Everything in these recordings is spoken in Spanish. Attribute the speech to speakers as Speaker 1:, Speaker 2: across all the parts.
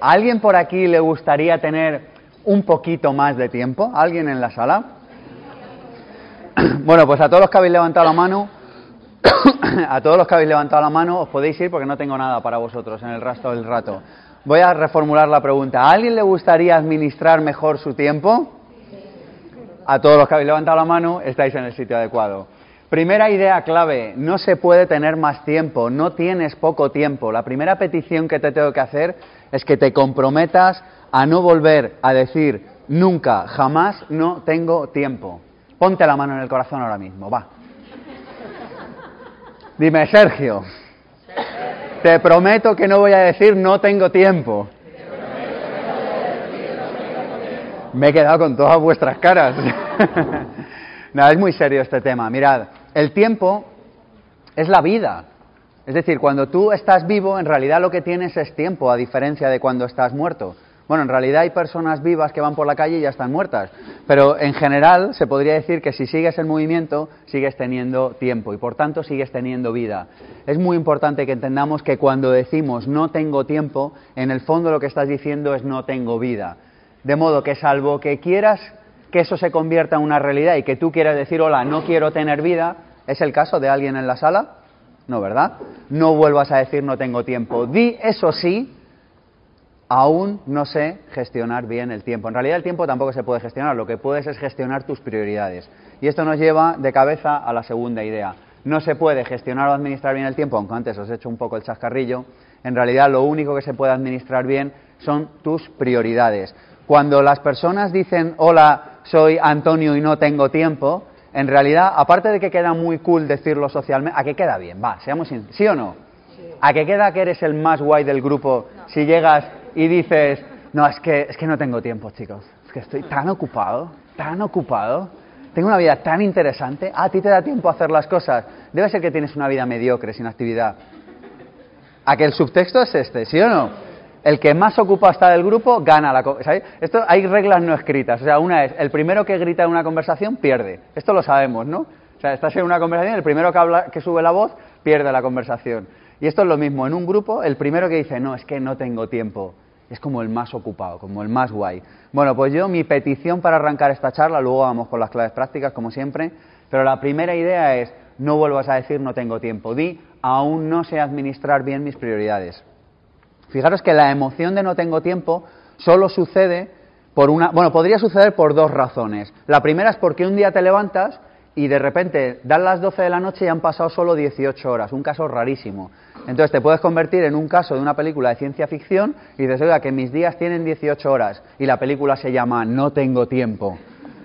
Speaker 1: ¿A alguien por aquí le gustaría tener un poquito más de tiempo? ¿Alguien en la sala? Bueno, pues a todos los que habéis levantado la mano, a todos los que habéis levantado la mano os podéis ir porque no tengo nada para vosotros en el resto del rato. Voy a reformular la pregunta. ¿A alguien le gustaría administrar mejor su tiempo? A todos los que habéis levantado la mano estáis en el sitio adecuado. Primera idea clave, no se puede tener más tiempo, no tienes poco tiempo. La primera petición que te tengo que hacer es que te comprometas a no volver a decir nunca, jamás, no tengo tiempo. Ponte la mano en el corazón ahora mismo, va. Dime, Sergio, te prometo que no voy a decir no tengo tiempo. Me he quedado con todas vuestras caras. no, es muy serio este tema. Mirad, el tiempo es la vida. Es decir, cuando tú estás vivo, en realidad lo que tienes es tiempo, a diferencia de cuando estás muerto. Bueno, en realidad hay personas vivas que van por la calle y ya están muertas, pero en general se podría decir que si sigues en movimiento, sigues teniendo tiempo y por tanto sigues teniendo vida. Es muy importante que entendamos que cuando decimos no tengo tiempo, en el fondo lo que estás diciendo es no tengo vida. De modo que salvo que quieras que eso se convierta en una realidad y que tú quieras decir, hola, no quiero tener vida, ¿es el caso de alguien en la sala? No, ¿verdad? No vuelvas a decir no tengo tiempo. Di eso sí aún no sé gestionar bien el tiempo. En realidad el tiempo tampoco se puede gestionar, lo que puedes es gestionar tus prioridades. Y esto nos lleva de cabeza a la segunda idea. No se puede gestionar o administrar bien el tiempo, aunque antes os he hecho un poco el chascarrillo. En realidad lo único que se puede administrar bien son tus prioridades. Cuando las personas dicen, hola, soy Antonio y no tengo tiempo, en realidad, aparte de que queda muy cool decirlo socialmente, ¿a qué queda bien? Va, seamos ¿sí o no? ¿A qué queda que eres el más guay del grupo si llegas y dices, no, es que, es que no tengo tiempo, chicos, es que estoy tan ocupado, tan ocupado, tengo una vida tan interesante, a ti te da tiempo a hacer las cosas, debe ser que tienes una vida mediocre, sin actividad. A que el subtexto es este, ¿sí o no? El que más ocupado está del grupo gana la ¿sabéis? Esto hay reglas no escritas, o sea, una es el primero que grita en una conversación pierde. Esto lo sabemos, ¿no? O sea, estás en una conversación, el primero que habla que sube la voz pierde la conversación. Y esto es lo mismo, en un grupo, el primero que dice, "No, es que no tengo tiempo." es como el más ocupado, como el más guay. Bueno, pues yo mi petición para arrancar esta charla, luego vamos con las claves prácticas como siempre, pero la primera idea es no vuelvas a decir no tengo tiempo, di aún no sé administrar bien mis prioridades. Fijaros que la emoción de no tengo tiempo solo sucede por una, bueno, podría suceder por dos razones. La primera es porque un día te levantas y de repente dan las 12 de la noche y han pasado solo 18 horas, un caso rarísimo. Entonces te puedes convertir en un caso de una película de ciencia ficción y dices, oiga, que mis días tienen 18 horas y la película se llama No tengo tiempo.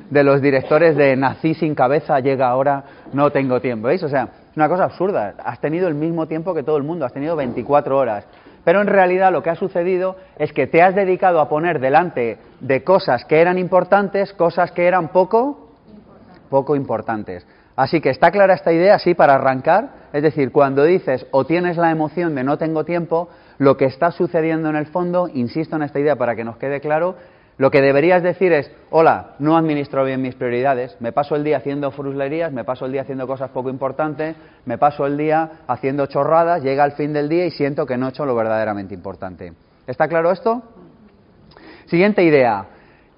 Speaker 1: De los directores de Nací sin cabeza, llega ahora, no tengo tiempo. ¿Veis? O sea, es una cosa absurda. Has tenido el mismo tiempo que todo el mundo, has tenido 24 horas. Pero en realidad lo que ha sucedido es que te has dedicado a poner delante de cosas que eran importantes, cosas que eran poco, poco importantes. Así que está clara esta idea, sí, para arrancar. Es decir, cuando dices o tienes la emoción de no tengo tiempo, lo que está sucediendo en el fondo, insisto en esta idea para que nos quede claro, lo que deberías decir es, hola, no administro bien mis prioridades, me paso el día haciendo fruslerías, me paso el día haciendo cosas poco importantes, me paso el día haciendo chorradas, llega el fin del día y siento que no he hecho lo verdaderamente importante. ¿Está claro esto? Siguiente idea.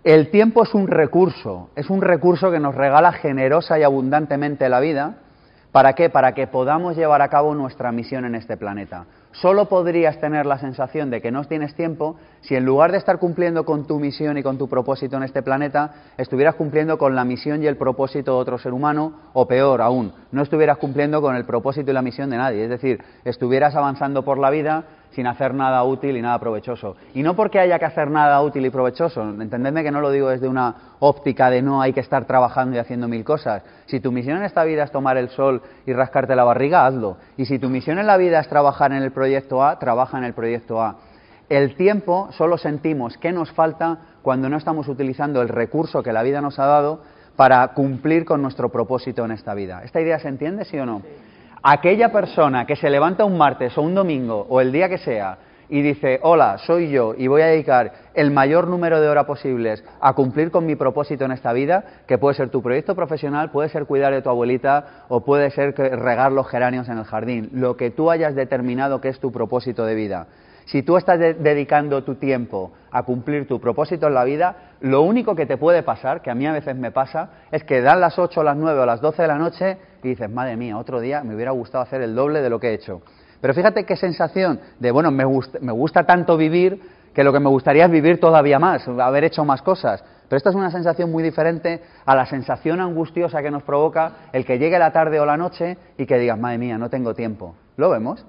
Speaker 1: El tiempo es un recurso, es un recurso que nos regala generosa y abundantemente la vida. ¿Para qué? Para que podamos llevar a cabo nuestra misión en este planeta. Solo podrías tener la sensación de que no tienes tiempo si en lugar de estar cumpliendo con tu misión y con tu propósito en este planeta, estuvieras cumpliendo con la misión y el propósito de otro ser humano, o peor aún, no estuvieras cumpliendo con el propósito y la misión de nadie. Es decir, estuvieras avanzando por la vida sin hacer nada útil y nada provechoso. Y no porque haya que hacer nada útil y provechoso, entendedme que no lo digo desde una óptica de no hay que estar trabajando y haciendo mil cosas. Si tu misión en esta vida es tomar el sol y rascarte la barriga, hazlo. Y si tu misión en la vida es trabajar en el proyecto A, trabaja en el proyecto A. El tiempo solo sentimos que nos falta cuando no estamos utilizando el recurso que la vida nos ha dado para cumplir con nuestro propósito en esta vida. ¿Esta idea se entiende, sí o no? Aquella persona que se levanta un martes o un domingo o el día que sea y dice, hola, soy yo y voy a dedicar el mayor número de horas posibles a cumplir con mi propósito en esta vida, que puede ser tu proyecto profesional, puede ser cuidar de tu abuelita o puede ser regar los geranios en el jardín, lo que tú hayas determinado que es tu propósito de vida. Si tú estás dedicando tu tiempo a cumplir tu propósito en la vida, lo único que te puede pasar, que a mí a veces me pasa, es que dan las 8, las 9 o las 12 de la noche y dices, madre mía, otro día me hubiera gustado hacer el doble de lo que he hecho. Pero fíjate qué sensación de, bueno, me gusta, me gusta tanto vivir que lo que me gustaría es vivir todavía más, haber hecho más cosas. Pero esta es una sensación muy diferente a la sensación angustiosa que nos provoca el que llegue la tarde o la noche y que digas, madre mía, no tengo tiempo. ¿Lo vemos?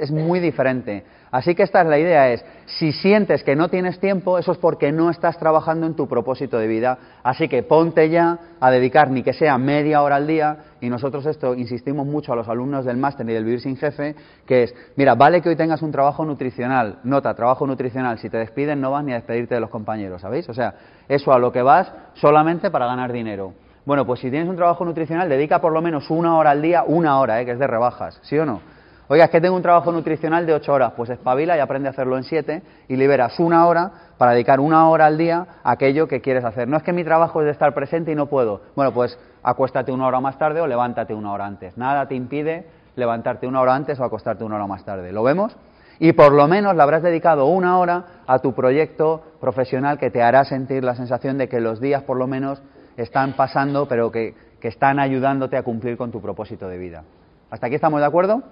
Speaker 1: Es muy diferente. Así que esta es la idea, es, si sientes que no tienes tiempo, eso es porque no estás trabajando en tu propósito de vida. Así que ponte ya a dedicar ni que sea media hora al día, y nosotros esto insistimos mucho a los alumnos del máster y del Vivir sin Jefe, que es, mira, vale que hoy tengas un trabajo nutricional, nota, trabajo nutricional, si te despiden no vas ni a despedirte de los compañeros, ¿sabéis? O sea, eso a lo que vas solamente para ganar dinero. Bueno, pues si tienes un trabajo nutricional, dedica por lo menos una hora al día, una hora, ¿eh? que es de rebajas, ¿sí o no? Oiga, es que tengo un trabajo nutricional de ocho horas, pues espabila y aprende a hacerlo en siete y liberas una hora para dedicar una hora al día a aquello que quieres hacer. No es que mi trabajo es de estar presente y no puedo. Bueno, pues acuéstate una hora más tarde o levántate una hora antes. Nada te impide levantarte una hora antes o acostarte una hora más tarde. ¿Lo vemos? Y por lo menos le habrás dedicado una hora a tu proyecto profesional que te hará sentir la sensación de que los días por lo menos están pasando, pero que, que están ayudándote a cumplir con tu propósito de vida. ¿Hasta aquí estamos de acuerdo?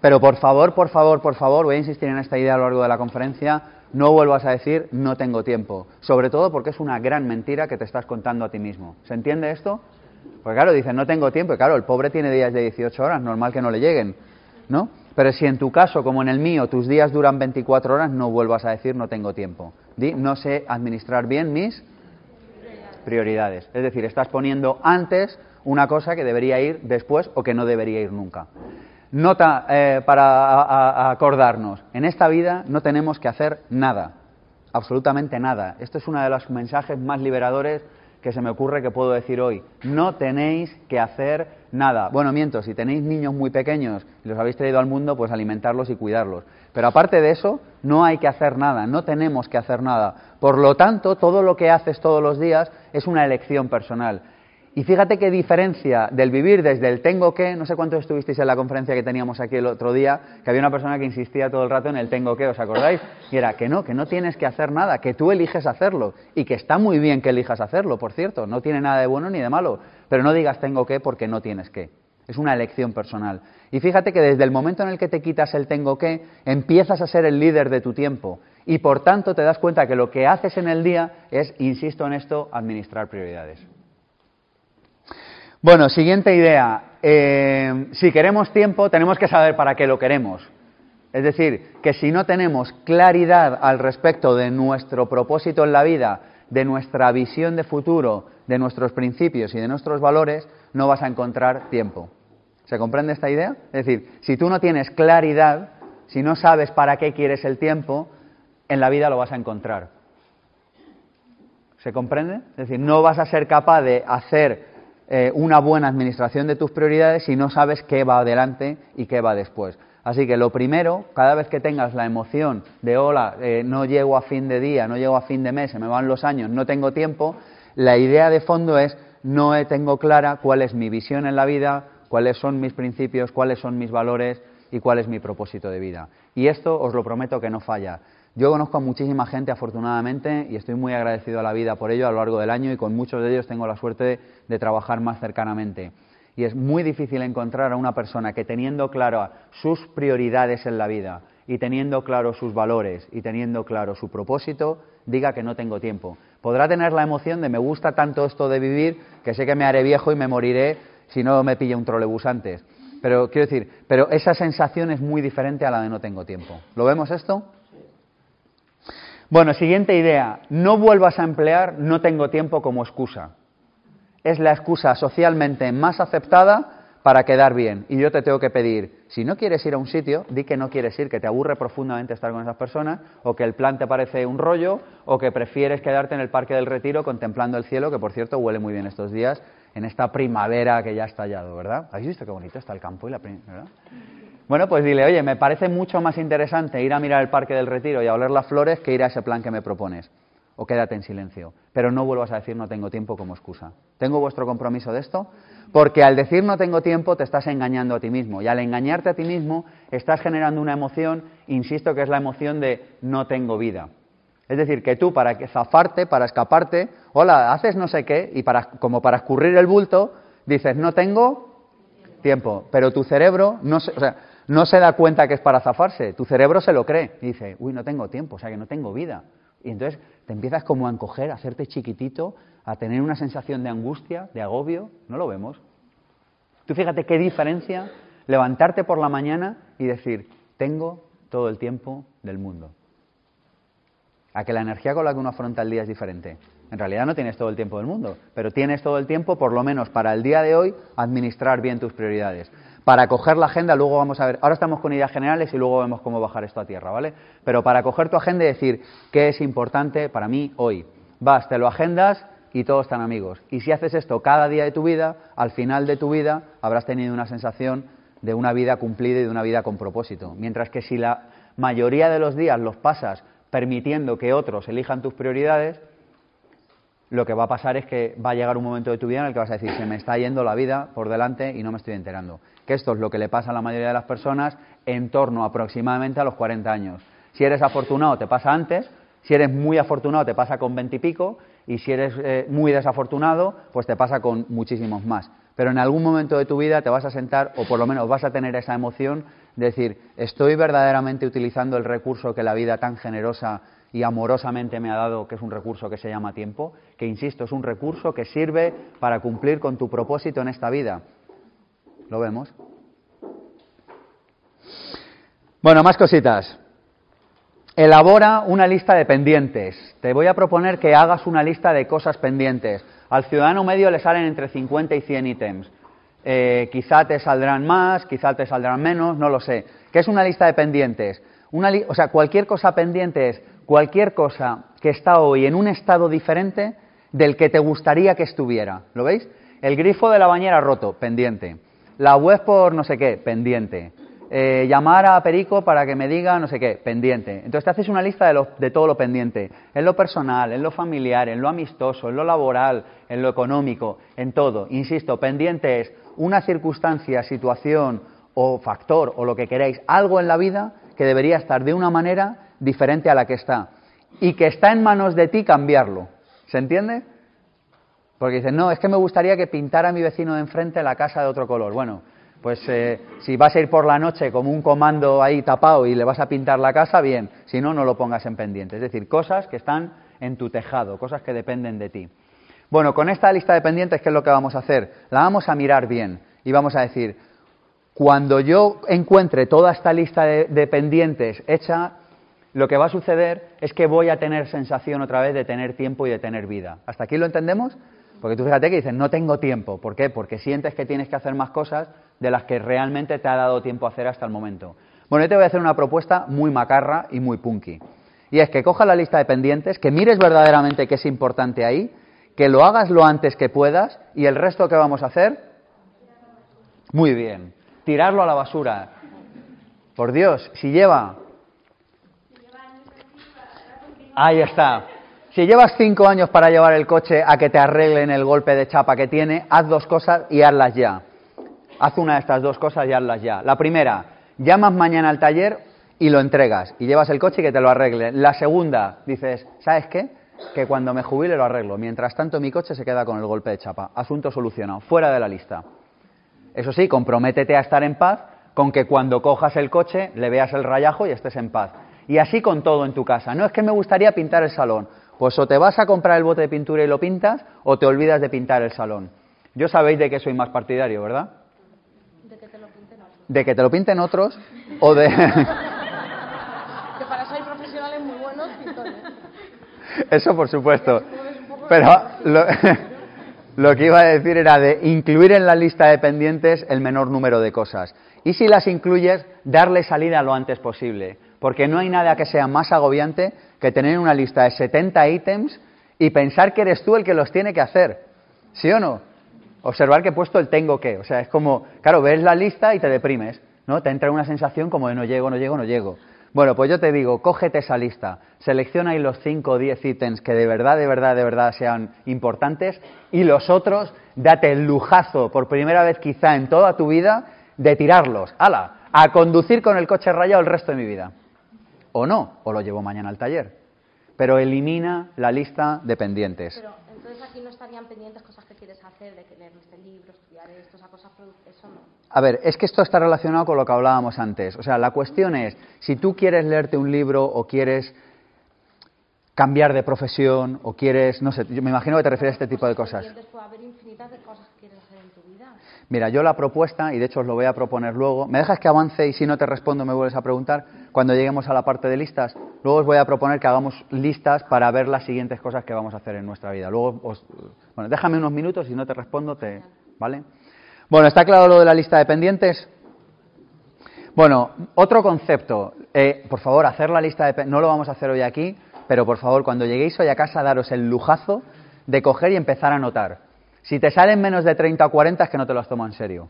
Speaker 1: Pero por favor, por favor, por favor, voy a insistir en esta idea a lo largo de la conferencia, no vuelvas a decir no tengo tiempo, sobre todo porque es una gran mentira que te estás contando a ti mismo. ¿Se entiende esto? Porque claro, dicen no tengo tiempo, y claro, el pobre tiene días de 18 horas, normal que no le lleguen, ¿no? Pero si en tu caso, como en el mío, tus días duran 24 horas, no vuelvas a decir no tengo tiempo. No sé administrar bien mis prioridades. Es decir, estás poniendo antes una cosa que debería ir después o que no debería ir nunca. Nota eh, para acordarnos, en esta vida no tenemos que hacer nada, absolutamente nada. Esto es uno de los mensajes más liberadores que se me ocurre que puedo decir hoy. No tenéis que hacer nada. Bueno, miento, si tenéis niños muy pequeños y los habéis traído al mundo, pues alimentarlos y cuidarlos. Pero aparte de eso, no hay que hacer nada, no tenemos que hacer nada. Por lo tanto, todo lo que haces todos los días es una elección personal. Y fíjate qué diferencia del vivir desde el tengo que, no sé cuántos estuvisteis en la conferencia que teníamos aquí el otro día, que había una persona que insistía todo el rato en el tengo que, ¿os acordáis? Y era que no, que no tienes que hacer nada, que tú eliges hacerlo. Y que está muy bien que elijas hacerlo, por cierto, no tiene nada de bueno ni de malo. Pero no digas tengo que porque no tienes que. Es una elección personal. Y fíjate que desde el momento en el que te quitas el tengo que, empiezas a ser el líder de tu tiempo. Y por tanto te das cuenta que lo que haces en el día es, insisto en esto, administrar prioridades. Bueno, siguiente idea. Eh, si queremos tiempo, tenemos que saber para qué lo queremos. Es decir, que si no tenemos claridad al respecto de nuestro propósito en la vida, de nuestra visión de futuro, de nuestros principios y de nuestros valores, no vas a encontrar tiempo. ¿Se comprende esta idea? Es decir, si tú no tienes claridad, si no sabes para qué quieres el tiempo, en la vida lo vas a encontrar. ¿Se comprende? Es decir, no vas a ser capaz de hacer eh, una buena administración de tus prioridades si no sabes qué va adelante y qué va después. Así que lo primero, cada vez que tengas la emoción de hola, eh, no llego a fin de día, no llego a fin de mes, se me van los años, no tengo tiempo, la idea de fondo es no tengo clara cuál es mi visión en la vida, cuáles son mis principios, cuáles son mis valores y cuál es mi propósito de vida. Y esto os lo prometo que no falla. Yo conozco a muchísima gente, afortunadamente, y estoy muy agradecido a la vida por ello a lo largo del año y con muchos de ellos tengo la suerte de, trabajar más cercanamente. Y es muy difícil encontrar a una persona que teniendo claro sus prioridades en la vida y teniendo claro sus valores y teniendo claro su propósito, diga que no tengo tiempo. Podrá tener la emoción de me gusta tanto esto de vivir que sé que me haré viejo y me moriré si no me pilla un trolebús antes. Pero quiero decir, pero esa sensación es muy diferente a la de no tengo tiempo. ¿Lo vemos esto? Bueno, siguiente idea. No vuelvas a emplear no tengo tiempo como excusa. Es la excusa socialmente más aceptada para quedar bien. Y yo te tengo que pedir, si no quieres ir a un sitio, di que no quieres ir, que te aburre profundamente estar con esas personas, o que el plan te parece un rollo, o que prefieres quedarte en el Parque del Retiro contemplando el cielo, que por cierto huele muy bien estos días, en esta primavera que ya ha estallado, ¿verdad? ¿Habéis visto qué bonito está el campo y la primavera? Bueno, pues dile, oye, me parece mucho más interesante ir a mirar el Parque del Retiro y a oler las flores que ir a ese plan que me propones. o quédate en silencio. Pero no vuelvas a decir no tengo tiempo como excusa. ¿Tengo vuestro compromiso de esto? Porque al decir no tengo tiempo te estás engañando a ti mismo. Y al engañarte a ti mismo estás generando una emoción, insisto que es la emoción de no tengo vida. Es decir, que tú para zafarte, para escaparte, hola, haces no sé qué, y para, como para escurrir el bulto, dices no tengo tiempo. Pero tu cerebro no se, o sea, no se da cuenta que es para zafarse. Tu cerebro se lo cree y dice, uy, no tengo tiempo, o sea que no tengo vida. Y entonces te empiezas como a encoger, a hacerte chiquitito, a tener una sensación de angustia, de agobio. No lo vemos. Tú fíjate qué diferencia levantarte por la mañana y decir, tengo todo el tiempo del mundo. A que la energía con la que uno afronta el día es diferente. En realidad no tienes todo el tiempo del mundo, pero tienes todo el tiempo, por lo menos para el día de hoy, administrar bien tus prioridades para coger la agenda, luego vamos a ver, ahora estamos con ideas generales y luego vemos cómo bajar esto a tierra, ¿vale? Pero para coger tu agenda y decir qué es importante para mí hoy. Vas, te lo agendas y todos están amigos. Y si haces esto cada día de tu vida, al final de tu vida habrás tenido una sensación de una vida cumplida y de una vida con propósito. Mientras que si la mayoría de los días los pasas permitiendo que otros elijan tus prioridades, lo que va a pasar es que va a llegar un momento de tu vida en el que vas a decir, se me está yendo la vida por delante y no me estoy enterando que esto es lo que le pasa a la mayoría de las personas en torno aproximadamente a los 40 años. Si eres afortunado te pasa antes, si eres muy afortunado te pasa con 20 y pico, y si eres eh, muy desafortunado, pues te pasa con muchísimos más. Pero en algún momento de tu vida te vas a sentar, o por lo menos vas a tener esa emoción de decir, estoy verdaderamente utilizando el recurso que la vida tan generosa y amorosamente me ha dado, que es un recurso que se llama tiempo, que insisto, es un recurso que sirve para cumplir con tu propósito en esta vida. ¿Lo vemos? Bueno, más cositas. Elabora una lista de pendientes. Te voy a proponer que hagas una lista de cosas pendientes. Al ciudadano medio le salen entre 50 y 100 ítems. Eh, quizá te saldrán más, quizá te saldrán menos, no lo sé. ¿Qué es una lista de pendientes? Una o sea, cualquier cosa pendiente es cualquier cosa que está hoy en un estado diferente del que te gustaría que estuviera. ¿Lo veis? El grifo de la bañera roto, pendiente. La web por no sé qué, pendiente. Eh, llamar a Perico para que me diga no sé qué, pendiente. Entonces te haces una lista de, de, todo lo pendiente, en lo personal, en lo familiar, en lo amistoso, en lo laboral, en lo económico, en todo. Insisto, pendiente es una circunstancia, situación o factor o lo que queráis, algo en la vida que debería estar de una manera diferente a la que está y que está en manos de ti cambiarlo. ¿Se entiende? Porque dicen, no, es que me gustaría que pintara mi vecino de enfrente la casa de otro color. Bueno, pues eh, si vas a ir por la noche como un comando ahí tapado y le vas a pintar la casa, bien. Si no, no lo pongas en pendiente. Es decir, cosas que están en tu tejado, cosas que dependen de ti. Bueno, con esta lista de pendientes, ¿qué es lo que vamos a hacer? La vamos a mirar bien y vamos a decir, cuando yo encuentre toda esta lista de pendientes hecha, lo que va a suceder es que voy a tener sensación otra vez de tener tiempo y de tener vida. ¿Hasta aquí lo entendemos? Porque tú fíjate que dices, no tengo tiempo. ¿Por qué? Porque sientes que tienes que hacer más cosas de las que realmente te ha dado tiempo a hacer hasta el momento. Bueno, yo te voy a hacer una propuesta muy macarra y muy punky. Y es que cojas la lista de pendientes, que mires verdaderamente qué es importante ahí, que lo hagas lo antes que puedas y el resto que vamos a hacer, muy bien, tirarlo a la basura. Por Dios, si lleva... Ahí está. Si llevas cinco años para llevar el coche a que te arreglen el golpe de chapa que tiene, haz dos cosas y hazlas ya. Haz una de estas dos cosas y hazlas ya. La primera, llamas mañana al taller y lo entregas y llevas el coche y que te lo arreglen. La segunda, dices, ¿sabes qué? Que cuando me jubile lo arreglo. Mientras tanto mi coche se queda con el golpe de chapa. Asunto solucionado, fuera de la lista. Eso sí, comprométete a estar en paz con que cuando cojas el coche le veas el rayajo y estés en paz. Y así con todo en tu casa. No es que me gustaría pintar el salón. Pues o te vas a comprar el bote de pintura y lo pintas, o te olvidas de pintar el salón. Yo sabéis de qué soy más partidario, ¿verdad?
Speaker 2: De que te lo pinten otros.
Speaker 1: De que te lo pinten otros, o de...
Speaker 2: que para eso hay profesionales muy buenos pintores.
Speaker 1: Eso por supuesto. Pero lo, lo que iba a decir era de incluir en la lista de pendientes el menor número de cosas. Y si las incluyes, darle salida lo antes posible. Porque no hay nada que sea más agobiante que tener una lista de 70 ítems y pensar que eres tú el que los tiene que hacer. ¿Sí o no? Observar que he puesto el tengo que. O sea, es como, claro, ves la lista y te deprimes, ¿no? Te entra una sensación como de no llego, no llego, no llego. Bueno, pues yo te digo, cógete esa lista, selecciona ahí los 5 o 10 ítems que de verdad, de verdad, de verdad sean importantes y los otros, date el lujazo por primera vez quizá en toda tu vida de tirarlos. ¡Hala! A conducir con el coche rayado el resto de mi vida. O no, o lo llevo mañana al taller. Pero elimina la lista de pendientes.
Speaker 2: Pero entonces aquí no estarían pendientes cosas que quieres hacer, de que leer este libro, estudiar esto, eso no.
Speaker 1: A ver, es que esto está relacionado con lo que hablábamos antes. O sea, la cuestión es, si tú quieres leerte un libro o quieres cambiar de profesión o quieres, no sé, yo me imagino que te refieres a este tipo de cosas.
Speaker 2: Puede haber infinidad de cosas que quieres hacer en tu vida.
Speaker 1: Mira, yo la propuesta, y de hecho os lo voy a proponer luego, me dejas que avance y si no te respondo me vuelves a preguntar cuando lleguemos a la parte de listas. Luego os voy a proponer que hagamos listas para ver las siguientes cosas que vamos a hacer en nuestra vida. Luego os, bueno, déjame unos minutos y si no te respondo, te, ¿vale? Bueno, ¿está claro lo de la lista de pendientes? Bueno, otro concepto. Eh, por favor, hacer la lista de no lo vamos a hacer hoy aquí, pero por favor, cuando lleguéis hoy a casa, daros el lujazo de coger y empezar a anotar. Si te salen menos de 30 o 40 es que no te los tomo en serio.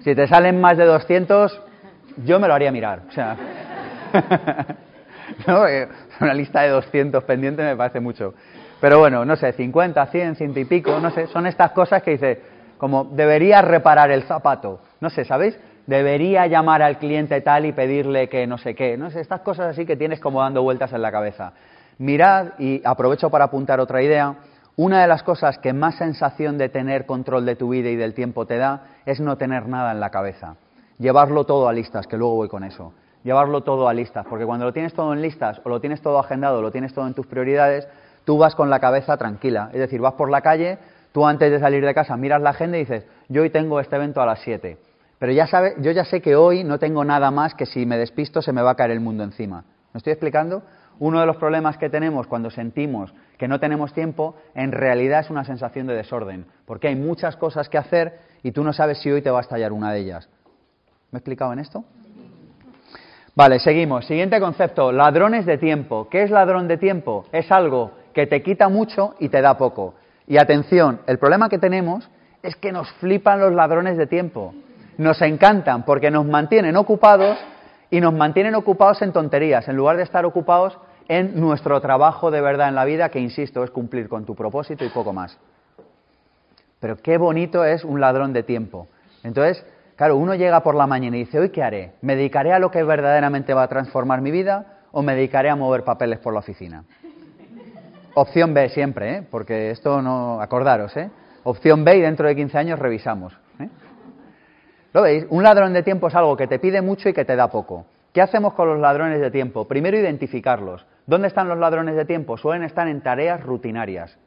Speaker 1: Si te salen más de 200, yo me lo haría mirar. O sea, ¿no? Eh, una lista de 200 pendientes me parece mucho. Pero bueno, no sé, 50, 100, 100 y pico, no sé, son estas cosas que dice, como debería reparar el zapato, no sé, ¿sabéis? Debería llamar al cliente tal y pedirle que no sé qué, no sé, estas cosas así que tienes como dando vueltas en la cabeza. Mirad, y aprovecho para apuntar otra idea, una de las cosas que más sensación de tener control de tu vida y del tiempo te da es no tener nada en la cabeza. Llevarlo todo a listas, que luego voy con eso. Llevarlo todo a listas, porque cuando lo tienes todo en listas o lo tienes todo agendado lo tienes todo en tus prioridades, tú vas con la cabeza tranquila. Es decir, vas por la calle, tú antes de salir de casa miras la agenda y dices, yo hoy tengo este evento a las 7. Pero ya sabe, yo ya sé que hoy no tengo nada más que si me despisto se me va a caer el mundo encima. ¿Me estoy explicando? Uno de los problemas que tenemos cuando sentimos que no tenemos tiempo, en realidad es una sensación de desorden, porque hay muchas cosas que hacer y tú no sabes si hoy te va a estallar una de ellas. ¿Me he explicado en esto? Vale, seguimos. Siguiente concepto, ladrones de tiempo. ¿Qué es ladrón de tiempo? Es algo que te quita mucho y te da poco. Y atención, el problema que tenemos es que nos flipan los ladrones de tiempo. Nos encantan porque nos mantienen ocupados y nos mantienen ocupados en tonterías, en lugar de estar ocupados en nuestro trabajo de verdad en la vida, que insisto, es cumplir con tu propósito y poco más. Pero qué bonito es un ladrón de tiempo. Entonces, claro, uno llega por la mañana y dice, ¿hoy qué haré? ¿Me dedicaré a lo que verdaderamente va a transformar mi vida o me dedicaré a mover papeles por la oficina? Opción B siempre, ¿eh? porque esto no, acordaros, ¿eh? Opción B y dentro de 15 años revisamos. ¿eh? ¿Lo veis? Un ladrón de tiempo es algo que te pide mucho y que te da poco. ¿Qué hacemos con los ladrones de tiempo? Primero identificarlos. ¿Dónde están los ladrones de tiempo? Suelen estar en tareas rutinarias.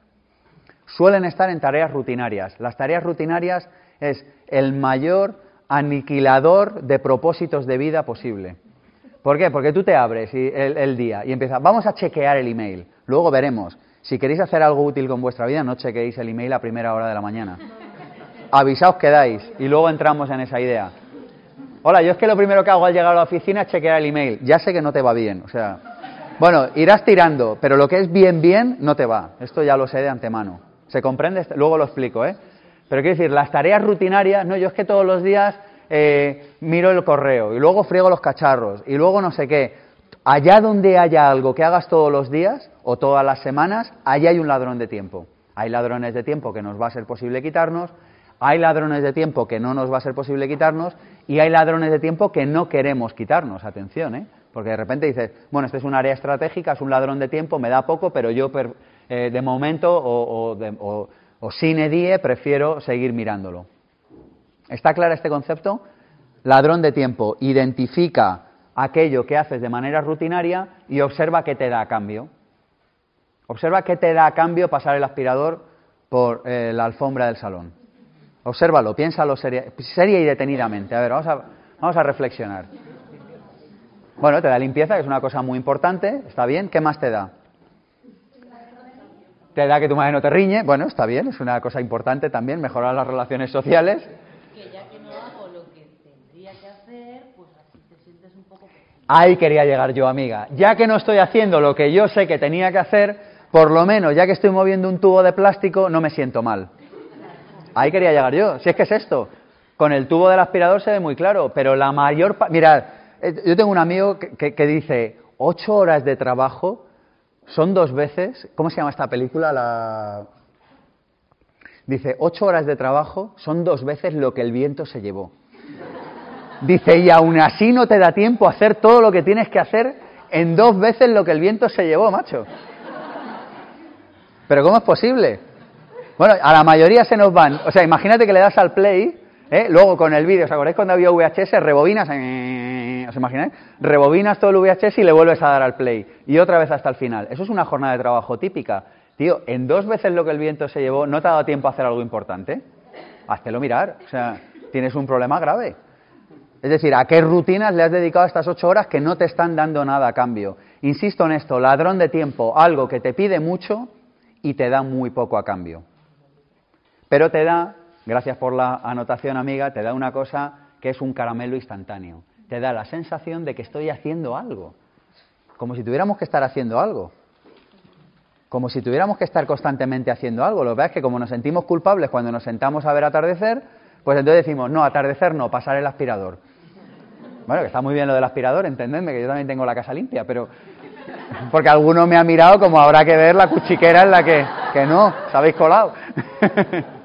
Speaker 1: Suelen estar en tareas rutinarias. Las tareas rutinarias es el mayor aniquilador de propósitos de vida posible. ¿Por qué? Porque tú te abres el, día y empiezas, vamos a chequear el email. Luego veremos. Si queréis hacer algo útil con vuestra vida, no chequeéis el email a primera hora de la mañana. Avisaos que dais y luego entramos en esa idea. Hola, yo es que lo primero que hago al llegar a la oficina es chequear el email. Ya sé que no te va bien, o sea, bueno, irás tirando, pero lo que es bien, bien, no te va. Esto ya lo sé de antemano. ¿Se comprende? Luego lo explico, ¿eh? Pero quiero decir, las tareas rutinarias, no, yo es que todos los días eh, miro el correo y luego friego los cacharros y luego no sé qué. Allá donde haya algo que hagas todos los días o todas las semanas, allá hay un ladrón de tiempo. Hay ladrones de tiempo que nos va a ser posible quitarnos, hay ladrones de tiempo que no nos va a ser posible quitarnos y hay ladrones de tiempo que no queremos quitarnos. Atención, ¿eh? Porque de repente dices, bueno, este es un área estratégica, es un ladrón de tiempo, me da poco, pero yo eh, de momento o, o, o, sine die prefiero seguir mirándolo. ¿Está claro este concepto? Ladrón de tiempo, identifica aquello que haces de manera rutinaria y observa qué te da a cambio. Observa qué te da a cambio pasar el aspirador por eh, la alfombra del salón. Obsérvalo, piénsalo seria, seria y detenidamente. A ver, vamos vamos a reflexionar. Bueno, te da limpieza, que es una cosa muy importante, está bien. ¿Qué más te da? Te da que tu madre no te riñe, bueno, está bien, es una cosa importante también, mejorar las relaciones sociales.
Speaker 2: Que ya que no hago lo que tendría que hacer, pues así te sientes un poco...
Speaker 1: Ahí quería llegar yo, amiga. Ya que no estoy haciendo lo que yo sé que tenía que hacer, por lo menos, ya que estoy moviendo un tubo de plástico, no me siento mal. Ahí quería llegar yo. Si es que es esto. Con el tubo del aspirador se ve muy claro, pero la mayor... Mirad, yo tengo un amigo que, que, dice, ocho horas de trabajo son dos veces, ¿cómo se llama esta película? La... Dice, ocho horas de trabajo son dos veces lo que el viento se llevó. Dice, y aún así no te da tiempo a hacer todo lo que tienes que hacer en dos veces lo que el viento se llevó, macho. Pero ¿cómo es posible? Bueno, a la mayoría se nos van. O sea, imagínate que le das al play, ¿eh? luego con el vídeo, ¿os acordáis cuando había VHS? Rebobinas, ¿os imagináis? Rebobinas todo el VHS y le vuelves a dar al play. Y otra vez hasta el final. Eso es una jornada de trabajo típica. Tío, en dos veces lo que el viento se llevó, ¿no te ha dado tiempo a hacer algo importante? Háztelo mirar. O sea, tienes un problema grave. Es decir, ¿a qué rutinas le has dedicado estas ocho horas que no te están dando nada a cambio? Insisto en esto, ladrón de tiempo, algo que te pide mucho y te da muy poco a cambio. Pero te da, gracias por la anotación amiga, te da una cosa que es un caramelo instantáneo. Te da la sensación de que estoy haciendo algo. Como si tuviéramos que estar haciendo algo. Como si tuviéramos que estar constantemente haciendo algo. Lo que es que como nos sentimos culpables cuando nos sentamos a ver atardecer, pues entonces decimos, no, atardecer no, pasar el aspirador. Bueno, que está muy bien lo del aspirador, entendedme, que yo también tengo la casa limpia, pero... Porque alguno me ha mirado como habrá que ver la cuchiquera en la que... Que no, os habéis colado.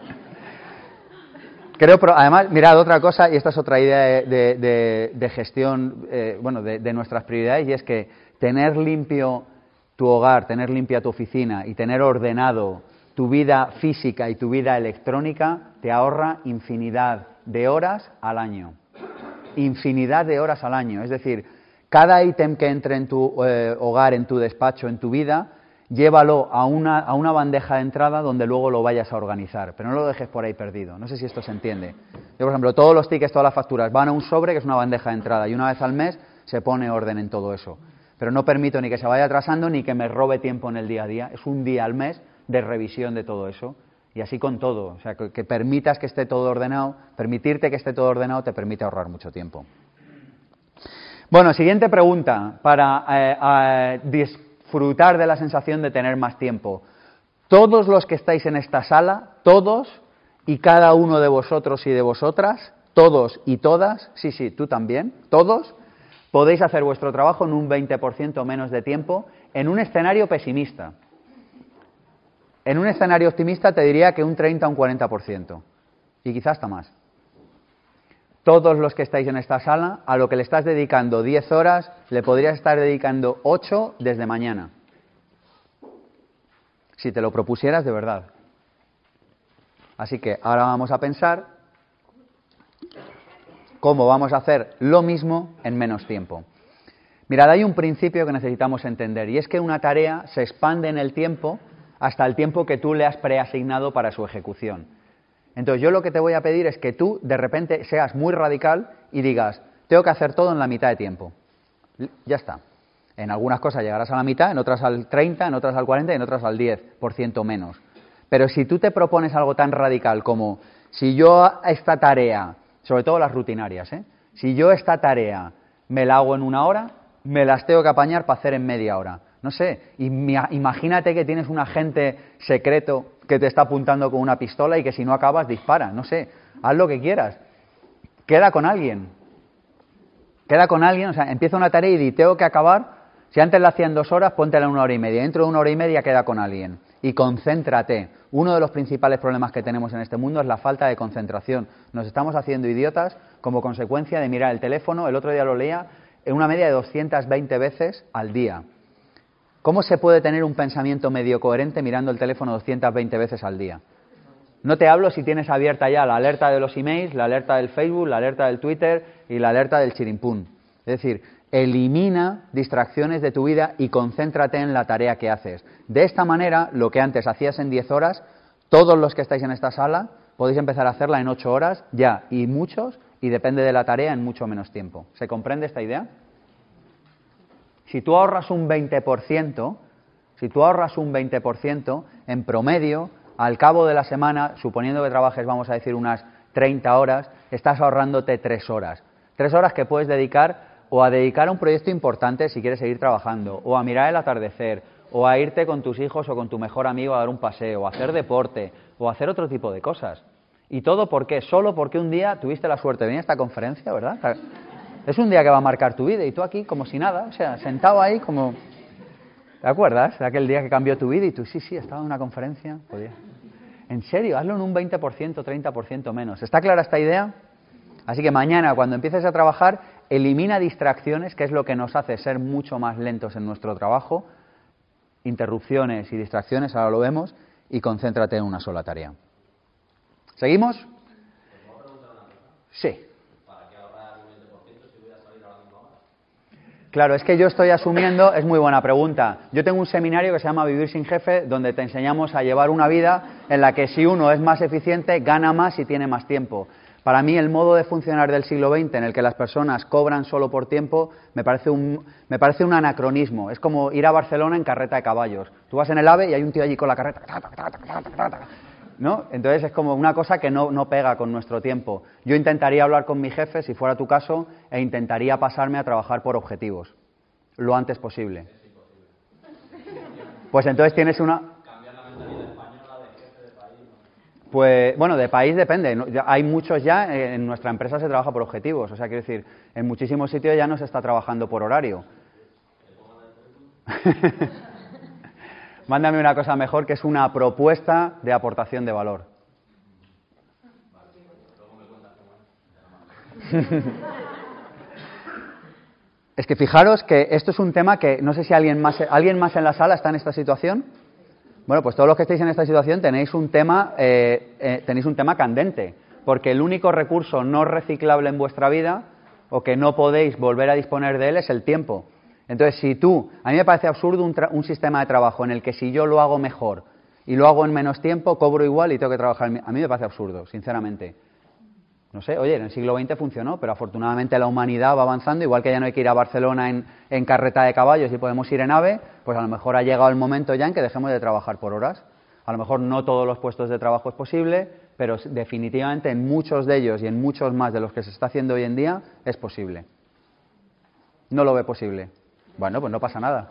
Speaker 1: Creo, pero además, mirad otra cosa, y esta es otra idea de, gestión, eh, bueno, de, nuestras prioridades, y es que tener limpio tu hogar, tener limpia tu oficina y tener ordenado tu vida física y tu vida electrónica te ahorra infinidad de horas al año infinidad de horas al año. Es decir, cada ítem que entre en tu eh, hogar, en tu despacho, en tu vida, llévalo a una, a una, bandeja de entrada donde luego lo vayas a organizar, pero no lo dejes por ahí perdido. No sé si esto se entiende. Yo, por ejemplo, todos los tickets, todas las facturas van a un sobre que es una bandeja de entrada y una vez al mes se pone orden en todo eso. Pero no permito ni que se vaya atrasando ni que me robe tiempo en el día a día. Es un día al mes de revisión de todo eso. Y así con todo, o sea, que, permitas que esté todo ordenado, permitirte que esté todo ordenado te permite ahorrar mucho tiempo. Bueno, siguiente pregunta para eh, disfrutar de la sensación de tener más tiempo. Todos los que estáis en esta sala, todos y cada uno de vosotros y de vosotras, todos y todas, sí, sí, tú también, todos, podéis hacer vuestro trabajo en un 20% menos de tiempo en un escenario pesimista. En un escenario optimista te diría que un 30 o un 40%, y quizás hasta más. Todos los que estáis en esta sala, a lo que le estás dedicando 10 horas, le podrías estar dedicando 8 desde mañana. Si te lo propusieras de verdad. Así que ahora vamos a pensar cómo vamos a hacer lo mismo en menos tiempo. Mirad, hay un principio que necesitamos entender y es que una tarea se expande en el tiempo hasta el tiempo que tú le has preasignado para su ejecución. Entonces yo lo que te voy a pedir es que tú de repente seas muy radical y digas, tengo que hacer todo en la mitad de tiempo. Ya está. En algunas cosas llegarás a la mitad, en otras al 30, en otras al 40 y en otras al 10% menos. Pero si tú te propones algo tan radical como, si yo esta tarea, sobre todo las rutinarias, ¿eh? si yo esta tarea me la hago en una hora, me las tengo que apañar para hacer en media hora. No sé, imagínate que tienes un agente secreto que te está apuntando con una pistola y que si no acabas dispara. No sé, haz lo que quieras. Queda con alguien. Queda con alguien, o sea, empieza una tarea y di, tengo que acabar. Si antes la hacían dos horas, póntela en una hora y media. Dentro de una hora y media queda con alguien. Y concéntrate. Uno de los principales problemas que tenemos en este mundo es la falta de concentración. Nos estamos haciendo idiotas como consecuencia de mirar el teléfono. El otro día lo leía en una media de 220 veces al día. ¿Cómo se puede tener un pensamiento medio coherente mirando el teléfono 220 veces al día? No te hablo si tienes abierta ya la alerta de los emails, la alerta del Facebook, la alerta del Twitter y la alerta del chirimpún. Es decir, elimina distracciones de tu vida y concéntrate en la tarea que haces. De esta manera, lo que antes hacías en 10 horas, todos los que estáis en esta sala podéis empezar a hacerla en 8 horas ya, y muchos, y depende de la tarea, en mucho menos tiempo. ¿Se comprende esta idea? Si tú ahorras un 20%, si tú ahorras un 20%, en promedio, al cabo de la semana, suponiendo que trabajes, vamos a decir, unas 30 horas, estás ahorrándote 3 horas. 3 horas que puedes dedicar o a dedicar a un proyecto importante si quieres seguir trabajando, o a mirar el atardecer, o a irte con tus hijos o con tu mejor amigo a dar un paseo, o a hacer deporte, o a hacer otro tipo de cosas. ¿Y todo por qué? Solo porque un día tuviste la suerte de venir a esta conferencia, ¿verdad? Es un día que va a marcar tu vida y tú aquí como si nada, o sea, sentado ahí como... ¿Te acuerdas de aquel día que cambió tu vida y tú, sí, sí, estaba en una conferencia? Podía. En serio, hazlo en un 20%, 30% menos. ¿Está clara esta idea? Así que mañana, cuando empieces a trabajar, elimina distracciones, que es lo que nos hace ser mucho más lentos en nuestro trabajo. Interrupciones y distracciones, ahora lo vemos, y concéntrate en una sola tarea. ¿Seguimos? Sí. Claro, es que yo estoy asumiendo, es muy buena pregunta. Yo tengo un seminario que se llama Vivir sin jefe, donde te enseñamos a llevar una vida en la que si uno es más eficiente, gana más y tiene más tiempo. Para mí el modo de funcionar del siglo XX en el que las personas cobran solo por tiempo me parece un, me parece un anacronismo. Es como ir a Barcelona en carreta de caballos. Tú vas en el AVE y hay un tío allí con la carreta. ¿No? Entonces es como una cosa que no, no, pega con nuestro tiempo. Yo intentaría hablar con mi jefe, si fuera tu caso, e intentaría pasarme a trabajar por objetivos, lo antes posible. Pues entonces tienes una... Pues bueno, de país depende. Hay muchos ya, en nuestra empresa se trabaja por objetivos. O sea, quiero decir, en muchísimos sitios ya no se está trabajando por horario. Mándame una cosa mejor que es una propuesta de aportación de valor. es que fijaros que esto es un tema que no sé si alguien más, alguien más en la sala está en esta situación. Bueno, pues todos los que estéis en esta situación tenéis un tema, eh, eh, tenéis un tema candente, porque el único recurso no reciclable en vuestra vida o que no podéis volver a disponer de él es el tiempo. Entonces, si tú, a mí me parece absurdo un, sistema de trabajo en el que si yo lo hago mejor y lo hago en menos tiempo, cobro igual y tengo que trabajar. A mí me parece absurdo, sinceramente. No sé, oye, en el siglo XX funcionó, pero afortunadamente la humanidad va avanzando, igual que ya no hay que ir a Barcelona en, en carreta de caballos y podemos ir en ave, pues a lo mejor ha llegado el momento ya en que dejemos de trabajar por horas. A lo mejor no todos los puestos de trabajo es posible, pero definitivamente en muchos de ellos y en muchos más de los que se está haciendo hoy en día es posible. No lo ve posible. Bueno, pues no pasa nada.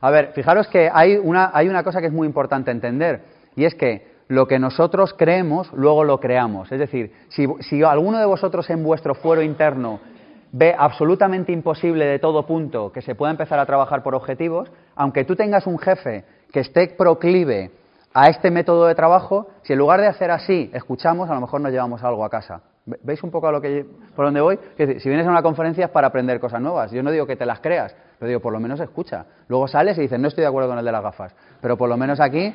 Speaker 1: A ver, fijaros que hay una, hay una cosa que es muy importante entender, y es que lo que nosotros creemos, luego lo creamos. Es decir, si, si alguno de vosotros en vuestro fuero interno ve absolutamente imposible de todo punto que se pueda empezar a trabajar por objetivos, aunque tú tengas un jefe que esté proclive a este método de trabajo, si en lugar de hacer así escuchamos, a lo mejor nos llevamos algo a casa. ¿Veis un poco a lo que, por dónde voy? si vienes a una conferencia es para aprender cosas nuevas. Yo no digo que te las creas, pero digo, por lo menos escucha. Luego sales y dices, no estoy de acuerdo con el de las gafas. Pero por lo menos aquí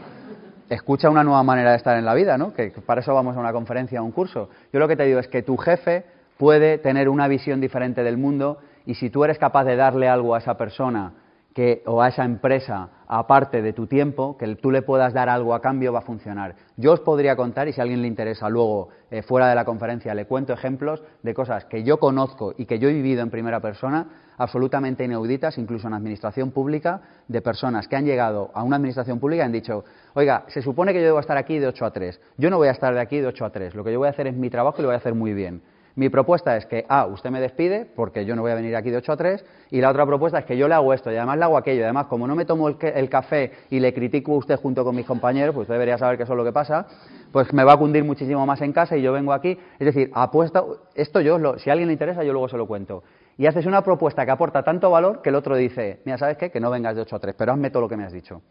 Speaker 1: escucha una nueva manera de estar en la vida, ¿no? Que para eso vamos a una conferencia, a un curso. Yo lo que te digo es que tu jefe puede tener una visión diferente del mundo y si tú eres capaz de darle algo a esa persona que, o a esa empresa, aparte de tu tiempo, que tú le puedas dar algo a cambio, va a funcionar. Yo os podría contar, y si a alguien le interesa luego, eh, fuera de la conferencia, le cuento ejemplos de cosas que yo conozco y que yo he vivido en primera persona, absolutamente inauditas, incluso en administración pública, de personas que han llegado a una administración pública y han dicho, oiga, se supone que yo debo estar aquí de 8 a 3. Yo no voy a estar de aquí de 8 a 3. Lo que yo voy a hacer es mi trabajo y lo voy a hacer muy bien. Mi propuesta es que, A, usted me despide, porque yo no voy a venir aquí de 8 a 3, y la otra propuesta es que yo le hago esto, y además le hago aquello, además, como no me tomo el, café y le critico a usted junto con mis compañeros, pues usted debería saber que eso es lo que pasa, pues me va a cundir muchísimo más en casa y yo vengo aquí. Es decir, apuesta, esto yo, lo, si a alguien le interesa, yo luego se lo cuento. Y haces una propuesta que aporta tanto valor que el otro dice, mira, ¿sabes qué? Que no vengas de 8 a 3, pero hazme todo lo que me has dicho.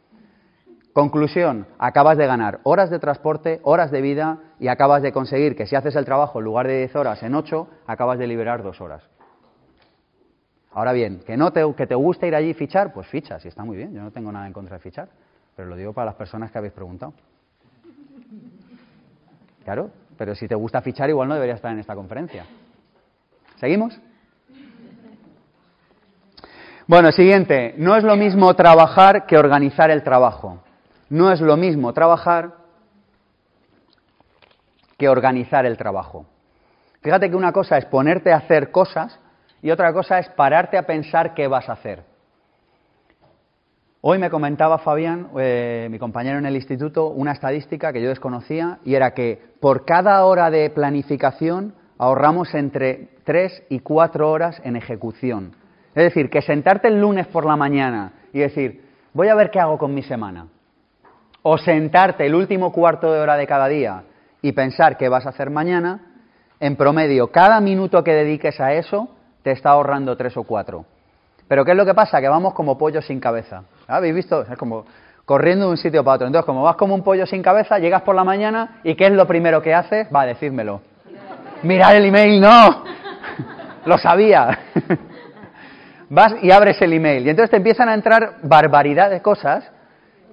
Speaker 1: Conclusión, acabas de ganar horas de transporte, horas de vida y acabas de conseguir que si haces el trabajo en lugar de 10 horas en 8, acabas de liberar dos horas. Ahora bien, que no te, que te guste ir allí y fichar, pues fichas, y está muy bien, yo no tengo nada en contra de fichar, pero lo digo para las personas que habéis preguntado. Claro, pero si te gusta fichar igual no deberías estar en esta conferencia. ¿Seguimos? Bueno, siguiente, no es lo mismo trabajar que organizar el trabajo. No es lo mismo trabajar que organizar el trabajo. Fíjate que una cosa es ponerte a hacer cosas y otra cosa es pararte a pensar qué vas a hacer. Hoy me comentaba Fabián, eh, mi compañero en el instituto, una estadística que yo desconocía y era que por cada hora de planificación ahorramos entre tres y cuatro horas en ejecución. Es decir, que sentarte el lunes por la mañana y decir, voy a ver qué hago con mi semana o sentarte el último cuarto de hora de cada día y pensar qué vas a hacer mañana, en promedio, cada minuto que dediques a eso te está ahorrando tres o cuatro. Pero ¿qué es lo que pasa? Que vamos como pollos sin cabeza. ¿Habéis visto? Es como corriendo de un sitio para otro. Entonces, como vas como un pollo sin cabeza, llegas por la mañana y ¿qué es lo primero que haces? Va, decírmelo. Mirar el email, no. lo sabía. vas y abres el email. Y entonces te empiezan a entrar barbaridad de cosas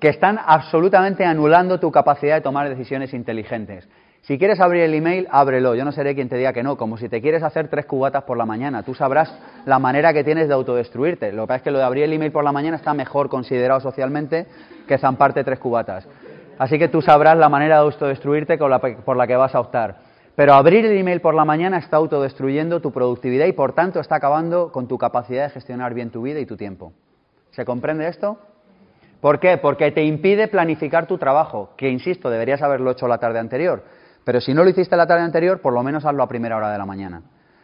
Speaker 1: que están absolutamente anulando tu capacidad de tomar decisiones inteligentes. Si quieres abrir el email, ábrelo. Yo no seré quien te diga que no, como si te quieres hacer tres cubatas por la mañana. Tú sabrás la manera que tienes de autodestruirte. Lo que pasa es que lo de abrir el email por la mañana está mejor considerado socialmente que zamparte tres cubatas. Así que tú sabrás la manera de autodestruirte por la que vas a optar. Pero abrir el email por la mañana está autodestruyendo tu productividad y por tanto está acabando con tu capacidad de gestionar bien tu vida y tu tiempo. ¿Se comprende esto? ¿Por qué? Porque te impide planificar tu trabajo, que insisto, deberías haberlo hecho la tarde anterior. Pero si no lo hiciste la tarde anterior, por lo menos hazlo a primera hora de la mañana.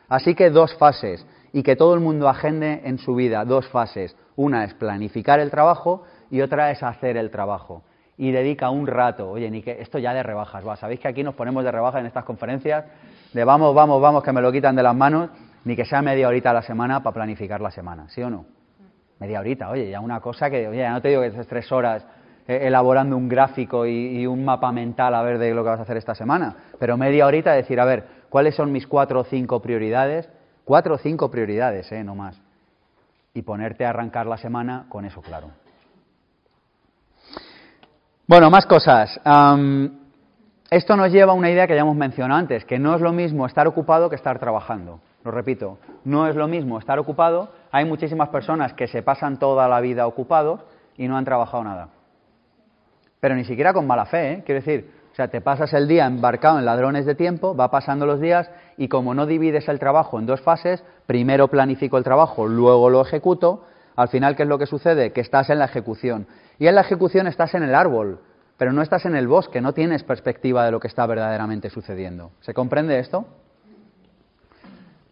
Speaker 1: Así que dos fases, y que todo el mundo agende en su vida dos fases. Una es planificar el trabajo y otra es hacer el trabajo. Y dedica un rato, oye, ni que esto ya de rebajas, va, sabéis que aquí nos ponemos de rebajas en estas conferencias, de vamos, vamos, vamos, que me lo quitan de las manos, ni que sea media horita a la semana para planificar la semana, ¿sí o no? Media horita, oye, ya una cosa que, oye, ya no te digo que estés tres horas eh, elaborando un gráfico y, un mapa mental a ver de lo que vas a hacer esta semana. Pero media horita decir, a ver, ¿cuáles son mis cuatro o cinco prioridades? Cuatro o cinco prioridades, ¿eh? No más. Y ponerte a arrancar la semana con eso claro. Bueno, más cosas. esto nos lleva a una idea que ya hemos mencionado antes, que no es lo mismo estar ocupado que estar trabajando. Lo repito, no es lo mismo estar ocupado. Hay muchísimas personas que se pasan toda la vida ocupados y no han trabajado nada pero ni siquiera con mala fe, ¿eh? quiero decir, o sea, te pasas el día embarcado en ladrones de tiempo, va pasando los días y como no divides el trabajo en dos fases, primero planifico el trabajo, luego lo ejecuto, al final, ¿qué es lo que sucede? Que estás en la ejecución. Y en la ejecución estás en el árbol, pero no estás en el bosque, no tienes perspectiva de lo que está verdaderamente sucediendo. ¿Se comprende esto?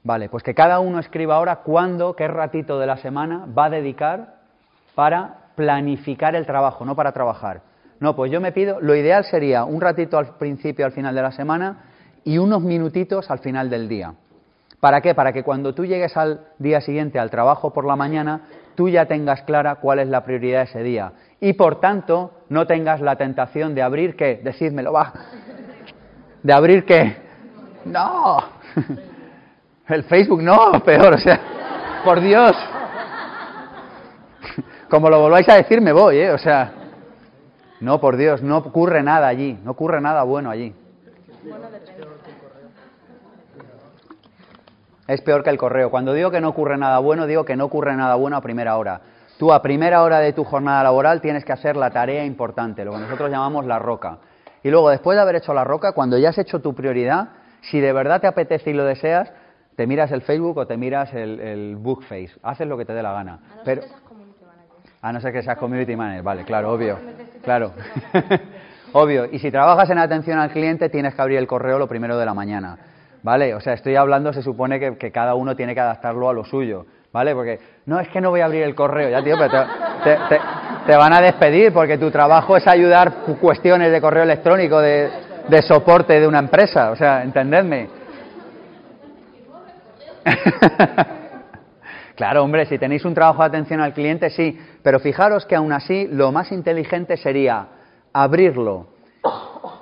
Speaker 1: Vale, pues que cada uno escriba ahora cuándo, qué ratito de la semana va a dedicar para planificar el trabajo, no para trabajar. No, pues yo me pido, lo ideal sería un ratito al principio, al final de la semana y unos minutitos al final del día. ¿Para qué? Para que cuando tú llegues al día siguiente al trabajo por la mañana, tú ya tengas clara cuál es la prioridad de ese día. Y por tanto, no tengas la tentación de abrir qué, decídmelo, va. De abrir qué. No. El Facebook no, peor, o sea, por Dios. Como lo volváis a decir, me voy, ¿eh? O sea, no, por Dios, no ocurre nada allí, no ocurre nada bueno allí. Es peor que el correo. Cuando digo que no ocurre nada bueno, digo que no ocurre nada bueno a primera hora. Tú a primera hora de tu jornada laboral tienes que hacer la tarea importante, lo que nosotros llamamos la roca. Y luego, después de haber hecho la roca, cuando ya has hecho tu prioridad, si de verdad te apetece y lo deseas, te miras el Facebook o te miras el, el Bookface. Haces lo que te dé la gana. Pero, a no ser que seas community manager, vale, claro, obvio. Claro. obvio. Y si trabajas en atención al cliente, tienes que abrir el correo lo primero de la mañana. ¿Vale? O sea, estoy hablando, se supone que, cada uno tiene que adaptarlo a lo suyo. ¿Vale? Porque, no, es que no voy a abrir el correo. Ya, tío, pero te, van a despedir porque tu trabajo es ayudar cuestiones de correo electrónico, de, de soporte de una empresa. O sea, entendedme. Claro, hombre, si tenéis un trabajo de atención al cliente, sí, pero fijaros que aún así lo más inteligente sería abrirlo,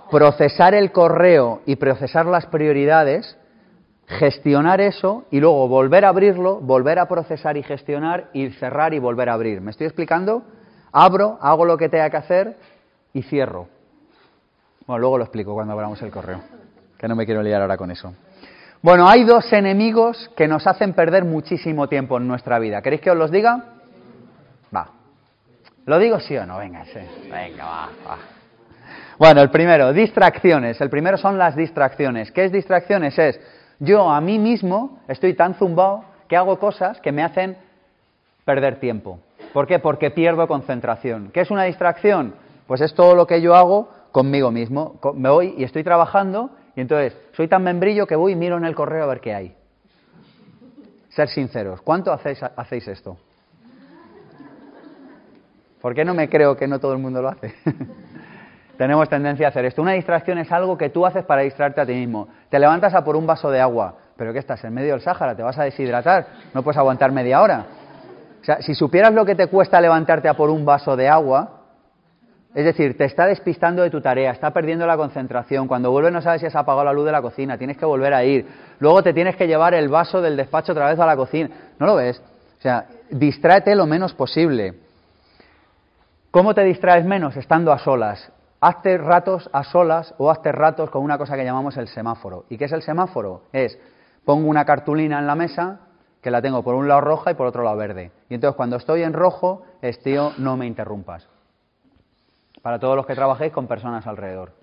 Speaker 1: procesar el correo y procesar las prioridades, gestionar eso y luego volver a abrirlo, volver a procesar y gestionar y cerrar y volver a abrir. ¿Me estoy explicando? Abro, hago lo que tenga que hacer y cierro. Bueno, luego lo explico cuando abramos el correo, que no me quiero liar ahora con eso. Bueno, hay dos enemigos que nos hacen perder muchísimo tiempo en nuestra vida. ¿Queréis que os los diga? Va. ¿Lo digo sí o no? Venga, sí. Venga, va, va. Bueno, el primero, distracciones. El primero son las distracciones. ¿Qué es distracciones? Es yo a mí mismo estoy tan zumbado que hago cosas que me hacen perder tiempo. ¿Por qué? Porque pierdo concentración. ¿Qué es una distracción? Pues es todo lo que yo hago conmigo mismo. Me voy y estoy trabajando y entonces, soy tan membrillo que voy y miro en el correo a ver qué hay. Ser sinceros, ¿cuánto hacéis, hacéis esto? ¿Por qué no me creo que no todo el mundo lo hace? Tenemos tendencia a hacer esto. Una distracción es algo que tú haces para distraerte a ti mismo. Te levantas a por un vaso de agua. pero ¿qué estás en medio del Sáhara? ¿Te vas a deshidratar? No puedes aguantar media hora. O sea, si supieras lo que te cuesta levantarte a por un vaso de agua, es decir, te está despistando de tu tarea, está perdiendo la concentración. Cuando vuelves no sabes si has apagado la luz de la cocina, tienes que volver a ir. Luego te tienes que llevar el vaso del despacho otra vez a la cocina. ¿No lo ves? O sea, distráete lo menos posible. ¿Cómo te distraes menos? Estando a solas. Hazte ratos a solas o hazte ratos con una cosa que llamamos el semáforo. ¿Y qué es el semáforo? Es, pongo una cartulina en la mesa que la tengo por un lado roja y por otro lado verde. Y entonces cuando estoy en rojo es, tío, no me interrumpas. Para todos los que trabajéis con personas alrededor.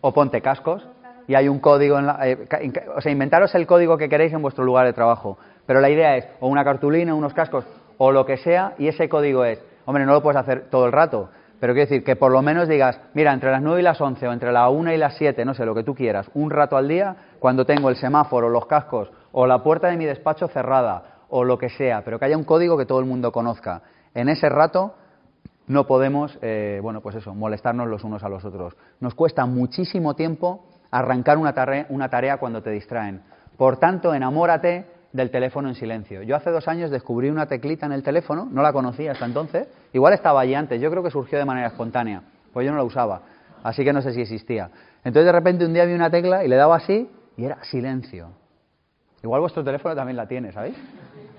Speaker 1: O ponte cascos. Y hay un código en la, eh, o sea, inventaros el código que queréis en vuestro lugar de trabajo. Pero la idea es o una cartulina, unos cascos o lo que sea, y ese código es, hombre, no lo puedes hacer todo el rato, pero quiero decir que por lo menos digas, mira, entre las 9 y las 11 o entre la 1 y las 7, no sé, lo que tú quieras, un rato al día, cuando tengo el semáforo, los cascos o la puerta de mi despacho cerrada o lo que sea, pero que haya un código que todo el mundo conozca. En ese rato no podemos, eh, bueno, pues eso, molestarnos los unos a los otros. Nos cuesta muchísimo tiempo arrancar una tarea, una tarea cuando te distraen. Por tanto, enamórate del teléfono en silencio. Yo hace dos años descubrí una teclita en el teléfono, no la conocía hasta entonces, igual estaba allí antes, yo creo que surgió de manera espontánea, pues yo no la usaba, así que no sé si existía. Entonces de repente un día vi una tecla y le daba así y era silencio. Igual vuestro teléfono también la tiene, ¿sabéis?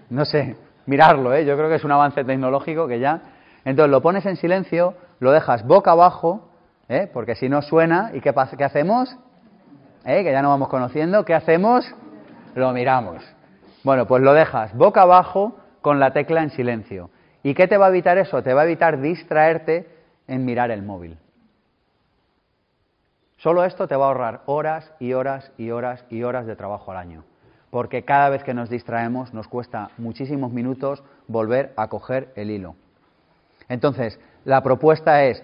Speaker 1: No sé, mirarlo, ¿eh? yo creo que es un avance tecnológico que ya... Entonces lo pones en silencio, lo dejas boca abajo, ¿eh? porque si no suena, ¿y qué, qué hacemos? ¿Eh? Que ya no vamos conociendo, ¿qué hacemos? Lo miramos. Bueno, pues lo dejas boca abajo con la tecla en silencio. ¿Y qué te va a evitar eso? Te va a evitar distraerte en mirar el móvil. Solo esto te va a ahorrar horas y horas y horas y horas de trabajo al año. Porque cada vez que nos distraemos nos cuesta muchísimos minutos volver a coger el hilo. Entonces, la propuesta es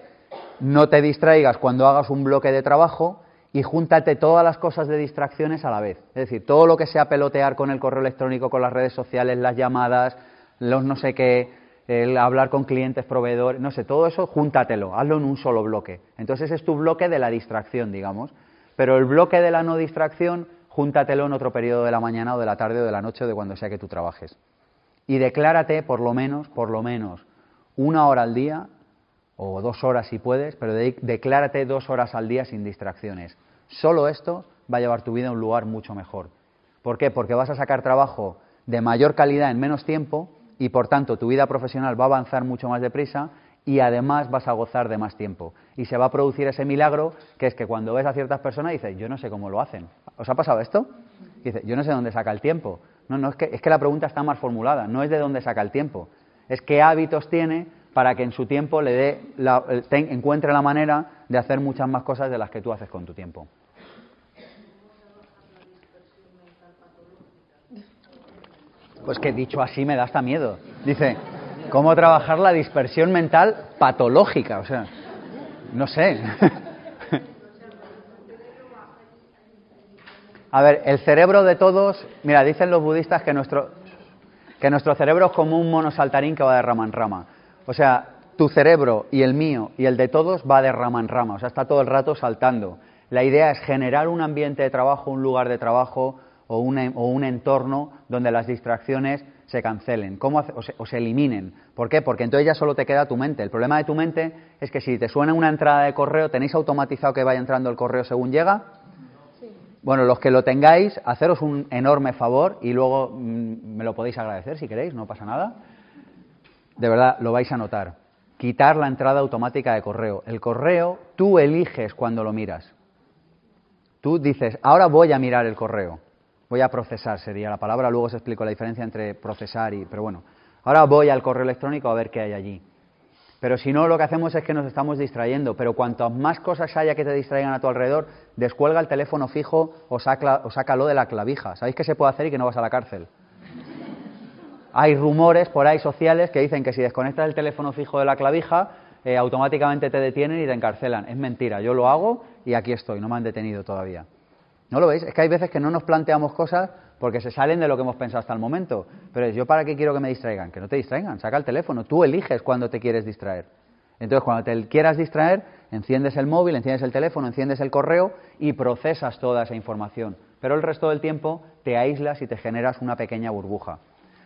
Speaker 1: no te distraigas cuando hagas un bloque de trabajo, y júntate todas las cosas de distracciones a la vez. Es decir, todo lo que sea pelotear con el correo electrónico, con las redes sociales, las llamadas, los no sé qué, el hablar con clientes, proveedores, no sé, todo eso, júntatelo, hazlo en un solo bloque. Entonces es tu bloque de la distracción, digamos. Pero el bloque de la no distracción, júntatelo en otro periodo de la mañana o de la tarde o de la noche o de cuando sea que tú trabajes. Y declárate, por lo menos, por lo menos, una hora al día o dos horas si puedes, pero declárate dos horas al día sin distracciones. Solo esto va a llevar tu vida a un lugar mucho mejor. ¿Por qué? Porque vas a sacar trabajo de mayor calidad en menos tiempo y por tanto tu vida profesional va a avanzar mucho más deprisa y además vas a gozar de más tiempo. Y se va a producir ese milagro que es que cuando ves a ciertas personas dices, yo no sé cómo lo hacen. ¿Os ha pasado esto? dice, yo no sé dónde saca el tiempo. No, no, es que, es que la pregunta está más formulada, no es de dónde saca el tiempo, es qué hábitos tiene para que en su tiempo le dé encuentre la manera de hacer muchas más cosas de las que tú haces con tu tiempo. Pues que dicho así me da hasta miedo. Dice, ¿cómo trabajar la dispersión mental patológica? O sea, no sé. A ver, el cerebro de todos, mira, dicen los budistas que nuestro, que nuestro cerebro es como un mono saltarín que va de rama en rama. O sea, tu cerebro y el mío y el de todos va de rama en rama, o sea, está todo el rato saltando. La idea es generar un ambiente de trabajo, un lugar de trabajo o un, entorno donde las distracciones se cancelen ¿Cómo o, se, eliminen. ¿Por qué? Porque entonces ya solo te queda tu mente. El problema de tu mente es que si te suena una entrada de correo, ¿tenéis automatizado que vaya entrando el correo según llega? Bueno, los que lo tengáis, haceros un enorme favor y luego mm, me lo podéis agradecer si queréis, no pasa nada de verdad lo vais a notar. Quitar la entrada automática de correo. El correo tú eliges cuando lo miras. Tú dices, ahora voy a mirar el correo. Voy a procesar, sería la palabra. Luego os explico la diferencia entre procesar y. Pero bueno, ahora voy al correo electrónico a ver qué hay allí. Pero si no, lo que hacemos es que nos estamos distrayendo. Pero cuantas más cosas haya que te distraigan a tu alrededor, descuelga el teléfono fijo o, o sácalo de la clavija. ¿Sabéis qué se puede hacer y que no vas a la cárcel? Hay rumores por ahí sociales que dicen que si desconectas el teléfono fijo de la clavija, eh, automáticamente te detienen y te encarcelan. Es mentira, yo lo hago y aquí estoy, no me han detenido todavía. ¿No lo veis? Es que hay veces que no nos planteamos cosas porque se salen de lo que hemos pensado hasta el momento. Pero yo para qué quiero que me distraigan? Que no te distraigan, saca el teléfono, tú eliges cuando te quieres distraer. Entonces, cuando te quieras distraer, enciendes el móvil, enciendes el teléfono, enciendes el correo y procesas toda esa información. pero el resto del tiempo te aíslas y te generas una pequeña burbuja.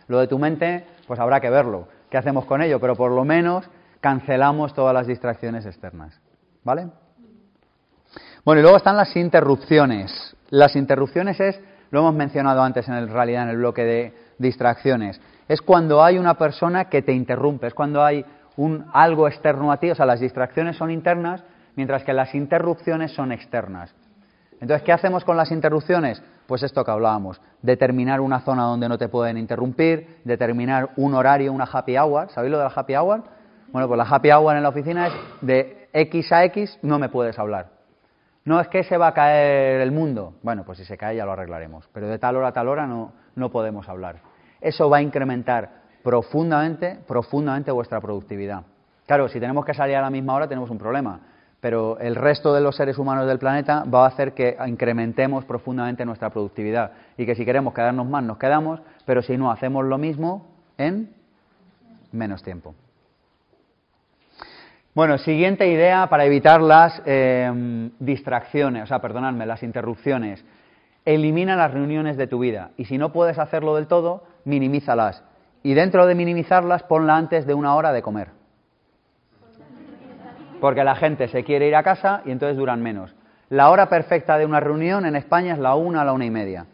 Speaker 1: Lo de tu mente, pues habrá que verlo. ¿Qué hacemos con ello? Pero por lo menos cancelamos todas las distracciones externas. ¿Vale? Bueno, y luego están las interrupciones. Las interrupciones es, lo hemos mencionado antes en realidad en el bloque de distracciones, es cuando hay una persona que te interrumpe, es cuando hay un algo externo a ti, o sea, las distracciones son internas, mientras que las interrupciones son externas. Entonces, ¿qué hacemos con las interrupciones? Pues esto que hablábamos, determinar una zona donde no te pueden interrumpir, determinar un horario, una happy hour. ¿Sabéis lo de la happy hour? Bueno, pues la happy hour en la oficina es de X a X no me puedes hablar. No es que se va a caer el mundo. Bueno, pues si se cae ya lo arreglaremos. Pero de tal hora a tal hora no, no podemos hablar. Eso va a incrementar profundamente, profundamente vuestra productividad. Claro, si tenemos que salir a la misma hora tenemos un problema pero el resto de los seres humanos del planeta va a hacer que incrementemos profundamente nuestra productividad y que si queremos quedarnos más nos quedamos, pero si no hacemos lo mismo en menos tiempo. Bueno, siguiente idea para evitar las eh, distracciones, o sea, perdonadme, las interrupciones. Elimina las reuniones de tu vida y si no puedes hacerlo del todo, minimízalas. Y dentro de minimizarlas, ponla antes de una hora de comer. Porque la gente se quiere ir a casa y entonces duran menos. La hora perfecta de una reunión en España es la una a la una y media.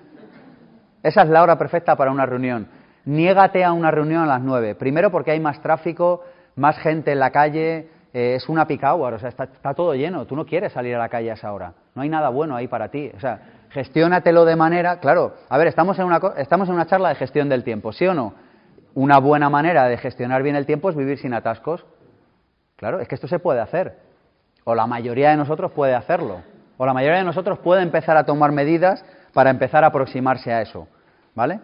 Speaker 1: Esa es la hora perfecta para una reunión. Niégate a una reunión a las nueve. Primero porque hay más tráfico, más gente en la calle, eh, es una pick o sea, está, todo lleno. Tú no quieres salir a la calle a esa hora. No hay nada bueno ahí para ti. O sea, gestiónatelo de manera. Claro, a ver, estamos en, una, estamos en una charla de gestión del tiempo, ¿sí o no? Una buena manera de gestionar bien el tiempo es vivir sin atascos. Claro, es que esto se puede hacer. O la mayoría de nosotros puede hacerlo. O la mayoría de nosotros puede empezar a tomar medidas para empezar a aproximarse a eso. ¿Vale?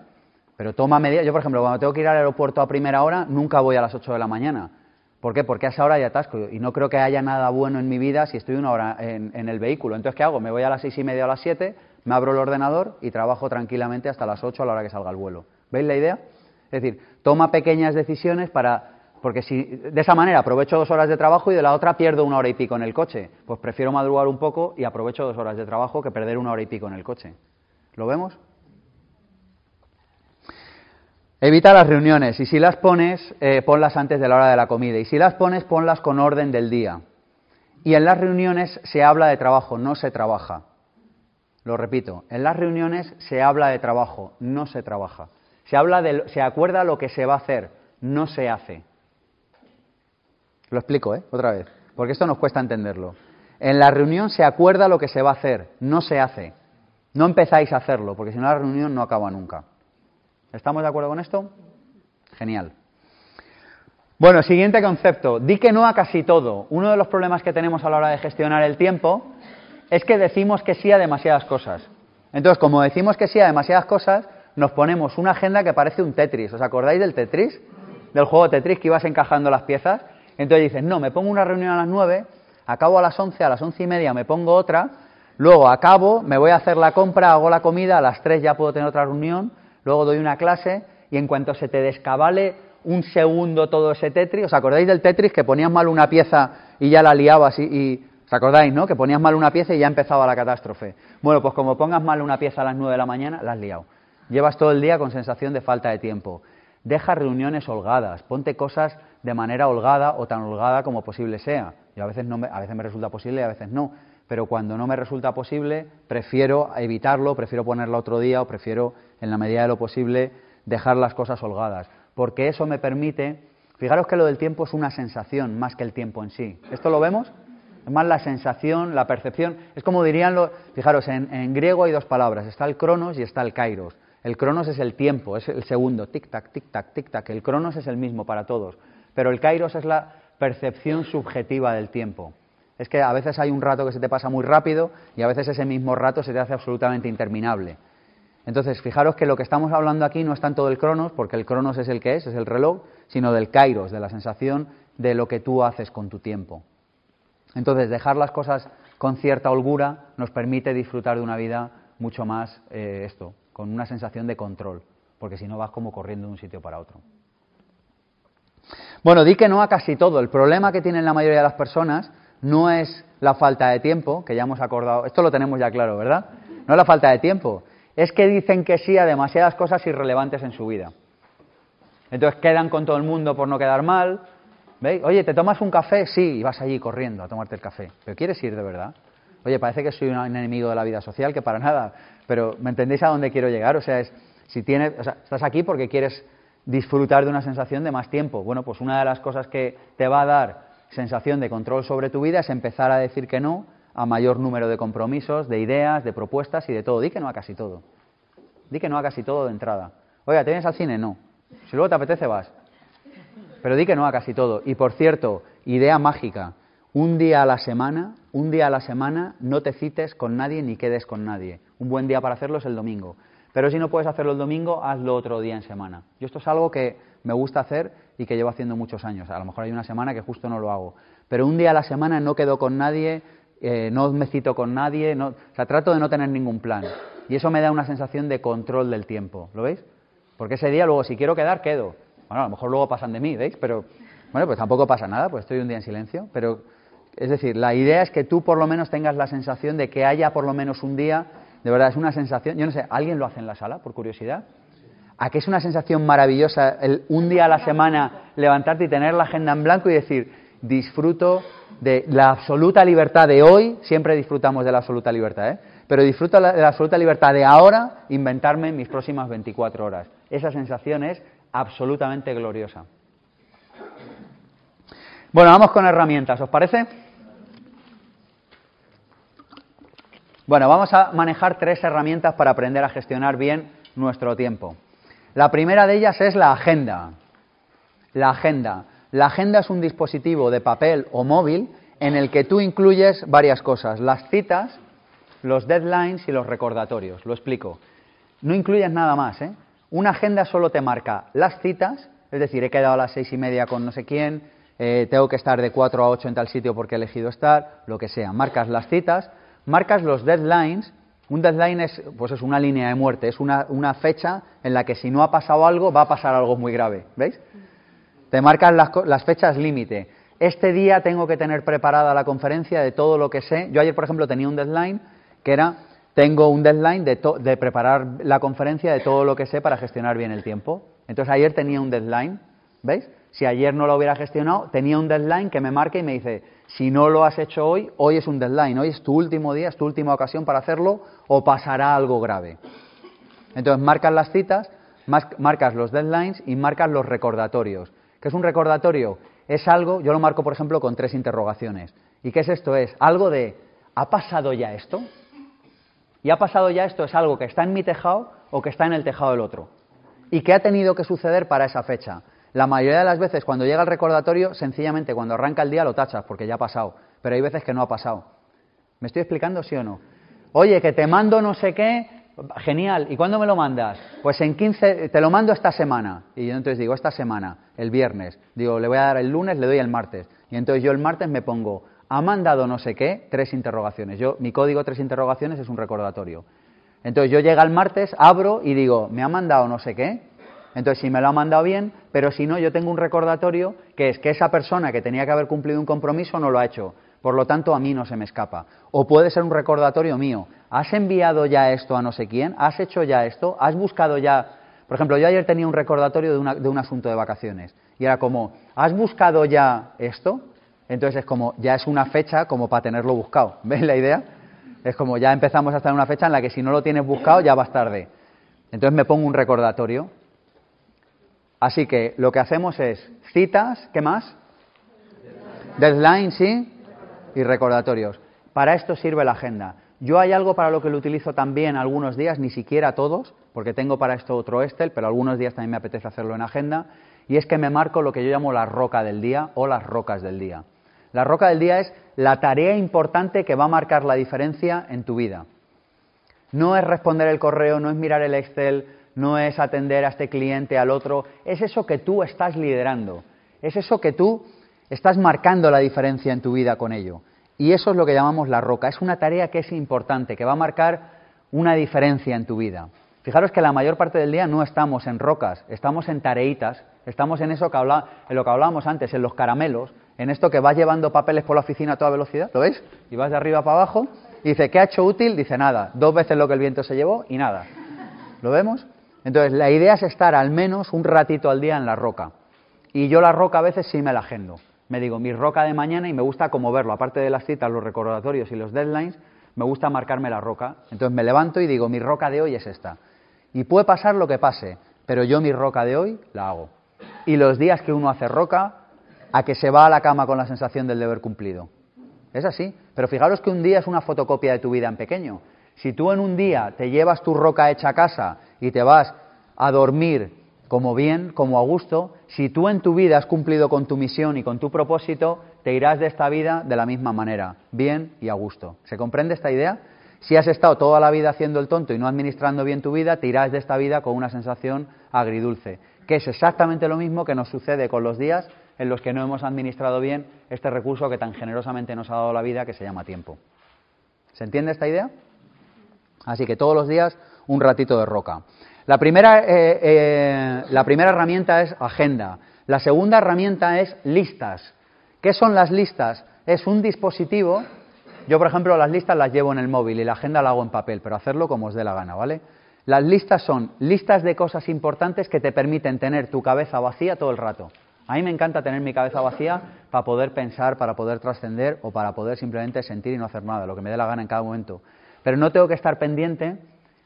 Speaker 1: Pero toma medidas. Yo, por ejemplo, cuando tengo que ir al aeropuerto a primera hora, nunca voy a las 8 de la mañana. ¿Por qué? Porque a esa hora hay atasco y no creo que haya nada bueno en mi vida si estoy una hora en, el vehículo. Entonces, ¿qué hago? Me voy a las seis y media o a las 7, me abro el ordenador y trabajo tranquilamente hasta las 8 a la hora que salga el vuelo. ¿Veis la idea? Es decir, toma pequeñas decisiones para porque si de esa manera aprovecho dos horas de trabajo y de la otra pierdo una hora y pico en el coche, pues prefiero madrugar un poco y aprovecho dos horas de trabajo que perder una hora y pico en el coche. ¿Lo vemos? Evita las reuniones y si las pones, eh, ponlas antes de la hora de la comida y si las pones, ponlas con orden del día. Y en las reuniones se habla de trabajo, no se trabaja. Lo repito, en las reuniones se habla de trabajo, no se trabaja. Se, habla de, se acuerda lo que se va a hacer, no se hace. Lo explico, ¿eh? Otra vez, porque esto nos cuesta entenderlo. En la reunión se acuerda lo que se va a hacer, no se hace. No empezáis a hacerlo, porque si no la reunión no acaba nunca. ¿Estamos de acuerdo con esto? Genial. Bueno, siguiente concepto. Di que no a casi todo. Uno de los problemas que tenemos a la hora de gestionar el tiempo es que decimos que sí a demasiadas cosas. Entonces, como decimos que sí a demasiadas cosas, nos ponemos una agenda que parece un Tetris. ¿Os acordáis del Tetris? Del juego Tetris que ibas encajando las piezas. Entonces dices, no, me pongo una reunión a las 9, acabo a las 11, a las once y media me pongo otra, luego acabo, me voy a hacer la compra, hago la comida, a las 3 ya puedo tener otra reunión, luego doy una clase y en cuanto se te descabale un segundo todo ese Tetris, ¿os acordáis del Tetris que ponías mal una pieza y ya la liabas y, ¿Os acordáis, no? Que ponías mal una pieza y ya empezaba la catástrofe. Bueno, pues como pongas mal una pieza a las 9 de la mañana, la has liado. Llevas todo el día con sensación de falta de tiempo. Deja reuniones holgadas, ponte cosas de manera holgada o tan holgada como posible sea. Y a veces, no me, a veces me resulta posible y a veces no. Pero cuando no me resulta posible, prefiero evitarlo, prefiero ponerlo otro día o prefiero, en la medida de lo posible, dejar las cosas holgadas. Porque eso me permite, fijaros que lo del tiempo es una sensación más que el tiempo en sí. ¿Esto lo vemos? Es más la sensación, la percepción. Es como dirían, lo, fijaros, en, en griego hay dos palabras, está el cronos y está el kairos. El cronos es el tiempo, es el segundo, tic-tac, tic-tac, tic-tac. El cronos es el mismo para todos, pero el kairos es la percepción subjetiva del tiempo. Es que a veces hay un rato que se te pasa muy rápido y a veces ese mismo rato se te hace absolutamente interminable. Entonces, fijaros que lo que estamos hablando aquí no es tanto del cronos, porque el cronos es el que es, es el reloj, sino del kairos, de la sensación de lo que tú haces con tu tiempo. Entonces, dejar las cosas con cierta holgura nos permite disfrutar de una vida mucho más, eh, esto, con una sensación de control, porque si no vas como corriendo de un sitio para otro. Bueno, di que no a casi todo. El problema que tienen la mayoría de las personas no es la falta de tiempo, que ya hemos acordado, esto lo tenemos ya claro, ¿verdad? No es la falta de tiempo, es que dicen que sí a demasiadas cosas irrelevantes en su vida. Entonces quedan con todo el mundo por no quedar mal. ¿Veis? Oye, ¿te tomas un café? Sí, y vas allí corriendo a tomarte el café. ¿Pero quieres ir de verdad? Oye, parece que soy un enemigo de la vida social, que para nada. Pero ¿me entendéis a dónde quiero llegar? O sea, es, si tienes, o sea, estás aquí porque quieres disfrutar de una sensación de más tiempo. Bueno, pues una de las cosas que te va a dar sensación de control sobre tu vida es empezar a decir que no a mayor número de compromisos, de ideas, de propuestas y de todo. Di que no a casi todo. Di que no a casi todo de entrada. Oiga, ¿te vienes al cine? No. Si luego te apetece, vas. Pero di que no a casi todo. Y por cierto, idea mágica. Un día a la semana, un día a la semana, no te cites con nadie ni quedes con nadie. Un buen día para hacerlo es el domingo. Pero si no puedes hacerlo el domingo, hazlo otro día en semana. Yo esto es algo que me gusta hacer y que llevo haciendo muchos años. A lo mejor hay una semana que justo no lo hago. Pero un día a la semana no quedo con nadie, eh, no me cito con nadie, no, o sea, trato de no tener ningún plan. Y eso me da una sensación de control del tiempo, ¿lo veis? Porque ese día luego, si quiero quedar, quedo. Bueno, a lo mejor luego pasan de mí, ¿veis? Pero, bueno, pues tampoco pasa nada, pues estoy un día en silencio. Pero, es decir, la idea es que tú por lo menos tengas la sensación de que haya por lo menos un día, de verdad, es una sensación, yo no sé, ¿alguien lo hace en la sala, por curiosidad? ¿A qué es una sensación maravillosa el, un día a la semana levantarte y tener la agenda en blanco y decir, disfruto de la absoluta libertad de hoy, siempre disfrutamos de la absoluta libertad, ¿eh? pero disfruto de la absoluta libertad de ahora inventarme mis próximas 24 horas. Esa sensación es absolutamente gloriosa. Bueno, vamos con herramientas, ¿os parece? Bueno, vamos a manejar tres herramientas para aprender a gestionar bien nuestro tiempo. La primera de ellas es la agenda. La agenda. La agenda es un dispositivo de papel o móvil en el que tú incluyes varias cosas, las citas, los deadlines y los recordatorios. Lo explico. No incluyes nada más. ¿eh? Una agenda solo te marca las citas, es decir, he quedado a las seis y media con no sé quién, eh, tengo que estar de cuatro a ocho en tal sitio porque he elegido estar, lo que sea. Marcas las citas, marcas los deadlines. Un deadline es, pues es una línea de muerte, es una, una fecha en la que si no ha pasado algo, va a pasar algo muy grave. ¿Veis? Te marcan las, fechas límite. Este día tengo que tener preparada la conferencia de todo lo que sé. Yo ayer, por ejemplo, tenía un deadline que era, tengo un deadline de, de preparar la conferencia de todo lo que sé para gestionar bien el tiempo. Entonces ayer tenía un deadline, ¿veis? Si ayer no lo hubiera gestionado, tenía un deadline que me marca y me dice, si no lo has hecho hoy, hoy es un deadline, hoy es tu último día, es tu última ocasión para hacerlo o pasará algo grave. Entonces marcas las citas, marcas los deadlines y marcas los recordatorios. ¿Qué es un recordatorio? Es algo, yo lo marco por ejemplo con tres interrogaciones. ¿Y qué es esto? Es algo de, ¿ha pasado ya esto? ¿Y ha pasado ya esto? Es algo que está en mi tejado o que está en el tejado del otro. ¿Y qué ha tenido que suceder para esa fecha? La mayoría de las veces cuando llega el recordatorio, sencillamente cuando arranca el día lo tachas porque ya ha pasado. Pero hay veces que no ha pasado. ¿Me estoy explicando sí o no? Oye, que te mando no sé qué Genial. ¿Y cuándo me lo mandas? Pues en 15, te lo mando esta semana. Y yo entonces digo, esta semana, el viernes. Digo, le voy a dar el lunes, le doy el martes. Y entonces yo el martes me pongo, ha mandado no sé qué, tres interrogaciones. Yo, mi código tres interrogaciones es un recordatorio. Entonces yo llega el martes, abro y digo, me ha mandado no sé qué. Entonces si me lo ha mandado bien, pero si no, yo tengo un recordatorio que es que esa persona que tenía que haber cumplido un compromiso no lo ha hecho. Por lo tanto, a mí no se me escapa. O puede ser un recordatorio mío. ¿Has enviado ya esto a no sé quién? ¿Has hecho ya esto? ¿Has buscado ya...? Por ejemplo, yo ayer tenía un recordatorio de, de un asunto de vacaciones. Y era como, ¿has buscado ya esto? Entonces es como, ya es una fecha como para tenerlo buscado. ¿Veis la idea? Es como, ya empezamos a estar en una fecha en la que si no lo tienes buscado ya vas tarde. Entonces me pongo un recordatorio. Así que lo que hacemos es citas, ¿qué más? Deadline, ¿sí? y recordatorios. Para esto sirve la agenda. Yo hay algo para lo que lo utilizo también algunos días, ni siquiera todos, porque tengo para esto otro Excel, pero algunos días también me apetece hacerlo en agenda, y es que me marco lo que yo llamo la roca del día o las rocas del día. La roca del día es la tarea importante que va a marcar la diferencia en tu vida. No es responder el correo, no es mirar el Excel, no es atender a este cliente, al otro, es eso que tú estás liderando, es eso que tú Estás marcando la diferencia en tu vida con ello. Y eso es lo que llamamos la roca. Es una tarea que es importante, que va a marcar una diferencia en tu vida. Fijaros que la mayor parte del día no estamos en rocas, estamos en tareitas, estamos en eso que habla, en lo que hablábamos antes, en los caramelos, en esto que vas llevando papeles por la oficina a toda velocidad, ¿lo veis? Y vas de arriba para abajo y dice, ¿qué ha hecho útil? Dice nada, dos veces lo que el viento se llevó y nada. ¿Lo vemos? Entonces, la idea es estar al menos un ratito al día en la roca. Y yo la roca a veces sí me la agendo. Me digo, mi roca de mañana y me gusta como verlo. Aparte de las citas, los recordatorios y los deadlines, me gusta marcarme la roca. Entonces me levanto y digo, mi roca de hoy es esta. Y puede pasar lo que pase, pero yo mi roca de hoy la hago. Y los días que uno hace roca, a que se va a la cama con la sensación del deber cumplido. Es así. Pero fijaros que un día es una fotocopia de tu vida en pequeño. Si tú en un día te llevas tu roca hecha a casa y te vas a dormir como bien, como a gusto, si tú en tu vida has cumplido con tu misión y con tu propósito, te irás de esta vida de la misma manera, bien y a gusto. ¿Se comprende esta idea? Si has estado toda la vida haciendo el tonto y no administrando bien tu vida, te irás de esta vida con una sensación agridulce, que es exactamente lo mismo que nos sucede con los días en los que no hemos administrado bien este recurso que tan generosamente nos ha dado la vida, que se llama tiempo. ¿Se entiende esta idea? Así que todos los días un ratito de roca. La primera, eh, eh, la primera herramienta es agenda. La segunda herramienta es listas. ¿Qué son las listas? Es un dispositivo. Yo, por ejemplo, las listas las llevo en el móvil y la agenda la hago en papel, pero hacerlo como os dé la gana, ¿vale? Las listas son listas de cosas importantes que te permiten tener tu cabeza vacía todo el rato. A mí me encanta tener mi cabeza vacía para poder pensar, para poder trascender o para poder simplemente sentir y no hacer nada, lo que me dé la gana en cada momento. Pero no tengo que estar pendiente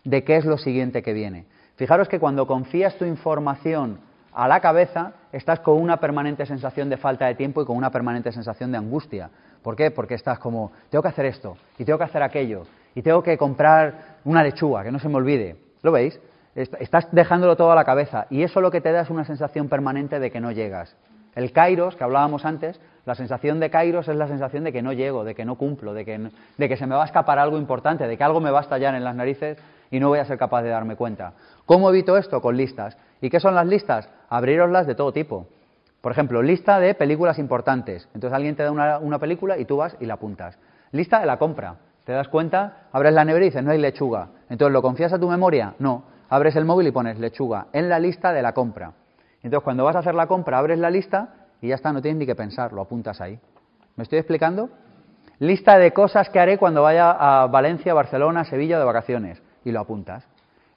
Speaker 1: de qué es lo siguiente que viene. Fijaros que cuando confías tu información a la cabeza, estás con una permanente sensación de falta de tiempo y con una permanente sensación de angustia. ¿Por qué? Porque estás como, tengo que hacer esto, y tengo que hacer aquello, y tengo que comprar una lechuga, que no se me olvide. ¿Lo veis? Estás dejándolo todo a la cabeza, y eso lo que te da es una sensación permanente de que no llegas. El kairos, que hablábamos antes, la sensación de kairos es la sensación de que no llego, de que no cumplo, de que, de que se me va a escapar algo importante, de que algo me va a estallar en las narices y no voy a ser capaz de darme cuenta. ¿Cómo evito esto? Con listas. ¿Y qué son las listas? Abriroslas de todo tipo. Por ejemplo, lista de películas importantes. Entonces alguien te da una, película y tú vas y la apuntas. Lista de la compra. Te das cuenta, abres la nevera y dices, no hay lechuga. Entonces, ¿lo confías a tu memoria? No. Abres el móvil y pones lechuga en la lista de la compra. Entonces, cuando vas a hacer la compra, abres la lista y ya está, no tienes ni que pensar, lo apuntas ahí. ¿Me estoy explicando? Lista de cosas que haré cuando vaya a Valencia, Barcelona, Sevilla de vacaciones y lo apuntas.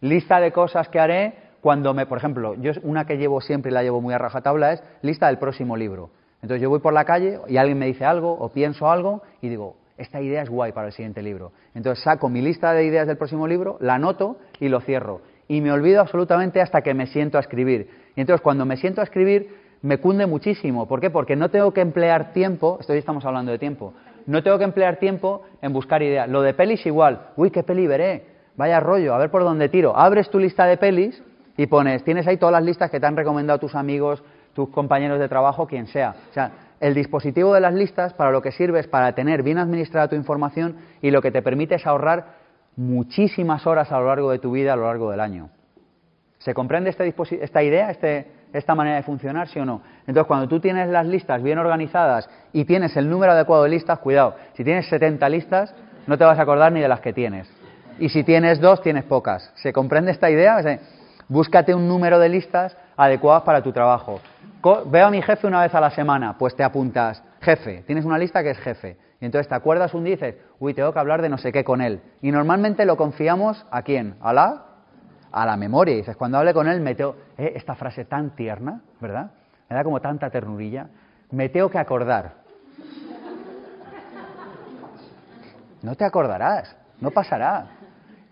Speaker 1: Lista de cosas que haré cuando me, por ejemplo, yo una que llevo siempre y la llevo muy a rajatabla es lista del próximo libro. Entonces yo voy por la calle y alguien me dice algo o pienso algo y digo, esta idea es guay para el siguiente libro. Entonces saco mi lista de ideas del próximo libro, la anoto y lo cierro. Y me olvido absolutamente hasta que me siento a escribir. Y entonces cuando me siento a escribir me cunde muchísimo. ¿Por qué? Porque no tengo que emplear tiempo, esto ya estamos hablando de tiempo, no tengo que emplear tiempo en buscar ideas. Lo de pelis igual, uy, ¿qué peli veré? Vaya rollo, a ver por dónde tiro. Abres tu lista de pelis y pones, tienes ahí todas las listas que te han recomendado tus amigos, tus compañeros de trabajo, quien sea. O sea, el dispositivo de las listas para lo que sirve es para tener bien administrada tu información y lo que te permite es ahorrar muchísimas horas a lo largo de tu vida, a lo largo del año. ¿Se comprende este esta idea, este, esta manera de funcionar, sí o no? Entonces, cuando tú tienes las listas bien organizadas y tienes el número adecuado de listas, cuidado, si tienes 70 listas, no te vas a acordar ni de las que tienes y si tienes dos, tienes pocas. ¿Se comprende esta idea? búscate un número de listas adecuadas para tu trabajo. veo a mi jefe una vez a la semana, pues te apuntas, jefe, tienes una lista que es jefe. Y entonces te acuerdas un día y dices, uy, tengo que hablar de no sé qué con él. Y normalmente lo confiamos a quién? A la, a la memoria. Y dices, cuando hable con él, me tengo, eh, esta frase tan tierna, ¿verdad? Me da como tanta ternurilla. Me tengo que acordar. No te acordarás, no pasará.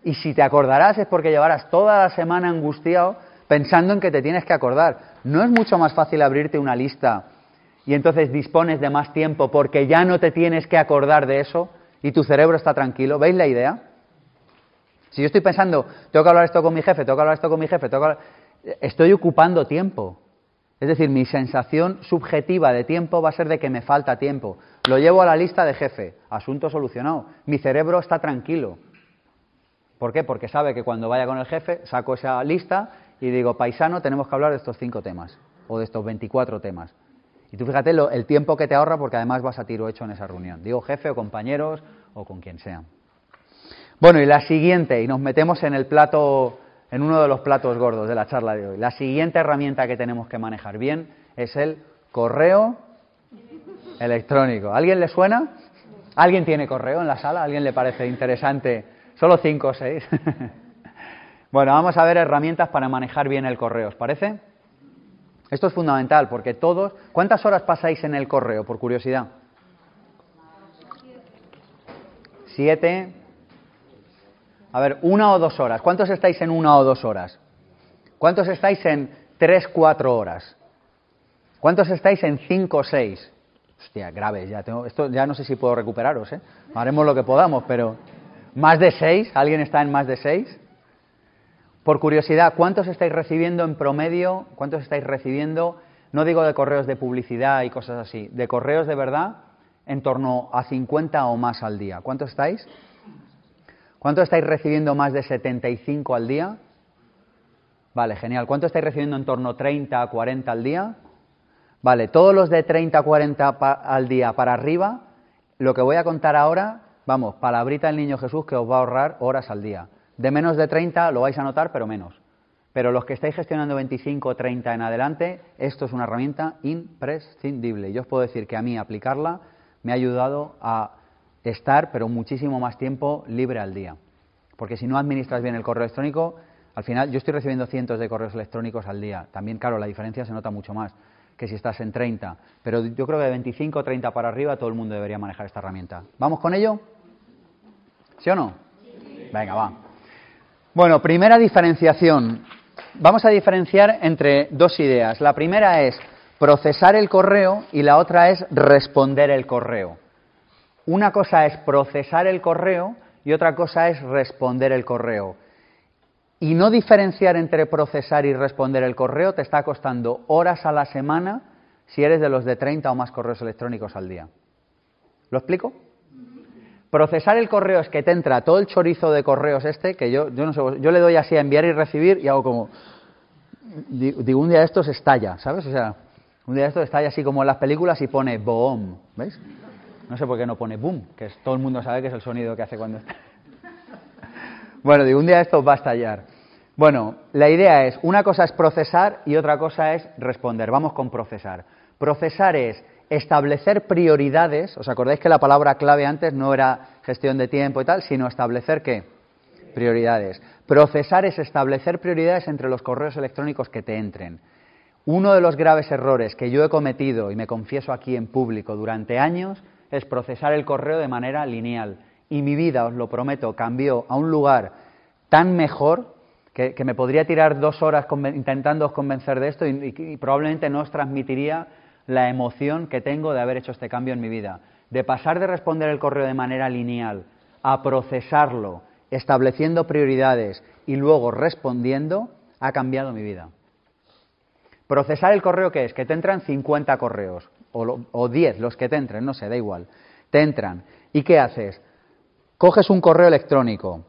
Speaker 1: Y si te acordarás es porque llevarás toda la semana angustiado pensando en que te tienes que acordar. ¿No es mucho más fácil abrirte una lista y entonces dispones de más tiempo porque ya no te tienes que acordar de eso y tu cerebro está tranquilo? ¿Veis la idea? Si yo estoy pensando, tengo que hablar esto con mi jefe, tengo que hablar esto con mi jefe, tengo que estoy ocupando tiempo. Es decir, mi sensación subjetiva de tiempo va a ser de que me falta tiempo. Lo llevo a la lista de jefe, asunto solucionado. Mi cerebro está tranquilo. ¿Por qué? Porque sabe que cuando vaya con el jefe saco esa lista y digo, paisano, tenemos que hablar de estos cinco temas o de estos 24 temas. Y tú fíjate el tiempo que te ahorra porque además vas a tiro hecho en esa reunión. Digo jefe o compañeros o con quien sea. Bueno, y la siguiente, y nos metemos en el plato, en uno de los platos gordos de la charla de hoy. La siguiente herramienta que tenemos que manejar bien es el correo electrónico. ¿Alguien le suena? ¿Alguien tiene correo en la sala? ¿Alguien le parece interesante Solo cinco o seis. Bueno, vamos a ver herramientas para manejar bien el correo, ¿os parece? Esto es fundamental porque todos... ¿Cuántas horas pasáis en el correo, por curiosidad? Siete. A ver, una o dos horas. ¿Cuántos estáis en una o dos horas? ¿Cuántos estáis en tres, cuatro horas? ¿Cuántos estáis en cinco o seis? Hostia, grave, ya tengo, esto ya no sé si puedo recuperaros, ¿eh? Haremos lo que podamos, pero ¿más de seis? ¿Alguien está en más de seis? Por curiosidad, ¿cuántos estáis recibiendo en promedio? ¿Cuántos estáis recibiendo? No digo de correos de publicidad y cosas así, de correos de verdad en torno a 50 o más al día. ¿Cuántos estáis? ¿Cuántos estáis recibiendo más de 75 al día? Vale, genial. ¿Cuántos estáis recibiendo en torno a 30, 40 al día? Vale, todos los de 30, 40 al día para arriba, lo que voy a contar ahora, vamos, palabrita del niño Jesús que os va a ahorrar horas al día. De menos de 30 lo vais a notar, pero menos. Pero los que estáis gestionando 25 o 30 en adelante, esto es una herramienta imprescindible. Yo os puedo decir que a mí aplicarla me ha ayudado a estar, pero muchísimo más tiempo libre al día. Porque si no administras bien el correo electrónico, al final yo estoy recibiendo cientos de correos electrónicos al día. También, claro, la diferencia se nota mucho más que si estás en 30. Pero yo creo que de 25 o 30 para arriba todo el mundo debería manejar esta herramienta. ¿Vamos con ello? ¿Sí o no? Venga, va. Bueno, primera diferenciación. Vamos a diferenciar entre dos ideas. La primera es procesar el correo y la otra es responder el correo. Una cosa es procesar el correo y otra cosa es responder el correo. Y no diferenciar entre procesar y responder el correo te está costando horas a la semana si eres de los de 30 o más correos electrónicos al día. ¿Lo explico? Procesar el correo es que te entra todo el chorizo de correos este, que yo, yo no sé, yo le doy así a enviar y recibir y hago como, digo, un día de estos estalla, ¿sabes? O sea, un día de estos estalla así como en las películas y pone boom, ¿veis? No sé por qué no pone boom, que es, todo el mundo sabe que es el sonido que hace cuando está. bueno, digo, un día de estos va a estallar. Bueno, la idea es, una cosa es procesar y otra cosa es responder. Vamos con procesar. Procesar es establecer prioridades, ¿os acordáis que la palabra clave antes no era gestión de tiempo y tal, sino establecer qué? Prioridades. Procesar es establecer prioridades entre los correos electrónicos que te entren. Uno de los graves errores que yo he cometido, y me confieso aquí en público, durante años, es procesar el correo de manera lineal. Y mi vida, os lo prometo, cambió a un lugar tan mejor que, me podría tirar dos horas intentando convencer de esto y probablemente no os transmitiría la emoción que tengo de haber hecho este cambio en mi vida. De pasar de responder el correo de manera lineal a procesarlo, estableciendo prioridades y luego respondiendo, ha cambiado mi vida. Procesar el correo, ¿qué es? Que te entran 50 correos, o, o 10, los que te entren, no sé, da igual. Te entran. ¿Y qué haces? Coges un correo electrónico,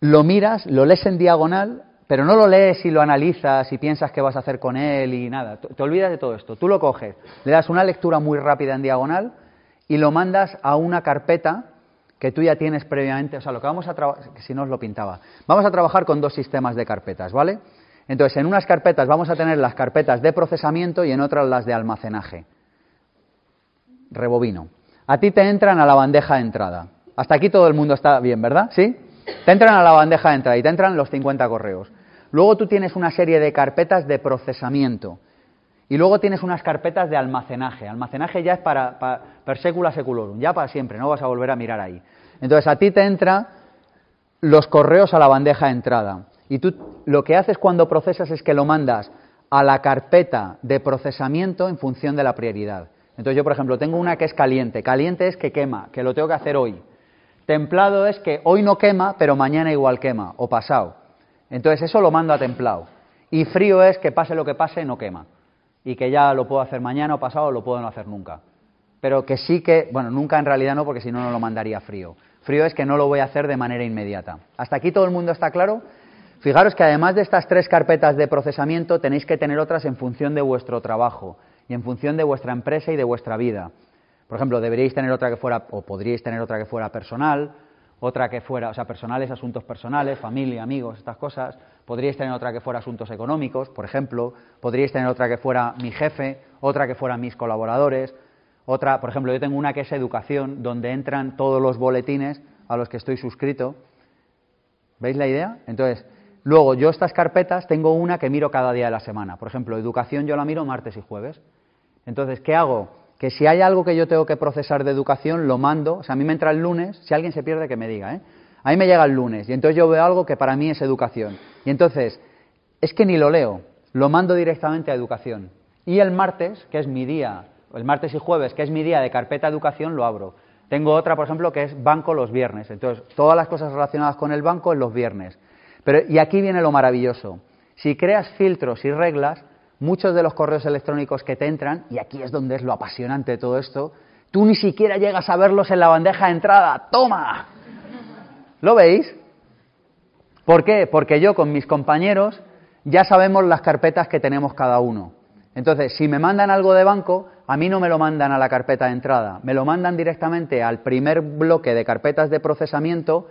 Speaker 1: lo miras, lo lees en diagonal pero no lo lees y lo analizas y piensas qué vas a hacer con él y nada. Te olvidas de todo esto. Tú lo coges, le das una lectura muy rápida en diagonal y lo mandas a una carpeta que tú ya tienes previamente. O sea, lo que vamos a trabajar, si no os lo pintaba, vamos a trabajar con dos sistemas de carpetas, ¿vale? Entonces, en unas carpetas vamos a tener las carpetas de procesamiento y en otras las de almacenaje. Rebobino. A ti te entran a la bandeja de entrada. Hasta aquí todo el mundo está bien, ¿verdad? ¿Sí? Te entran a la bandeja de entrada y te entran los 50 correos. Luego tú tienes una serie de carpetas de procesamiento. Y luego tienes unas carpetas de almacenaje. Almacenaje ya es para, per secula seculorum, ya para siempre, no vas a volver a mirar ahí. Entonces a ti te entran los correos a la bandeja de entrada. Y tú lo que haces cuando procesas es que lo mandas a la carpeta de procesamiento en función de la prioridad. Entonces yo, por ejemplo, tengo una que es caliente. Caliente es que quema, que lo tengo que hacer hoy. Templado es que hoy no quema, pero mañana igual quema, o pasado. Entonces eso lo mando a templado. Y frío es que pase lo que pase, no quema. Y que ya lo puedo hacer mañana o pasado, lo puedo no hacer nunca. Pero que sí que, bueno, nunca en realidad no, porque si no, no lo mandaría frío. Frío es que no lo voy a hacer de manera inmediata. ¿Hasta aquí todo el mundo está claro? Fijaros que además de estas tres carpetas de procesamiento, tenéis que tener otras en función de vuestro trabajo y en función de vuestra empresa y de vuestra vida. Por ejemplo, deberíais tener otra que fuera, o podríais tener otra que fuera personal, otra que fuera, o sea, personales, asuntos personales, familia, amigos, estas cosas. Podríais tener otra que fuera asuntos económicos, por ejemplo. Podríais tener otra que fuera mi jefe, otra que fuera mis colaboradores. Otra, por ejemplo, yo tengo una que es educación, donde entran todos los boletines a los que estoy suscrito. ¿Veis la idea? Entonces, Luego, yo estas carpetas tengo una que miro cada día de la semana. Por ejemplo, educación yo la miro martes y jueves. Entonces, ¿qué hago? Que si hay algo que yo tengo que procesar de educación, lo mando. O sea, a mí me entra el lunes, si alguien se pierde, que me diga, ¿eh? A mí me llega el lunes y entonces yo veo algo que para mí es educación. Y entonces, es que ni lo leo, lo mando directamente a educación. Y el martes, que es mi día, el martes y jueves, que es mi día de carpeta educación, lo abro. Tengo otra, por ejemplo, que es banco los viernes. Entonces, todas las cosas relacionadas con el banco en los viernes. Pero, y aquí viene lo maravilloso. Si creas filtros y reglas, muchos de los correos electrónicos que te entran, y aquí es donde es lo apasionante de todo esto, tú ni siquiera llegas a verlos en la bandeja de entrada. ¡Toma! ¿Lo veis? ¿Por qué? Porque yo con mis compañeros ya sabemos las carpetas que tenemos cada uno. Entonces, si me mandan algo de banco, a mí no me lo mandan a la carpeta de entrada, me lo mandan directamente al primer bloque de carpetas de procesamiento.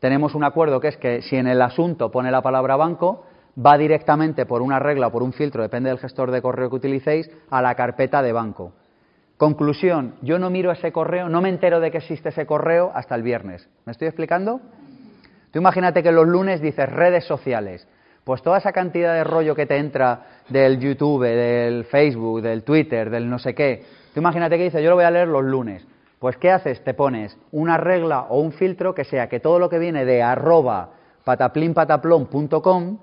Speaker 1: Tenemos un acuerdo que es que si en el asunto pone la palabra banco, va directamente por una regla o por un filtro, depende del gestor de correo que utilicéis, a la carpeta de banco. Conclusión, yo no miro ese correo, no me entero de que existe ese correo hasta el viernes. ¿Me estoy explicando? Tú imagínate que los lunes dices redes sociales. Pues toda esa cantidad de rollo que te entra del YouTube, del Facebook, del Twitter, del no sé qué, tú imagínate que dices, yo lo voy a leer los lunes. Pues ¿qué haces? Te pones una regla o un filtro que sea que todo lo que viene de arroba pataplinpataplon.com,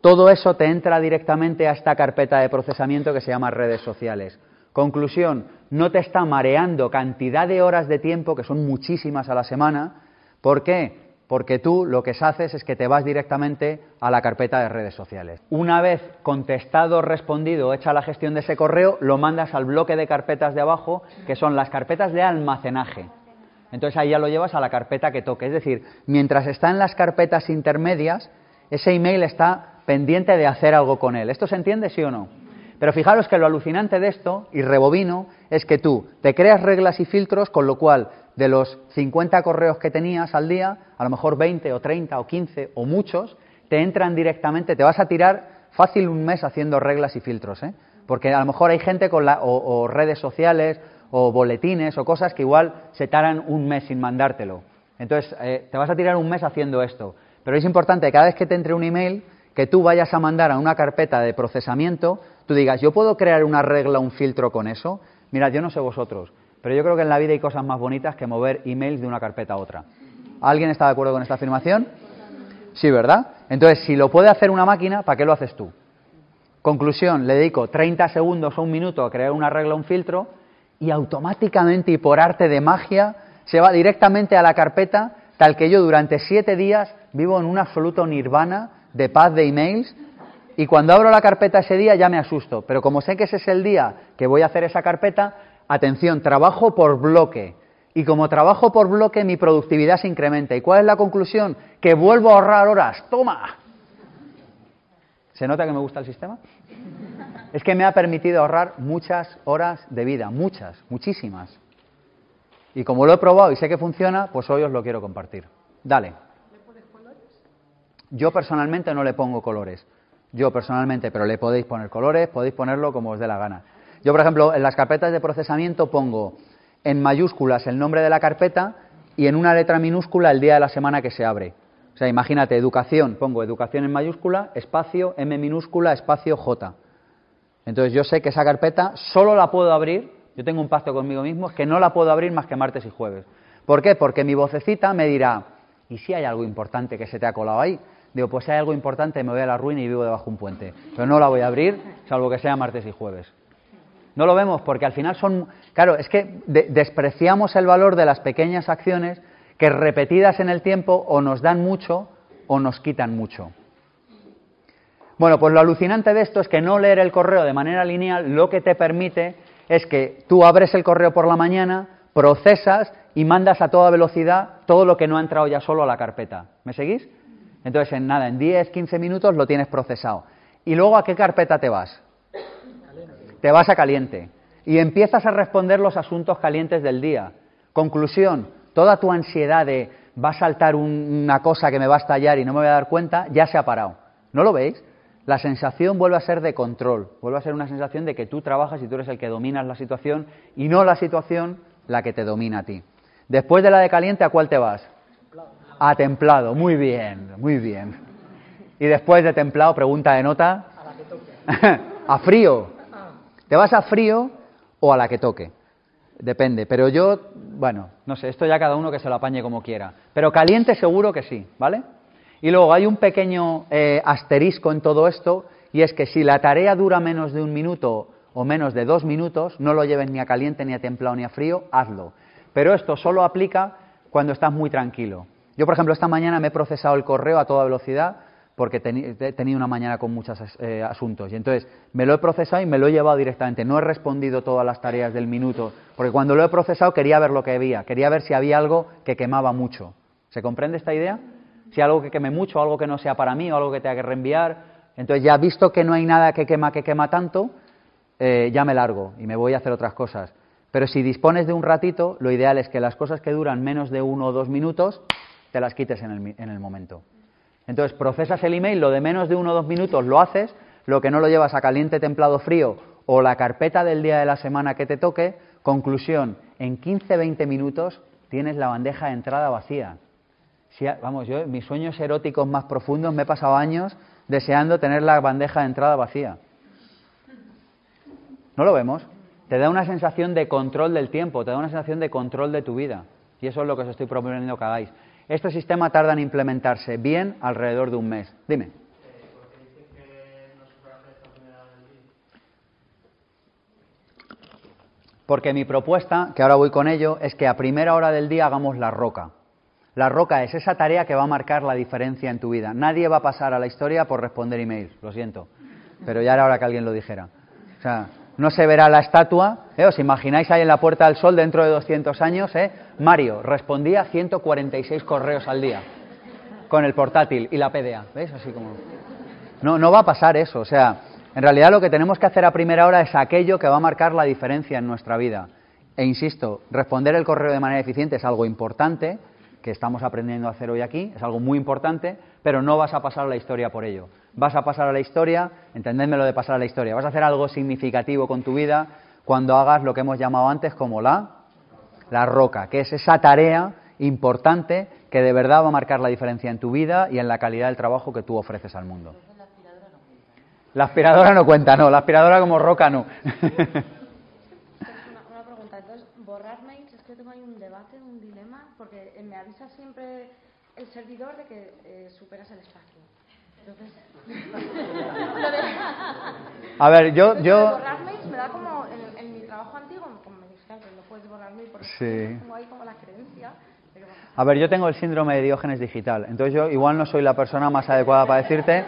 Speaker 1: todo eso te entra directamente a esta carpeta de procesamiento que se llama redes sociales. Conclusión, no te está mareando cantidad de horas de tiempo, que son muchísimas a la semana. ¿Por qué? Porque tú lo que haces es que te vas directamente a la carpeta de redes sociales. Una vez contestado, respondido, hecha la gestión de ese correo, lo mandas al bloque de carpetas de abajo, que son las carpetas de almacenaje. Entonces ahí ya lo llevas a la carpeta que toque. Es decir, mientras está en las carpetas intermedias, ese email está pendiente de hacer algo con él. ¿Esto se entiende, sí o no? Pero fijaros que lo alucinante de esto, y rebobino, es que tú te creas reglas y filtros, con lo cual de los 50 correos que tenías al día, a lo mejor 20 o 30 o 15 o muchos, te entran directamente, te vas a tirar fácil un mes haciendo reglas y filtros, ¿eh? porque a lo mejor hay gente con la, o, redes sociales o boletines o cosas que igual se taran un mes sin mandártelo. Entonces, eh, te vas a tirar un mes haciendo esto. Pero es importante cada vez que te entre un email, que tú vayas a mandar a una carpeta de procesamiento, tú digas, ¿yo puedo crear una regla, un filtro con eso? Mira, yo no sé vosotros, pero yo creo que en la vida hay cosas más bonitas que mover emails de una carpeta a otra. ¿Alguien está de acuerdo con esta afirmación? Sí, ¿verdad? Entonces, si lo puede hacer una máquina, ¿para qué lo haces tú? Conclusión, le dedico 30 segundos o un minuto a crear una regla, un filtro, y automáticamente y por arte de magia se va directamente a la carpeta, tal que yo durante siete días vivo en un absoluto nirvana de paz de emails, y cuando abro la carpeta ese día ya me asusto, pero como sé que ese es el día que voy a hacer esa carpeta, atención, trabajo por bloque. Y como trabajo por bloque, mi productividad se incrementa. ¿Y cuál es la conclusión? Que vuelvo a ahorrar horas. ¡Toma! ¿Se nota que me gusta el sistema? Es que me ha permitido ahorrar muchas horas de vida, muchas, muchísimas. Y como lo he probado y sé que funciona, pues hoy os lo quiero compartir. Dale. ¿Le pones colores? Yo personalmente no le pongo colores. Yo personalmente, pero le podéis poner colores, podéis ponerlo como os dé la gana. Yo, por ejemplo, en las carpetas de procesamiento pongo en mayúsculas el nombre de la carpeta y en una letra minúscula el día de la semana que se abre. O sea, imagínate, educación, pongo educación en mayúscula, espacio, M minúscula, espacio, J. Entonces yo sé que esa carpeta solo la puedo abrir, yo tengo un pacto conmigo mismo, que no la puedo abrir más que martes y jueves. ¿Por qué? Porque mi vocecita me dirá, ¿y si hay algo importante que se te ha colado ahí? Digo, pues si hay algo importante me voy a la ruina y vivo debajo de un puente. Pero no la voy a abrir, salvo que sea martes y jueves. No lo vemos porque al final son, claro, es que despreciamos el valor de las pequeñas acciones que repetidas en el tiempo o nos dan mucho o nos quitan mucho. Bueno, pues lo alucinante de esto es que no leer el correo de manera lineal lo que te permite es que tú abres el correo por la mañana, procesas y mandas a toda velocidad todo lo que no ha entrado ya solo a la carpeta. ¿Me seguís? Entonces, en nada, en 10, 15 minutos lo tienes procesado. ¿Y luego a qué carpeta te vas? Te vas a caliente y empiezas a responder los asuntos calientes del día. Conclusión, toda tu ansiedad de va a saltar una cosa que me va a estallar y no me voy a dar cuenta, ya se ha parado. ¿No lo veis? La sensación vuelve a ser de control, vuelve a ser una sensación de que tú trabajas y tú eres el que dominas la situación y no la situación la que te domina a ti. Después de la de caliente, ¿a cuál te vas? A templado, muy bien, muy bien. Y después de templado, pregunta de nota.
Speaker 3: A la que toque.
Speaker 1: a frío. ¿Te vas a frío o a la que toque? Depende, pero yo, bueno, no sé, esto ya cada uno que se lo apañe como quiera. Pero caliente seguro que sí, ¿vale? Y luego hay un pequeño eh, asterisco en todo esto, y es que si la tarea dura menos de un minuto o menos de dos minutos, no lo lleves ni a caliente, ni a templado, ni a frío, hazlo. Pero esto solo aplica cuando estás muy tranquilo. Yo, por ejemplo, esta mañana me he procesado el correo a toda velocidad porque he tenido una mañana con muchos eh, asuntos. Y entonces me lo he procesado y me lo he llevado directamente. No he respondido todas las tareas del minuto, porque cuando lo he procesado quería ver lo que había, quería ver si había algo que quemaba mucho. ¿Se comprende esta idea? Si algo que queme mucho, algo que no sea para mí o algo que tenga que reenviar. Entonces ya visto que no hay nada que quema que quema tanto, eh, ya me largo y me voy a hacer otras cosas. Pero si dispones de un ratito, lo ideal es que las cosas que duran menos de uno o dos minutos, te las quites en el, en el momento. Entonces, procesas el email, lo de menos de uno o dos minutos lo haces, lo que no lo llevas a caliente, templado, frío o la carpeta del día de la semana que te toque. Conclusión, en 15-20 minutos tienes la bandeja de entrada vacía. Si vamos, yo, mis sueños eróticos más profundos me he pasado años deseando tener la bandeja de entrada vacía. ¿No lo vemos? Te da una sensación de control del tiempo, te da una sensación de control de tu vida. Y eso es lo que os estoy proponiendo que hagáis. Este sistema tarda en implementarse bien alrededor de un mes. Dime. Porque mi propuesta, que ahora voy con ello, es que a primera hora del día hagamos la roca. La roca es esa tarea que va a marcar la diferencia en tu vida. Nadie va a pasar a la historia por responder emails, lo siento. Pero ya era hora que alguien lo dijera. O sea, no se verá la estatua. ¿eh? ¿Os imagináis ahí en la Puerta del Sol dentro de 200 años? ¿eh? Mario respondía 146 correos al día con el portátil y la PDA. ¿Ves? Así como... No, no va a pasar eso. O sea, en realidad lo que tenemos que hacer a primera hora es aquello que va a marcar la diferencia en nuestra vida. E insisto, responder el correo de manera eficiente es algo importante, que estamos aprendiendo a hacer hoy aquí, es algo muy importante, pero no vas a pasar a la historia por ello. Vas a pasar a la historia, entendedme lo de pasar a la historia, vas a hacer algo significativo con tu vida cuando hagas lo que hemos llamado antes como la, la roca, que es esa tarea importante que de verdad va a marcar la diferencia en tu vida y en la calidad del trabajo que tú ofreces al mundo. La aspiradora no cuenta, no. La aspiradora como roca no.
Speaker 2: Una, una pregunta, entonces, borrar mails, es que tengo ahí un debate, un dilema, porque eh, me avisa siempre el servidor de que eh, superas el espacio. Entonces,
Speaker 1: A ver, yo,
Speaker 2: de
Speaker 1: yo,
Speaker 2: borrar mails me da como, en, en mi trabajo antiguo, como me dijeron que no puedes borrar mails, porque
Speaker 1: Sí.
Speaker 2: tengo ahí como la creencia, pero
Speaker 1: a ver, yo tengo el síndrome de Diógenes digital. Entonces yo igual no soy la persona más adecuada para decirte,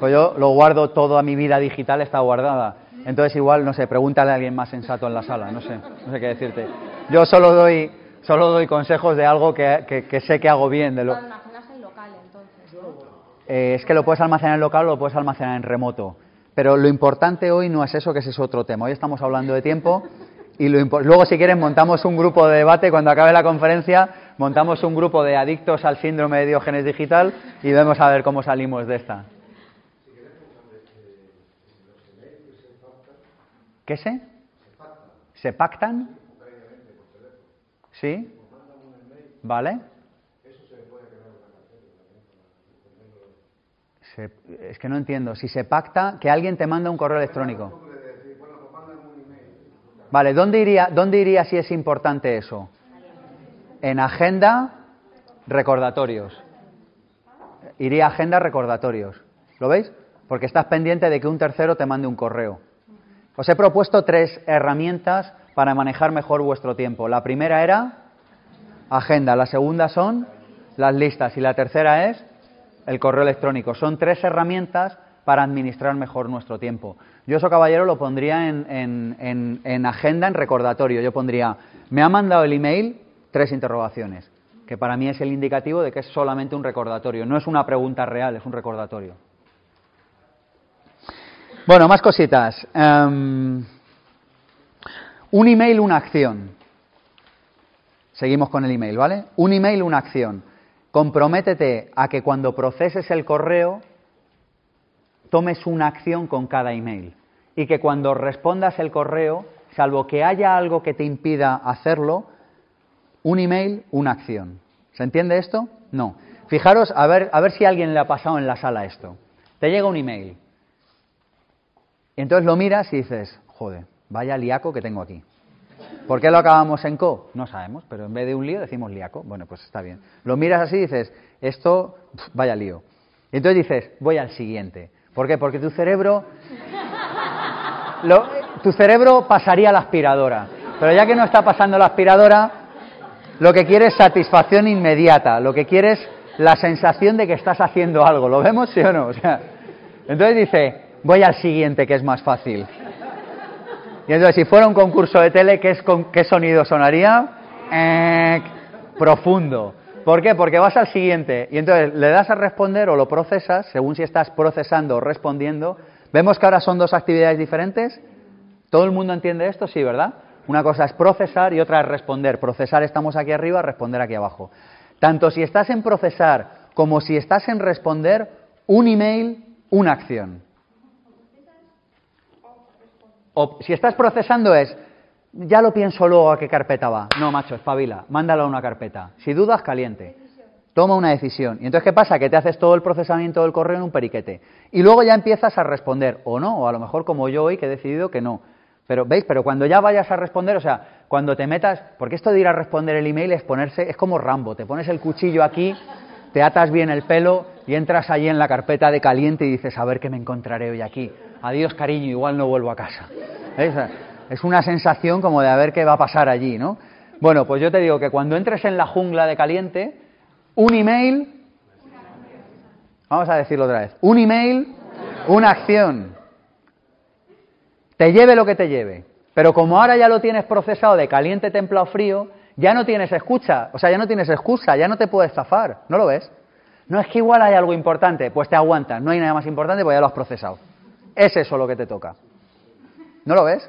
Speaker 1: pues yo lo guardo toda mi vida digital está guardada. Entonces igual, no sé, pregúntale a alguien más sensato en la sala, no sé, no sé qué decirte. Yo solo doy, solo doy consejos de algo que, que- que sé que hago bien, de lo,
Speaker 2: Lo almacenas en local, entonces, ¿no?
Speaker 1: Eh, es que lo puedes almacenar en local o lo puedes almacenar en remoto. Pero lo importante hoy no es eso, que ese es otro tema. Hoy estamos hablando de tiempo y lo luego, si quieren, montamos un grupo de debate cuando acabe la conferencia, montamos un grupo de adictos al síndrome de Diógenes digital y vemos a ver cómo salimos de esta. ¿Qué se? ¿Se pactan? ¿Sí? ¿Vale? Se- es que no entiendo. Si se pacta, que alguien te manda un correo electrónico. Vale, ¿dónde iría, ¿dónde iría si es importante eso? En agenda, recordatorios. Iría a agenda, recordatorios. ¿Lo veis? Porque estás pendiente de que un tercero te mande un correo. Os he propuesto tres herramientas para manejar mejor vuestro tiempo. La primera era agenda, la segunda son las listas y la tercera es el correo electrónico. Son tres herramientas para administrar mejor nuestro tiempo. Yo eso, caballero, lo pondría en, en- en- en agenda, en recordatorio. Yo pondría, me ha mandado el email, tres interrogaciones, que para mí es el indicativo de que es solamente un recordatorio. No es una pregunta real, es un recordatorio. Bueno, más cositas. Em, un email, una acción. Seguimos con el email, ¿vale? Un email, una acción. Comprométete a que cuando proceses el correo tomes una acción con cada email y que cuando respondas el correo, salvo que haya algo que te impida hacerlo, un email, una acción. ¿Se entiende esto? No. Fijaros, a ver, a ver si a alguien le ha pasado en la sala esto. Te llega un email. Y entonces lo miras y dices, joder, vaya liaco que tengo aquí. ¿Por qué lo acabamos en co? No sabemos, pero en vez de un lío decimos liaco. Bueno, pues está bien. Lo miras así y dices, esto, vaya lío. Y entonces dices, voy al siguiente. ¿Por qué? Porque tu cerebro, tu cerebro pasaría la aspiradora. Pero ya que no está pasando la aspiradora, lo que quieres es satisfacción inmediata. Lo que quieres la sensación de que estás haciendo algo. ¿Lo vemos, sí o no? Entonces dice, voy al siguiente que es más fácil. Y entonces, si fuera un concurso de tele, ¿qué, es qué sonido sonaría? Eh, profundo. ¿Por qué? Porque vas al siguiente y entonces le das a responder o lo procesas, según si estás procesando o respondiendo. ¿Vemos que ahora son dos actividades diferentes? ¿Todo el mundo entiende esto? Sí, ¿verdad? Una cosa es procesar y otra es responder. Procesar estamos aquí arriba, responder aquí abajo. Tanto si estás en procesar como si estás en responder, un email, una acción. O si estás procesando es, ya lo pienso luego a qué carpeta va. No, macho, espabila, mándalo a una carpeta. Si dudas, caliente. Toma una decisión. Y entonces, ¿qué pasa? Que te haces todo el procesamiento del correo en un periquete. Y luego ya empiezas a responder, o no, o a lo mejor como yo hoy que he decidido que no. Pero, ¿veis? Pero cuando ya vayas a responder, o sea, cuando te metas, porque esto de ir a responder el email es ponerse, es como Rambo, te pones el cuchillo aquí, te atas bien el pelo y entras allí en la carpeta de caliente y dices, a ver qué me encontraré hoy aquí adiós cariño, igual no vuelvo a casa. Es una sensación como de a ver qué va a pasar allí, ¿no? Bueno, pues yo te digo que cuando entres en la jungla de caliente, un email, vamos a decirlo otra vez, un email, una acción, te lleve lo que te lleve. Pero como ahora ya lo tienes procesado de caliente, templado, frío, ya no tienes escucha, o sea, ya no tienes excusa, ya no te puedes zafar, ¿no lo ves? No es que igual hay algo importante, pues te aguantas, no hay nada más importante, pues ya lo has procesado. Es eso lo que te toca. ¿No lo ves?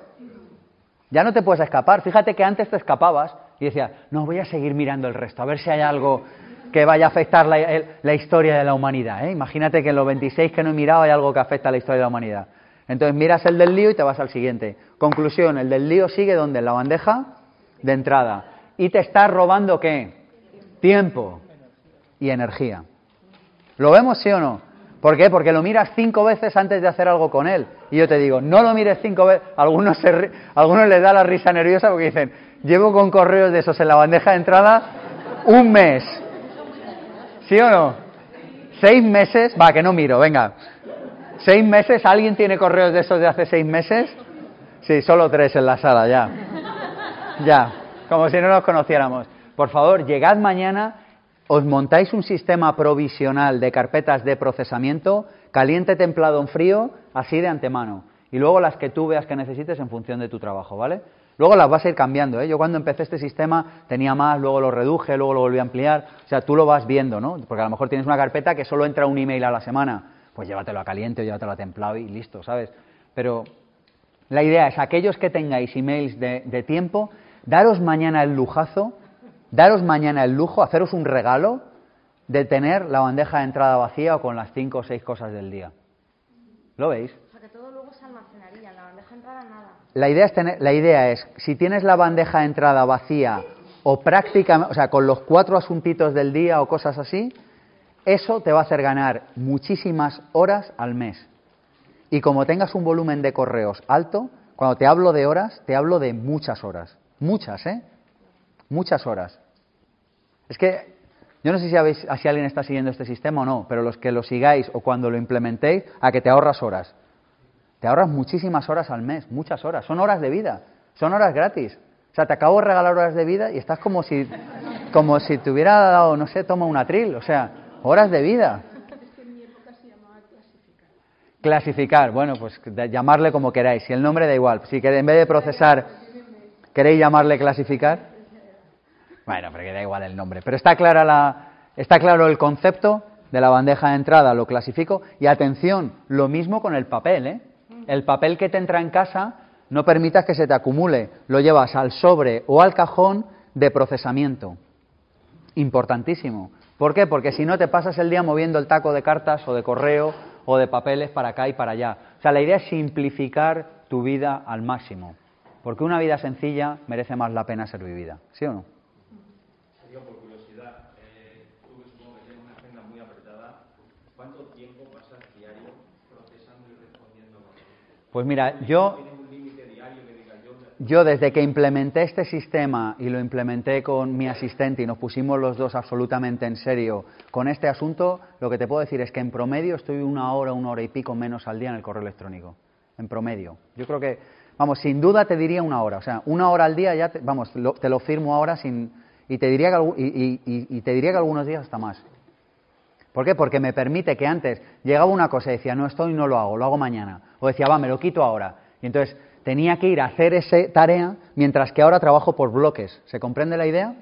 Speaker 1: Ya no te puedes escapar. Fíjate que antes te escapabas y decías, no, voy a seguir mirando el resto, a ver si hay algo que vaya a afectar la, historia de la humanidad. ¿eh? Imagínate que en los 26 que no he mirado hay algo que afecta a la historia de la humanidad. Entonces miras el del lío y te vas al siguiente. Conclusión, el del lío sigue donde? En la bandeja de entrada. Y te está robando qué? Tiempo y energía. ¿Lo vemos sí o no? ¿Por qué? Porque lo miras cinco veces antes de hacer algo con él. Y yo te digo, no lo mires cinco veces. Algunos, se algunos les da la risa nerviosa porque dicen, llevo con correos de esos en la bandeja de entrada un mes. ¿Sí o no? Seis meses, va, que no miro, venga. Seis meses, ¿alguien tiene correos de esos de hace seis meses? Sí, solo tres en la sala, ya. Ya, como si no nos conociéramos. Por favor, llegad mañana os montáis un sistema provisional de carpetas de procesamiento, caliente, templado, en frío, así de antemano. Y luego las que tú veas que necesites en función de tu trabajo, ¿vale? Luego las vas a ir cambiando, ¿eh? Yo cuando empecé este sistema tenía más, luego lo reduje, luego lo volví a ampliar. O sea, tú lo vas viendo, ¿no? Porque a lo mejor tienes una carpeta que solo entra un email a la semana. Pues llévatelo a caliente o llévatelo a templado y listo, ¿sabes? Pero la idea es, aquellos que tengáis emails de, de tiempo, daros mañana el lujazo daros mañana el lujo, haceros un regalo de tener la bandeja de entrada vacía o con las cinco o seis cosas del día. ¿Lo veis?
Speaker 2: O sea, que todo luego se almacenaría, la bandeja de entrada nada.
Speaker 1: La idea es, tener, la idea es si tienes la bandeja de entrada vacía o prácticamente, o sea, con los cuatro asuntitos del día o cosas así, eso te va a hacer ganar muchísimas horas al mes. Y como tengas un volumen de correos alto, cuando te hablo de horas, te hablo de muchas horas. Muchas, ¿eh? Muchas horas. Es que yo no sé si, sabéis, si alguien está siguiendo este sistema o no, pero los que lo sigáis o cuando lo implementéis, a que te ahorras horas. Te ahorras muchísimas horas al mes, muchas horas. Son horas de vida, son horas gratis. O sea, te acabo de regalar horas de vida y estás como si, como si te hubiera dado, no sé, toma un atril. O sea, horas de vida. Clasificar, bueno, pues llamarle como queráis. Si el nombre da igual. Si en vez de procesar, queréis llamarle clasificar. Bueno, pero que da igual el nombre. Pero está, clara la, está claro el concepto de la bandeja de entrada, lo clasifico. Y atención, lo mismo con el papel. ¿eh? El papel que te entra en casa, no permitas que se te acumule. Lo llevas al sobre o al cajón de procesamiento. Importantísimo. ¿Por qué? Porque si no te pasas el día moviendo el taco de cartas o de correo o de papeles para acá y para allá. O sea, la idea es simplificar tu vida al máximo. Porque una vida sencilla merece más la pena ser vivida. ¿Sí o no?
Speaker 3: ¿Cuánto tiempo pasas diario procesando y respondiendo?
Speaker 1: Pues mira, yo yo desde que implementé este sistema y lo implementé con mi asistente y nos pusimos los dos absolutamente en serio con este asunto, lo que te puedo decir es que en promedio estoy una hora, una hora y pico menos al día en el correo electrónico. En promedio. Yo creo que, vamos, sin duda te diría una hora. O sea, una hora al día ya, te, vamos, te lo firmo ahora sin, y, te diría que, y, y te diría que algunos días hasta más. ¿Por qué? Porque me permite que antes llegaba una cosa y decía, no, esto y no lo hago, lo hago mañana. O decía, va, me lo quito ahora. Y entonces tenía que ir a hacer esa tarea, mientras que ahora trabajo por bloques. ¿Se comprende la idea?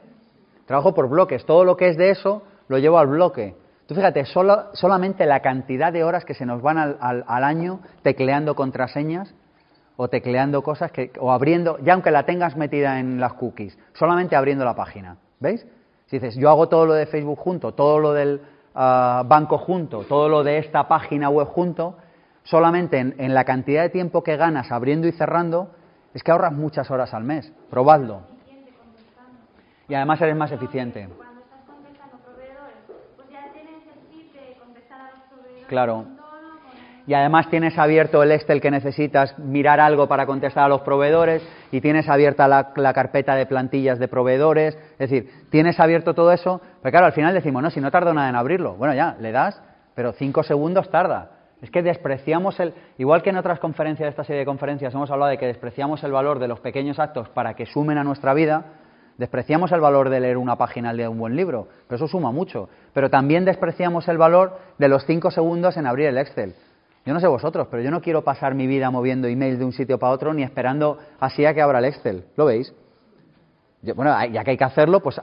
Speaker 1: Trabajo por bloques. Todo lo que es de eso lo llevo al bloque. Tú fíjate, solo, solamente la cantidad de horas que se nos van al, al, año tecleando contraseñas o tecleando cosas que, o abriendo, ya aunque la tengas metida en las cookies, solamente abriendo la página. ¿Veis? Si dices, yo hago todo lo de Facebook junto, todo lo del uh, banco junto, todo lo de esta página web junto, solamente en, la cantidad de tiempo que ganas abriendo y cerrando, es que ahorras muchas horas al mes. Probadlo. Y además eres más eficiente. Claro. Y además tienes abierto el Excel que necesitas mirar algo para contestar a los proveedores y tienes abierta la, carpeta de plantillas de proveedores. Es decir, tienes abierto todo eso. Pero claro, al final decimos, no, si no tardo nada en abrirlo. Bueno, ya, le das, pero cinco segundos tarda. Es que despreciamos el, igual que en otras conferencias de esta serie de conferencias hemos hablado de que despreciamos el valor de los pequeños actos para que sumen a nuestra vida, despreciamos el valor de leer una página de un buen libro, pero eso suma mucho. Pero también despreciamos el valor de los cinco segundos en abrir el Excel. Yo no sé vosotros, pero yo no quiero pasar mi vida moviendo emails de un sitio para otro ni esperando así a que abra el Excel. ¿Lo veis? bueno, ya que hay que hacerlo, pues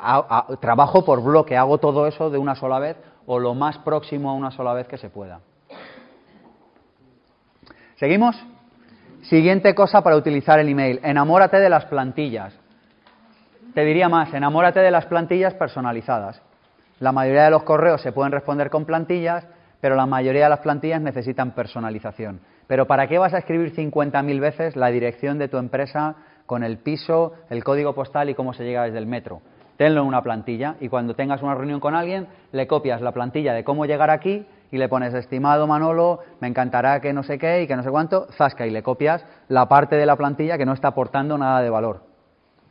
Speaker 1: trabajo por bloque, hago todo eso de una sola vez o lo más próximo a una sola vez que se pueda. ¿Seguimos? Siguiente cosa para utilizar el email. Enamórate de las plantillas. Te diría más, enamórate de las plantillas personalizadas. La mayoría de los correos se pueden responder con plantillas, pero la mayoría de las plantillas necesitan personalización. Pero ¿para qué vas a escribir 50.000 veces la dirección de tu empresa con el piso, el código postal y cómo se llega desde el metro? Tenlo en una plantilla y cuando tengas una reunión con alguien, le copias la plantilla de cómo llegar aquí y le pones, estimado Manolo, me encantará que no sé qué y que no sé cuánto, zasca y le copias la parte de la plantilla que no está aportando nada de valor.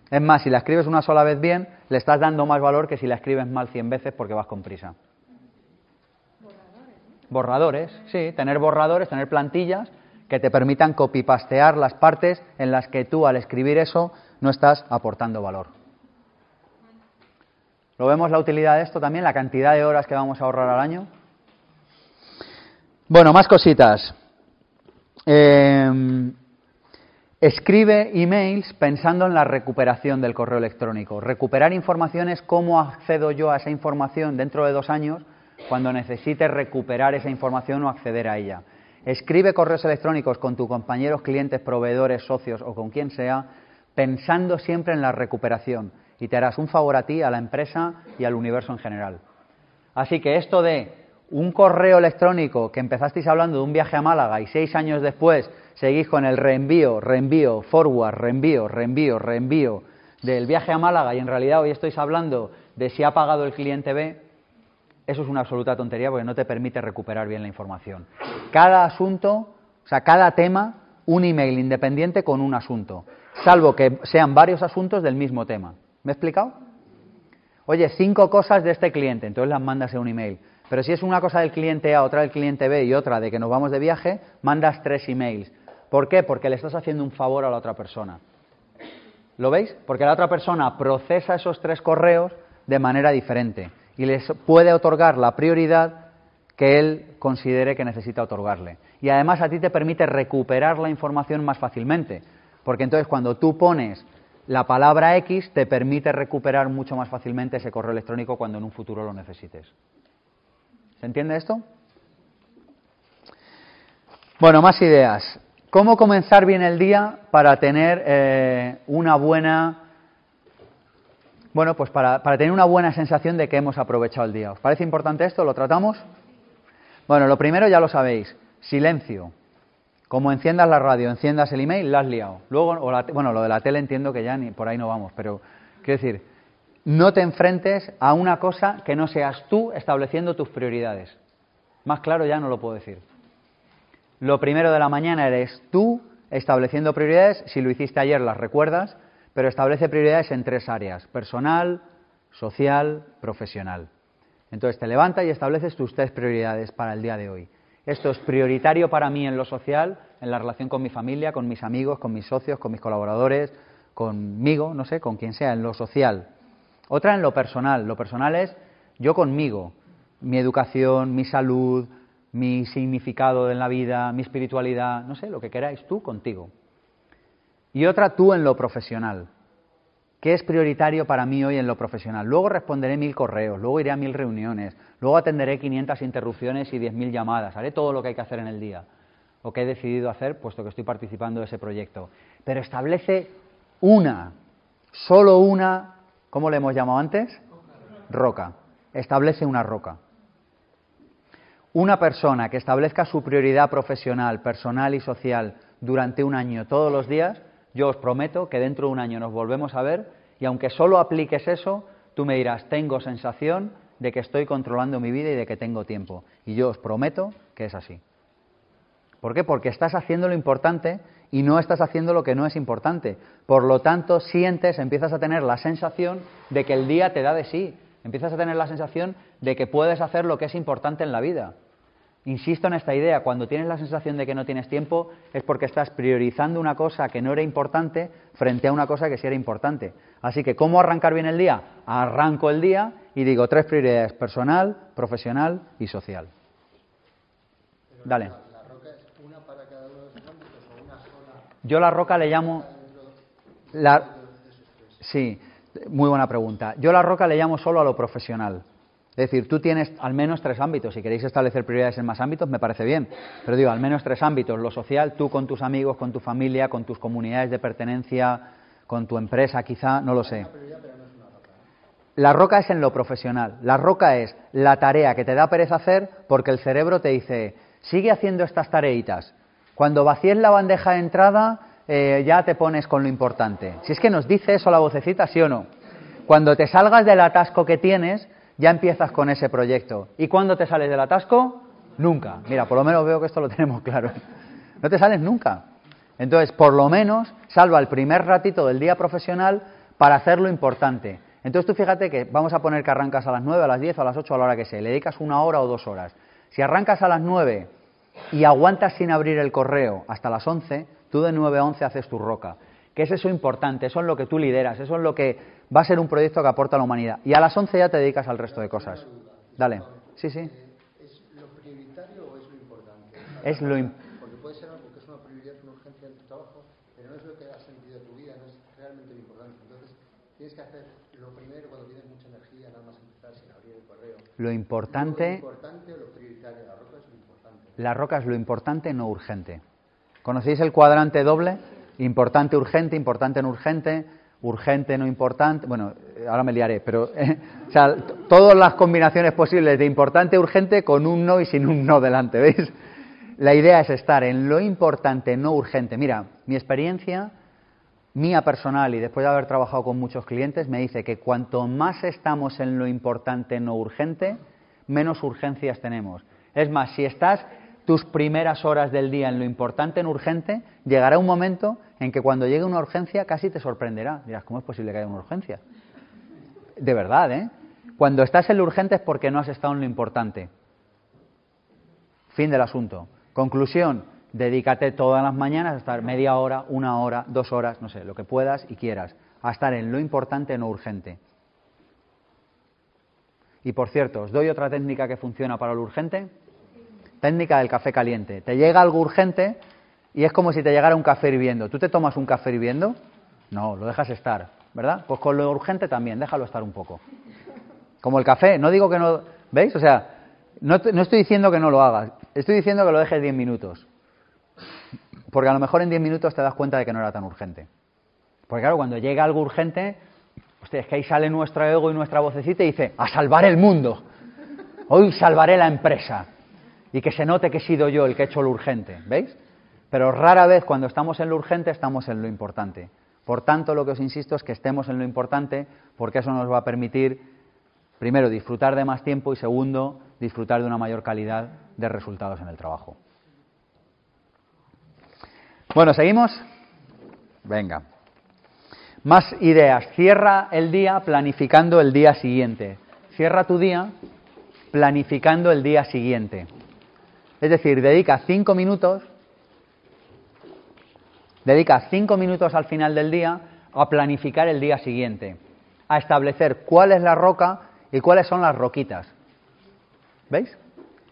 Speaker 1: Es más, si la escribes una sola vez bien, le estás dando más valor que si la escribes mal 100 veces porque vas con prisa. Borradores, sí, tener borradores, tener plantillas que te permitan copipastear las partes en las que tú al escribir eso no estás aportando valor. ¿Lo vemos la utilidad de esto también? La cantidad de horas que vamos a ahorrar al año. Bueno, más cositas. Eh, escribe emails pensando en la recuperación del correo electrónico. Recuperar información es cómo accedo yo a esa información dentro de dos años cuando necesite recuperar esa información o acceder a ella. Escribe correos electrónicos con tus compañeros, clientes, proveedores, socios o con quien sea, pensando siempre en la recuperación y te harás un favor a ti, a la empresa y al universo en general. Así que esto de un correo electrónico que empezasteis hablando de un viaje a Málaga y seis años después seguís con el reenvío, reenvío, forward, reenvío, reenvío, reenvío del viaje a Málaga y en realidad hoy estáis hablando de si ha pagado el cliente B, eso es una absoluta tontería porque no te permite recuperar bien la información. Cada asunto, o sea, cada tema, un email independiente con un asunto, salvo que sean varios asuntos del mismo tema. ¿Me he explicado? Oye, cinco cosas de este cliente, entonces las mandas en un email. Pero si es una cosa del cliente A, otra del cliente B y otra de que nos vamos de viaje, mandas tres emails. ¿Por qué? Porque le estás haciendo un favor a la otra persona. ¿Lo veis? Porque la otra persona procesa esos tres correos de manera diferente y les puede otorgar la prioridad que él considere que necesita otorgarle. Y además a ti te permite recuperar la información más fácilmente, porque entonces cuando tú pones la palabra X te permite recuperar mucho más fácilmente ese correo electrónico cuando en un futuro lo necesites. ¿Se entiende esto? Bueno, más ideas. ¿Cómo comenzar bien el día para tener eh, una buena, bueno, pues para, para tener una buena sensación de que hemos aprovechado el día? ¿Os parece importante esto? ¿Lo tratamos? Bueno, lo primero ya lo sabéis, silencio. Como enciendas la radio, enciendas el email, la has liado. Luego, bueno, lo de la tele entiendo que ya ni por ahí no vamos, pero quiero decir, no te enfrentes a una cosa que no seas tú estableciendo tus prioridades. Más claro ya no lo puedo decir. Lo primero de la mañana eres tú estableciendo prioridades. Si lo hiciste ayer las recuerdas, pero establece prioridades en tres áreas, personal, social, profesional. Entonces te levantas y estableces tus tres prioridades para el día de hoy. Esto es prioritario para mí en lo social, en la relación con mi familia, con mis amigos, con mis socios, con mis colaboradores, conmigo, no sé, con quien sea, en lo social. Otra en lo personal. Lo personal es yo conmigo, mi educación, mi salud, mi significado en la vida, mi espiritualidad, no sé, lo que queráis, tú contigo. Y otra tú en lo profesional. ¿Qué es prioritario para mí hoy en lo profesional? Luego responderé mil correos, luego iré a mil reuniones, luego atenderé 500 interrupciones y 10.000 llamadas, haré todo lo que hay que hacer en el día, o que he decidido hacer puesto que estoy participando de ese proyecto. Pero establece una, solo una, ¿cómo le hemos llamado antes? Roca. Establece una roca. Una persona que establezca su prioridad profesional, personal y social durante un año todos los días, yo os prometo que dentro de un año nos volvemos a ver y aunque solo apliques eso, tú me dirás, tengo sensación de que estoy controlando mi vida y de que tengo tiempo. Y yo os prometo que es así. ¿Por qué? Porque estás haciendo lo importante y no estás haciendo lo que no es importante. Por lo tanto, sientes, empiezas a tener la sensación de que el día te da de sí. Empiezas a tener la sensación de que puedes hacer lo que es importante en la vida. Insisto en esta idea, cuando tienes la sensación de que no tienes tiempo es porque estás priorizando una cosa que no era importante frente a una cosa que sí era importante. Así que, ¿cómo arrancar bien el día? Arranco el día y digo tres prioridades, personal, profesional y social. Dale. ¿La roca es una para cada uno de los ámbitos o una sola? Yo la roca le llamo... La... Sí, muy buena pregunta. Yo la roca le llamo solo a lo profesional. Es decir, tú tienes al menos tres ámbitos. Si queréis establecer prioridades en más ámbitos, me parece bien. Pero digo, al menos tres ámbitos. Lo social, tú con tus amigos, con tu familia, con tus comunidades de pertenencia, con tu empresa, quizá, no lo sé. La roca es en lo profesional. La roca es la tarea que te da pereza hacer porque el cerebro te dice, sigue haciendo estas tareitas. Cuando vacíes la bandeja de entrada, eh, ya te pones con lo importante. Si es que nos dice eso la vocecita, sí o no. Cuando te salgas del atasco que tienes, ya empiezas con ese proyecto. ¿Y cuándo te sales del atasco? Nunca. Mira, por lo menos veo que esto lo tenemos claro. No te sales nunca. Entonces, por lo menos, salva el primer ratito del día profesional para hacer lo importante. Entonces, tú fíjate que vamos a poner que arrancas a las 9, a las 10 o a las 8, a la hora que sea. Le dedicas una hora o dos horas. Si arrancas a las 9 y aguantas sin abrir el correo hasta las 11, tú de 9 a 11 haces tu roca. Que es eso importante, eso es lo que tú lideras, eso es lo que va a ser un proyecto que aporta a la humanidad. Y a las 11 ya te dedicas al resto de cosas. Dale. Sí, sí.
Speaker 4: ¿Es lo prioritario o es lo importante?
Speaker 1: Es lo
Speaker 4: Porque puede ser algo que es una prioridad, una urgencia en tu trabajo, pero no es lo que ha sentido tu vida, no es realmente lo importante. Entonces, tienes que hacer lo primero cuando tienes mucha energía, nada más empezar sin abrir el correo.
Speaker 1: Lo importante...
Speaker 4: ¿Lo importante o lo prioritario? La roca es lo importante.
Speaker 1: La roca es lo importante, no urgente. ¿Conocéis el cuadrante doble? Importante, urgente, importante, no urgente urgente, no importante, bueno, ahora me liaré, pero o sea, todas las combinaciones posibles de importante, urgente con un no y sin un no delante, ¿veis? La idea es estar en lo importante, no urgente. Mira, mi experiencia mía personal y después de haber trabajado con muchos clientes me dice que cuanto más estamos en lo importante, no urgente, menos urgencias tenemos. Es más, si estás tus primeras horas del día en lo importante, en urgente, llegará un momento en que cuando llegue una urgencia casi te sorprenderá. Dirás, ¿cómo es posible que haya una urgencia? De verdad, ¿eh? Cuando estás en lo urgente es porque no has estado en lo importante. Fin del asunto. Conclusión, dedícate todas las mañanas a estar media hora, una hora, dos horas, no sé, lo que puedas y quieras, a estar en lo importante, no urgente. Y por cierto, os doy otra técnica que funciona para lo urgente. Técnica del café caliente. Te llega algo urgente y es como si te llegara un café hirviendo. ¿Tú te tomas un café hirviendo? No, lo dejas estar, ¿verdad? Pues con lo urgente también, déjalo estar un poco. Como el café, no digo que no... ¿Veis? O sea, no, no estoy diciendo que no lo hagas, estoy diciendo que lo dejes 10 minutos. Porque a lo mejor en 10 minutos te das cuenta de que no era tan urgente. Porque claro, cuando llega algo urgente, es que ahí sale nuestro ego y nuestra vocecita y dice, a salvar el mundo. Hoy salvaré la empresa y que se note que he sido yo el que he hecho lo urgente, ¿veis? Pero rara vez cuando estamos en lo urgente estamos en lo importante. Por tanto, lo que os insisto es que estemos en lo importante porque eso nos va a permitir, primero, disfrutar de más tiempo y segundo, disfrutar de una mayor calidad de resultados en el trabajo. Bueno, ¿seguimos? Venga. Más ideas. Cierra el día planificando el día siguiente. Cierra tu día planificando el día siguiente. Es decir, dedica cinco minutos, dedica cinco minutos al final del día a planificar el día siguiente, a establecer cuál es la roca y cuáles son las roquitas. ¿Veis?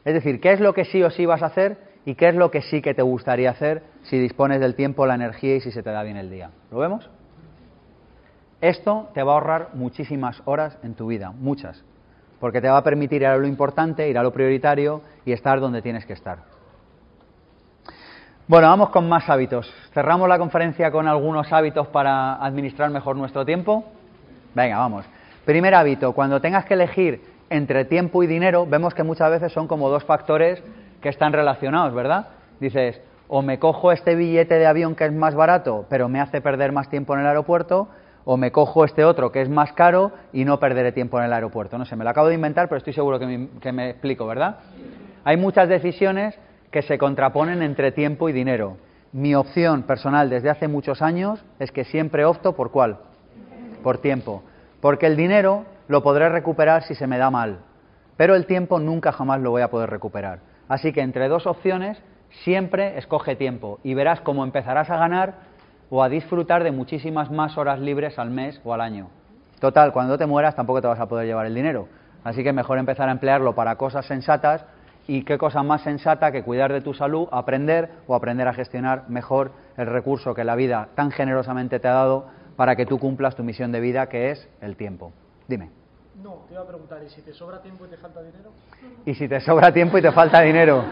Speaker 1: Es decir, qué es lo que sí o sí vas a hacer y qué es lo que sí que te gustaría hacer si dispones del tiempo, la energía y si se te da bien el día. ¿Lo vemos? Esto te va a ahorrar muchísimas horas en tu vida, muchas, porque te va a permitir ir a lo importante, ir a lo prioritario y estar donde tienes que estar. Bueno, vamos con más hábitos. Cerramos la conferencia con algunos hábitos para administrar mejor nuestro tiempo. Venga, vamos. Primer hábito, cuando tengas que elegir entre tiempo y dinero, vemos que muchas veces son como dos factores que están relacionados, ¿verdad? Dices, o me cojo este billete de avión que es más barato, pero me hace perder más tiempo en el aeropuerto, o me cojo este otro que es más caro y no perderé tiempo en el aeropuerto. No sé, me lo acabo de inventar, pero estoy seguro que me, que me explico, ¿verdad? Hay muchas decisiones que se contraponen entre tiempo y dinero. Mi opción personal desde hace muchos años es que siempre opto por cuál? Por tiempo. Porque el dinero lo podré recuperar si se me da mal, pero el tiempo nunca jamás lo voy a poder recuperar. Así que entre dos opciones siempre escoge tiempo y verás cómo empezarás a ganar o a disfrutar de muchísimas más horas libres al mes o al año. Total, cuando te mueras tampoco te vas a poder llevar el dinero. Así que mejor empezar a emplearlo para cosas sensatas y qué cosa más sensata que cuidar de tu salud, aprender o aprender a gestionar mejor el recurso que la vida tan generosamente te ha dado para que tú cumplas tu misión de vida, que es el tiempo. Dime.
Speaker 5: No, te iba a preguntar, ¿y si te sobra tiempo y te falta dinero?
Speaker 1: Y si te sobra tiempo y te falta dinero.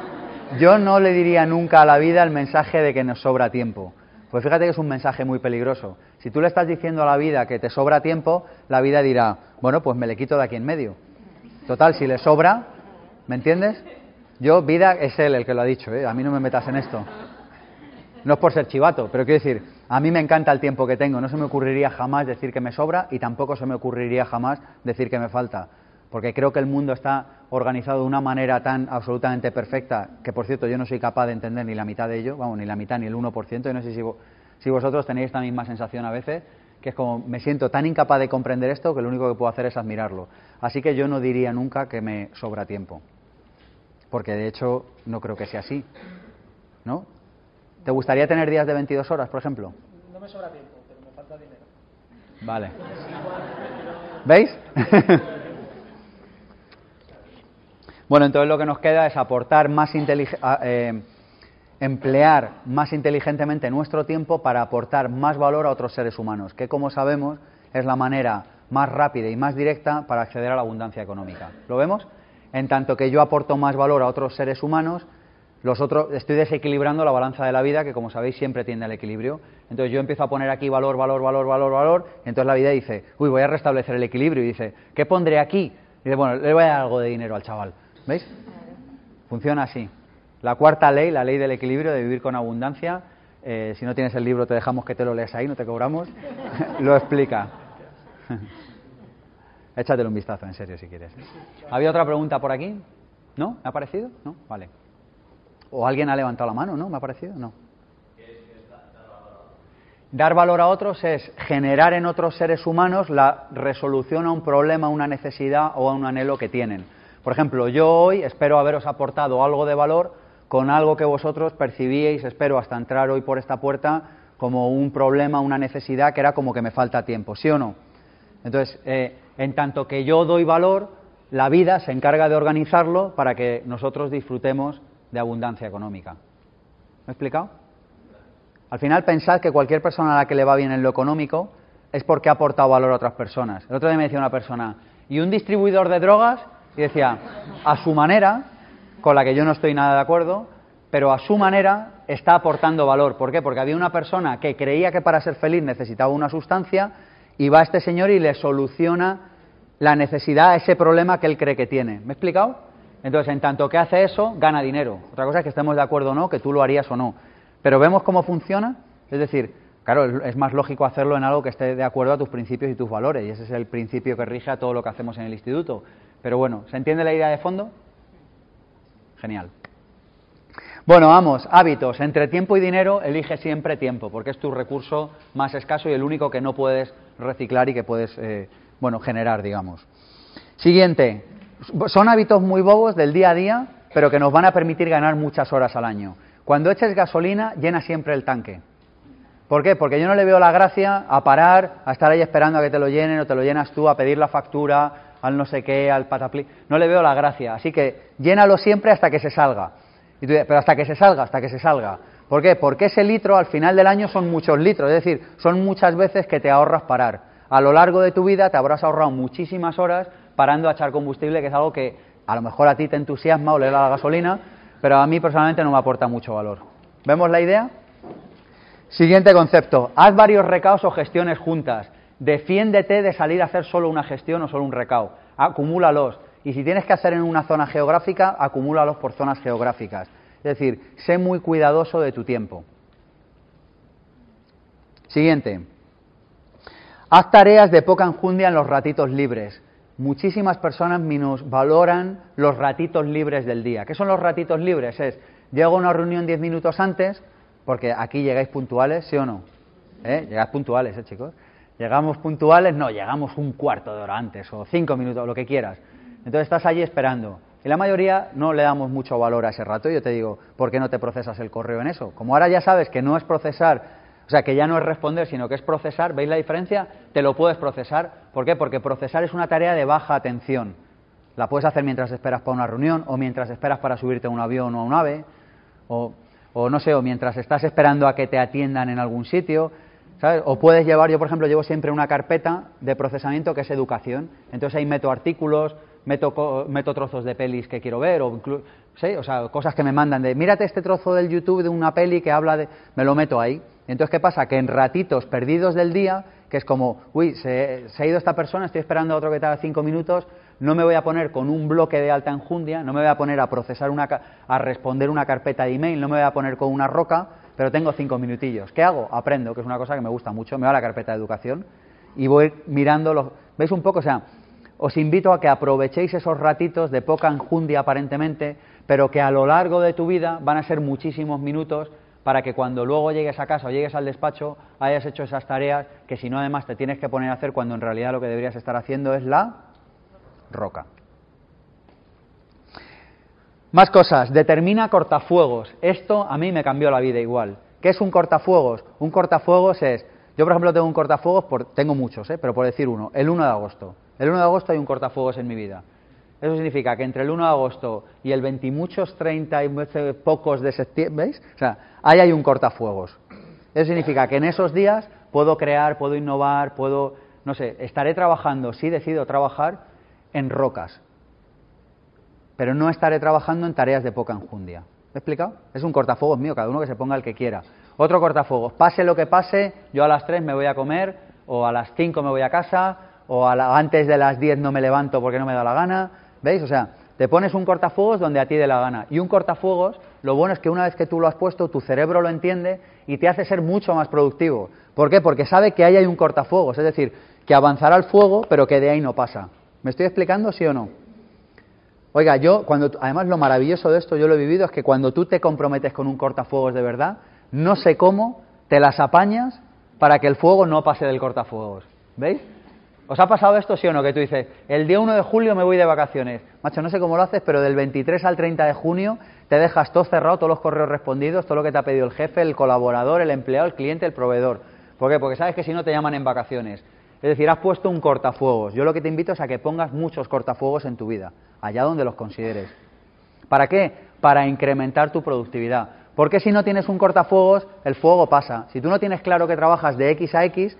Speaker 1: Yo no le diría nunca a la vida el mensaje de que nos sobra tiempo. Pues fíjate que es un mensaje muy peligroso. Si tú le estás diciendo a la vida que te sobra tiempo, la vida dirá, bueno, pues me le quito de aquí en medio. Total, si le sobra, ¿me entiendes? Yo, vida, es él el que lo ha dicho, ¿eh? a mí no me metas en esto. No es por ser chivato, pero quiero decir, a mí me encanta el tiempo que tengo, no se me ocurriría jamás decir que me sobra y tampoco se me ocurriría jamás decir que me falta, porque creo que el mundo está organizado de una manera tan absolutamente perfecta, que por cierto yo no soy capaz de entender ni la mitad de ello, vamos, ni la mitad ni el 1%, y no sé si, si vosotros tenéis esta misma sensación a veces, que es como me siento tan incapaz de comprender esto que lo único que puedo hacer es admirarlo. Así que yo no diría nunca que me sobra tiempo porque de hecho no creo que sea así. ¿No? ¿Te gustaría tener días de 22 horas, por ejemplo?
Speaker 5: No me sobra tiempo, pero me falta dinero.
Speaker 1: Vale. ¿Veis? bueno, entonces lo que nos queda es aportar más eh, emplear más inteligentemente nuestro tiempo para aportar más valor a otros seres humanos, que como sabemos es la manera más rápida y más directa para acceder a la abundancia económica. ¿Lo vemos? en tanto que yo aporto más valor a otros seres humanos, los otros, estoy desequilibrando la balanza de la vida, que como sabéis siempre tiende al equilibrio. Entonces yo empiezo a poner aquí valor, valor, valor, valor, valor, y entonces la vida dice, uy, voy a restablecer el equilibrio, y dice, ¿qué pondré aquí? Y dice, bueno, le voy a dar algo de dinero al chaval. ¿Veis? Funciona así. La cuarta ley, la ley del equilibrio, de vivir con abundancia, eh, si no tienes el libro te dejamos que te lo leas ahí, no te cobramos, lo explica. Échatelo un vistazo, en serio, si quieres. ¿Había otra pregunta por aquí? ¿No? ¿Me ha parecido? ¿No? Vale. ¿O alguien ha levantado la mano? ¿No? ¿Me ha parecido? No. Dar valor a otros es generar en otros seres humanos la resolución a un problema, a una necesidad o a un anhelo que tienen. Por ejemplo, yo hoy espero haberos aportado algo de valor con algo que vosotros percibíais, espero hasta entrar hoy por esta puerta, como un problema, una necesidad que era como que me falta tiempo, ¿sí o no? Entonces, eh, en tanto que yo doy valor, la vida se encarga de organizarlo para que nosotros disfrutemos de abundancia económica. ¿Me he explicado? Al final pensad que cualquier persona a la que le va bien en lo económico es porque ha aportado valor a otras personas. El otro día me decía una persona, ¿y un distribuidor de drogas? Y decía, a su manera, con la que yo no estoy nada de acuerdo, pero a su manera está aportando valor. ¿Por qué? Porque había una persona que creía que para ser feliz necesitaba una sustancia y va este señor y le soluciona la necesidad ese problema que él cree que tiene. ¿Me he explicado? Entonces, en tanto que hace eso, gana dinero. Otra cosa es que estemos de acuerdo o no, que tú lo harías o no. Pero vemos cómo funciona. Es decir, claro, es más lógico hacerlo en algo que esté de acuerdo a tus principios y tus valores. Y ese es el principio que rige a todo lo que hacemos en el instituto. Pero bueno, ¿se entiende la idea de fondo? Genial. Bueno, vamos, hábitos. Entre tiempo y dinero, elige siempre tiempo, porque es tu recurso más escaso y el único que no puedes reciclar y que puedes, eh, bueno, generar, digamos. Siguiente. Son hábitos muy bobos del día a día, pero que nos van a permitir ganar muchas horas al año. Cuando eches gasolina, llena siempre el tanque. ¿Por qué? Porque yo no le veo la gracia a parar, a estar ahí esperando a que te lo llenen o te lo llenas tú, a pedir la factura, al no sé qué, al patapli. No le veo la gracia. Así que llénalo siempre hasta que se salga. Y tú pero hasta que se salga, hasta que se salga. ¿Por qué? Porque ese litro al final del año son muchos litros. Es decir, son muchas veces que te ahorras parar. A lo largo de tu vida te habrás ahorrado muchísimas horas parando a echar combustible, que es algo que a lo mejor a ti te entusiasma o le da la gasolina, pero a mí personalmente no me aporta mucho valor. ¿Vemos la idea? Siguiente concepto. Haz varios recaos o gestiones juntas. Defiéndete de salir a hacer solo una gestión o solo un recao. Acumúlalos. Y si tienes que hacer en una zona geográfica, acumúlalos por zonas geográficas. Es decir, sé muy cuidadoso de tu tiempo. Siguiente. Haz tareas de poca enjundia en los ratitos libres. Muchísimas personas valoran los ratitos libres del día. ¿Qué son los ratitos libres? Es, llego a una reunión diez minutos antes, porque aquí llegáis puntuales, ¿sí o no? ¿Eh? Llegáis puntuales, ¿eh, chicos? Llegamos puntuales, no, llegamos un cuarto de hora antes, o cinco minutos, lo que quieras. Entonces estás allí esperando. Y la mayoría no le damos mucho valor a ese rato. Yo te digo, ¿por qué no te procesas el correo en eso? Como ahora ya sabes que no es procesar, o sea, que ya no es responder, sino que es procesar, ¿veis la diferencia? Te lo puedes procesar. ¿Por qué? Porque procesar es una tarea de baja atención. La puedes hacer mientras esperas para una reunión, o mientras esperas para subirte a un avión o a un ave, o o no sé, o mientras estás esperando a que te atiendan en algún sitio, ¿sabes? O puedes llevar, yo por ejemplo llevo siempre una carpeta de procesamiento que es educación, entonces ahí meto artículos, meto, meto trozos de pelis que quiero ver, o, ¿sí? o sea, cosas que me mandan de, mírate este trozo del YouTube de una peli que habla de, me lo meto ahí. Entonces, ¿qué pasa? Que en ratitos perdidos del día, que es como, uy, se, ha ido esta persona, estoy esperando a otro que tarda cinco minutos, no me voy a poner con un bloque de alta enjundia, no me voy a poner a procesar una, a responder una carpeta de email, no me voy a poner con una roca, pero tengo cinco minutillos. ¿Qué hago? Aprendo, que es una cosa que me gusta mucho, me va a la carpeta de educación y voy mirando los... ¿Veis un poco? O sea, os invito a que aprovechéis esos ratitos de poca enjundia aparentemente, pero que a lo largo de tu vida van a ser muchísimos minutos para que cuando luego llegues a casa o llegues al despacho hayas hecho esas tareas que si no además te tienes que poner a hacer cuando en realidad lo que deberías estar haciendo es la roca. Más cosas. Determina cortafuegos. Esto a mí me cambió la vida igual. ¿Qué es un cortafuegos? Un cortafuegos es. Yo, por ejemplo, tengo un cortafuegos, por, tengo muchos, ¿eh? pero por decir uno, el 1 de agosto. El 1 de agosto hay un cortafuegos en mi vida. Eso significa que entre el 1 de agosto y el 20 y muchos 30 y pocos de septiembre, ¿veis? O sea, ahí hay un cortafuegos. Eso significa que en esos días puedo crear, puedo innovar, puedo, no sé, estaré trabajando, si decido trabajar, en rocas. Pero no estaré trabajando en tareas de poca enjundia. ¿Me he explicado? Es un cortafuegos mío, cada uno que se ponga el que quiera. Otro cortafuegos, pase lo que pase, yo a las 3 me voy a comer, o a las 5 me voy a casa, o antes de las 10 no me levanto porque no me da la gana. ¿Veis? O sea, te pones un cortafuegos donde a ti dé la gana. Y un cortafuegos, lo bueno es que una vez que tú lo has puesto, tu cerebro lo entiende y te hace ser mucho más productivo. ¿Por qué? Porque sabe que ahí hay un cortafuegos, es decir, que avanzará el fuego, pero que de ahí no pasa. ¿Me estoy explicando, sí o no? Oiga, yo, cuando, además lo maravilloso de esto, yo lo he vivido, es que cuando tú te comprometes con un cortafuegos de verdad, no sé cómo, te las apañas para que el fuego no pase del cortafuegos. ¿Veis? ¿Os ha pasado esto, sí o no? Que tú dices, el día 1 de julio me voy de vacaciones. Macho, no sé cómo lo haces, pero del 23 al 30 de junio te dejas todo cerrado, todos los correos respondidos, todo lo que te ha pedido el jefe, el colaborador, el empleado, el cliente, el proveedor. ¿Por qué? Porque sabes que si no te llaman en vacaciones. Es decir, has puesto un cortafuegos. Yo lo que te invito es a que pongas muchos cortafuegos en tu vida, allá donde los consideres. ¿Para qué? Para incrementar tu productividad. Porque si no tienes un cortafuegos, el fuego pasa. Si tú no tienes claro que trabajas de X a X,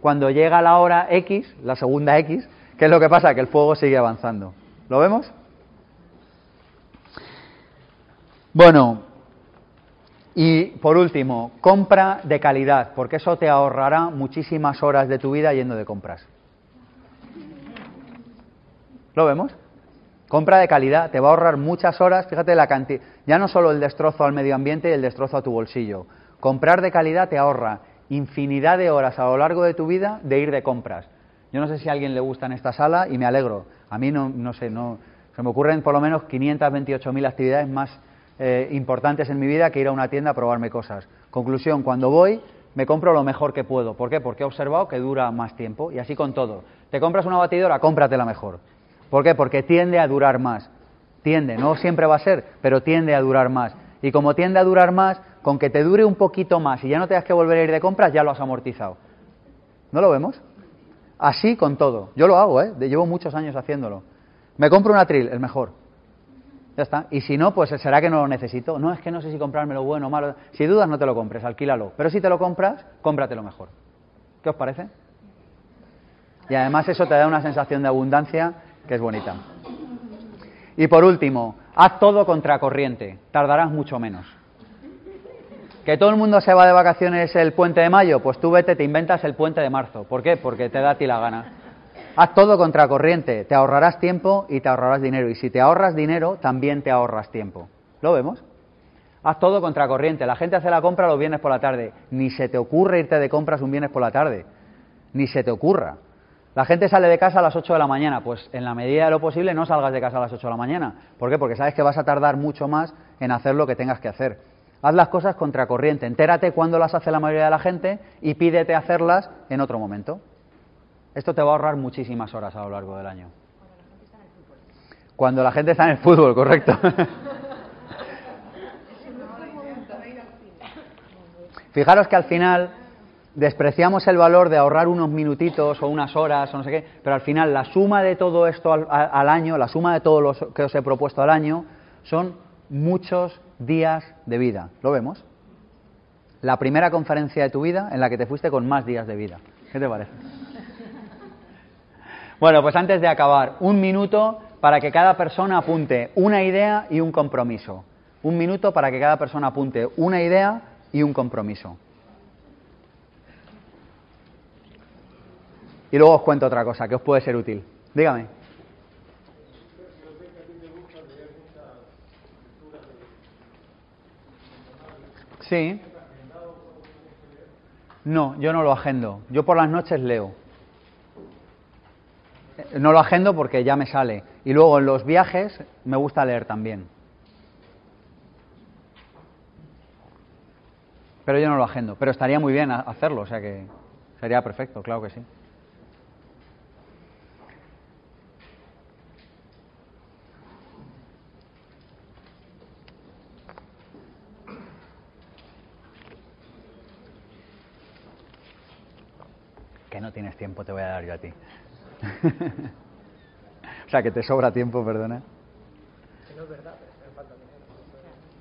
Speaker 1: cuando llega la hora X, la segunda X, ¿qué es lo que pasa? Que el fuego sigue avanzando. ¿Lo vemos? Bueno, y por último, compra de calidad, porque eso te ahorrará muchísimas horas de tu vida yendo de compras. ¿Lo vemos? Compra de calidad, te va a ahorrar muchas horas, fíjate la cantidad, ya no solo el destrozo al medio ambiente y el destrozo a tu bolsillo. Comprar de calidad te ahorra infinidad de horas a lo largo de tu vida de ir de compras. Yo no sé si a alguien le gusta en esta sala y me alegro. A mí no, no sé, no, Se me ocurren por lo menos 528.000 actividades más eh, importantes en mi vida que ir a una tienda a probarme cosas. Conclusión, cuando voy me compro lo mejor que puedo. ¿Por qué? Porque he observado que dura más tiempo y así con todo. Te compras una batidora, cómprate la mejor. ¿Por qué? Porque tiende a durar más. Tiende, no siempre va a ser, pero tiende a durar más. Y como tiende a durar más, con que te dure un poquito más y ya no tengas que volver a ir de compras, ya lo has amortizado. ¿No lo vemos? Así con todo. Yo lo hago, ¿eh? Llevo muchos años haciéndolo. Me compro un atril, el mejor. Ya está. Y si no, pues será que no lo necesito. No, es que no sé si comprármelo bueno o malo. Si dudas, no te lo compres, alquílalo. Pero si te lo compras, cómpratelo mejor. ¿Qué os parece? Y además eso te da una sensación de abundancia que es bonita. Y por último, haz todo contracorriente. Tardarás mucho menos. ¿Que todo el mundo se va de vacaciones el puente de mayo? Pues tú vete, te inventas el puente de marzo. ¿Por qué? Porque te da a ti la gana. Haz todo contracorriente, te ahorrarás tiempo y te ahorrarás dinero. Y si te ahorras dinero, también te ahorras tiempo. ¿Lo vemos? Haz todo contracorriente. La gente hace la compra los viernes por la tarde. Ni se te ocurre irte de compras un viernes por la tarde. Ni se te ocurra. La gente sale de casa a las 8 de la mañana. Pues en la medida de lo posible no salgas de casa a las 8 de la mañana. ¿Por qué? Porque sabes que vas a tardar mucho más en hacer lo que tengas que hacer. Haz las cosas contracorriente. Entérate cuándo las hace la mayoría de la gente y pídete hacerlas en otro momento. Esto te va a ahorrar muchísimas horas a lo largo del año. Cuando la gente está en el fútbol, correcto. Fijaros que al final despreciamos el valor de ahorrar unos minutitos o unas horas o no sé qué, pero al final la suma de todo esto al, año, la suma de todo lo que os he propuesto al año, son muchos días de vida. ¿Lo vemos? La primera conferencia de tu vida en la que te fuiste con más días de vida. ¿Qué te parece? Bueno, pues antes de acabar, un minuto para que cada persona apunte una idea y un compromiso. Un minuto para que cada persona apunte una idea y un compromiso. Y luego os cuento otra cosa que os puede ser útil. Dígame. Sí. No, yo no lo agendo. Yo por las noches leo. No lo agendo porque ya me sale. Y luego en los viajes me gusta leer también. Pero yo no lo agendo. Pero estaría muy bien hacerlo, o sea que sería perfecto, claro que sí. Que no tienes tiempo, te voy a dar yo a ti. o sea, que te sobra tiempo, perdona.
Speaker 5: no es verdad, me falta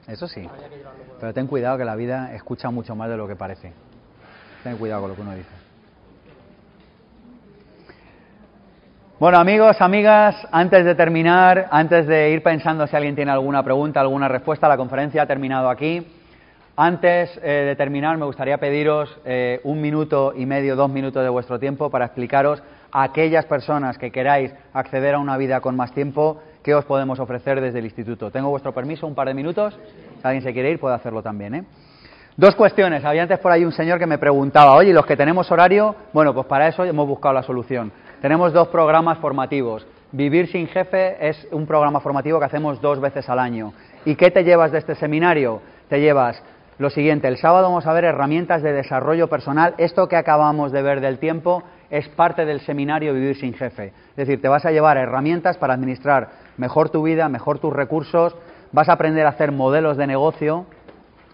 Speaker 1: Eso sí. Pero ten cuidado que la vida escucha mucho más de lo que parece. Ten cuidado con lo que uno dice. Bueno, amigos, amigas, antes de terminar, antes de ir pensando si alguien tiene alguna pregunta, alguna respuesta, la conferencia ha terminado aquí. Antes eh, de terminar, me gustaría pediros eh, un minuto y medio, dos minutos de vuestro tiempo para explicaros a aquellas personas que queráis acceder a una vida con más tiempo, qué os podemos ofrecer desde el instituto. Tengo vuestro permiso, un par de minutos. Si alguien se quiere ir, puede hacerlo también. ¿eh? Dos cuestiones. Había antes por ahí un señor que me preguntaba, oye, los que tenemos horario? Bueno, pues para eso hemos buscado la solución. Tenemos dos programas formativos. Vivir sin jefe es un programa formativo que hacemos dos veces al año. ¿Y qué te llevas de este seminario? Te llevas lo siguiente, el sábado vamos a ver herramientas de desarrollo personal. Esto que acabamos de ver del tiempo es parte del seminario Vivir sin Jefe. Es decir, te vas a llevar herramientas para administrar mejor tu vida, mejor tus recursos, vas a aprender a hacer modelos de negocio,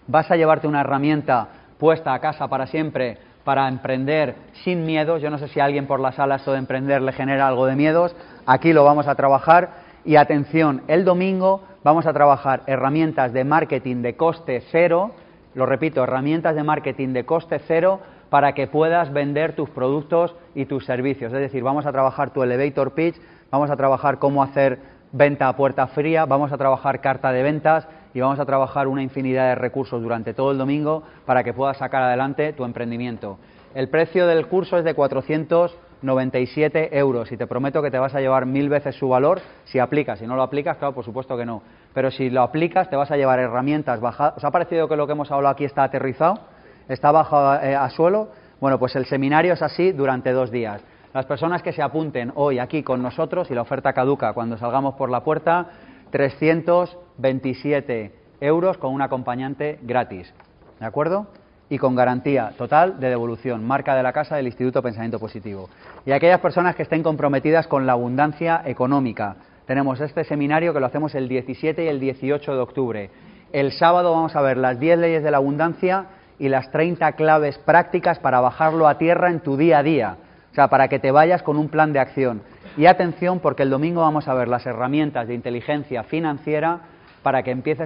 Speaker 1: vas a llevarte una herramienta puesta a casa para siempre para emprender sin miedos. Yo no sé si alguien por la sala esto de emprender le genera algo de miedos. Aquí lo vamos a trabajar. Y atención, el domingo vamos a trabajar herramientas de marketing de coste cero lo repito, herramientas de marketing de coste cero para que puedas vender tus productos y tus servicios. Es decir, vamos a trabajar tu elevator pitch, vamos a trabajar cómo hacer venta a puerta fría, vamos a trabajar carta de ventas y vamos a trabajar una infinidad de recursos durante todo el domingo para que puedas sacar adelante tu emprendimiento. El precio del curso es de 497 euros y te prometo que te vas a llevar mil veces su valor si aplicas. Si no lo aplicas, claro, por supuesto que no pero si lo aplicas te vas a llevar herramientas bajadas. ¿Os ha parecido que lo que hemos hablado aquí está aterrizado? ¿Está bajo eh, a suelo? Bueno, pues el seminario es así durante dos días. Las personas que se apunten hoy aquí con nosotros y la oferta caduca cuando salgamos por la puerta, 327 euros con un acompañante gratis. ¿De acuerdo? Y con garantía total de devolución, marca de la casa del Instituto Pensamiento Positivo. Y aquellas personas que estén comprometidas con la abundancia económica. Tenemos este seminario que lo hacemos el 17 y el 18 de octubre. El sábado vamos a ver las 10 leyes de la abundancia y las 30 claves prácticas para bajarlo a tierra en tu día a día. O sea, para que te vayas con un plan de acción. Y atención, porque el domingo vamos a ver las herramientas de inteligencia financiera para que empieces a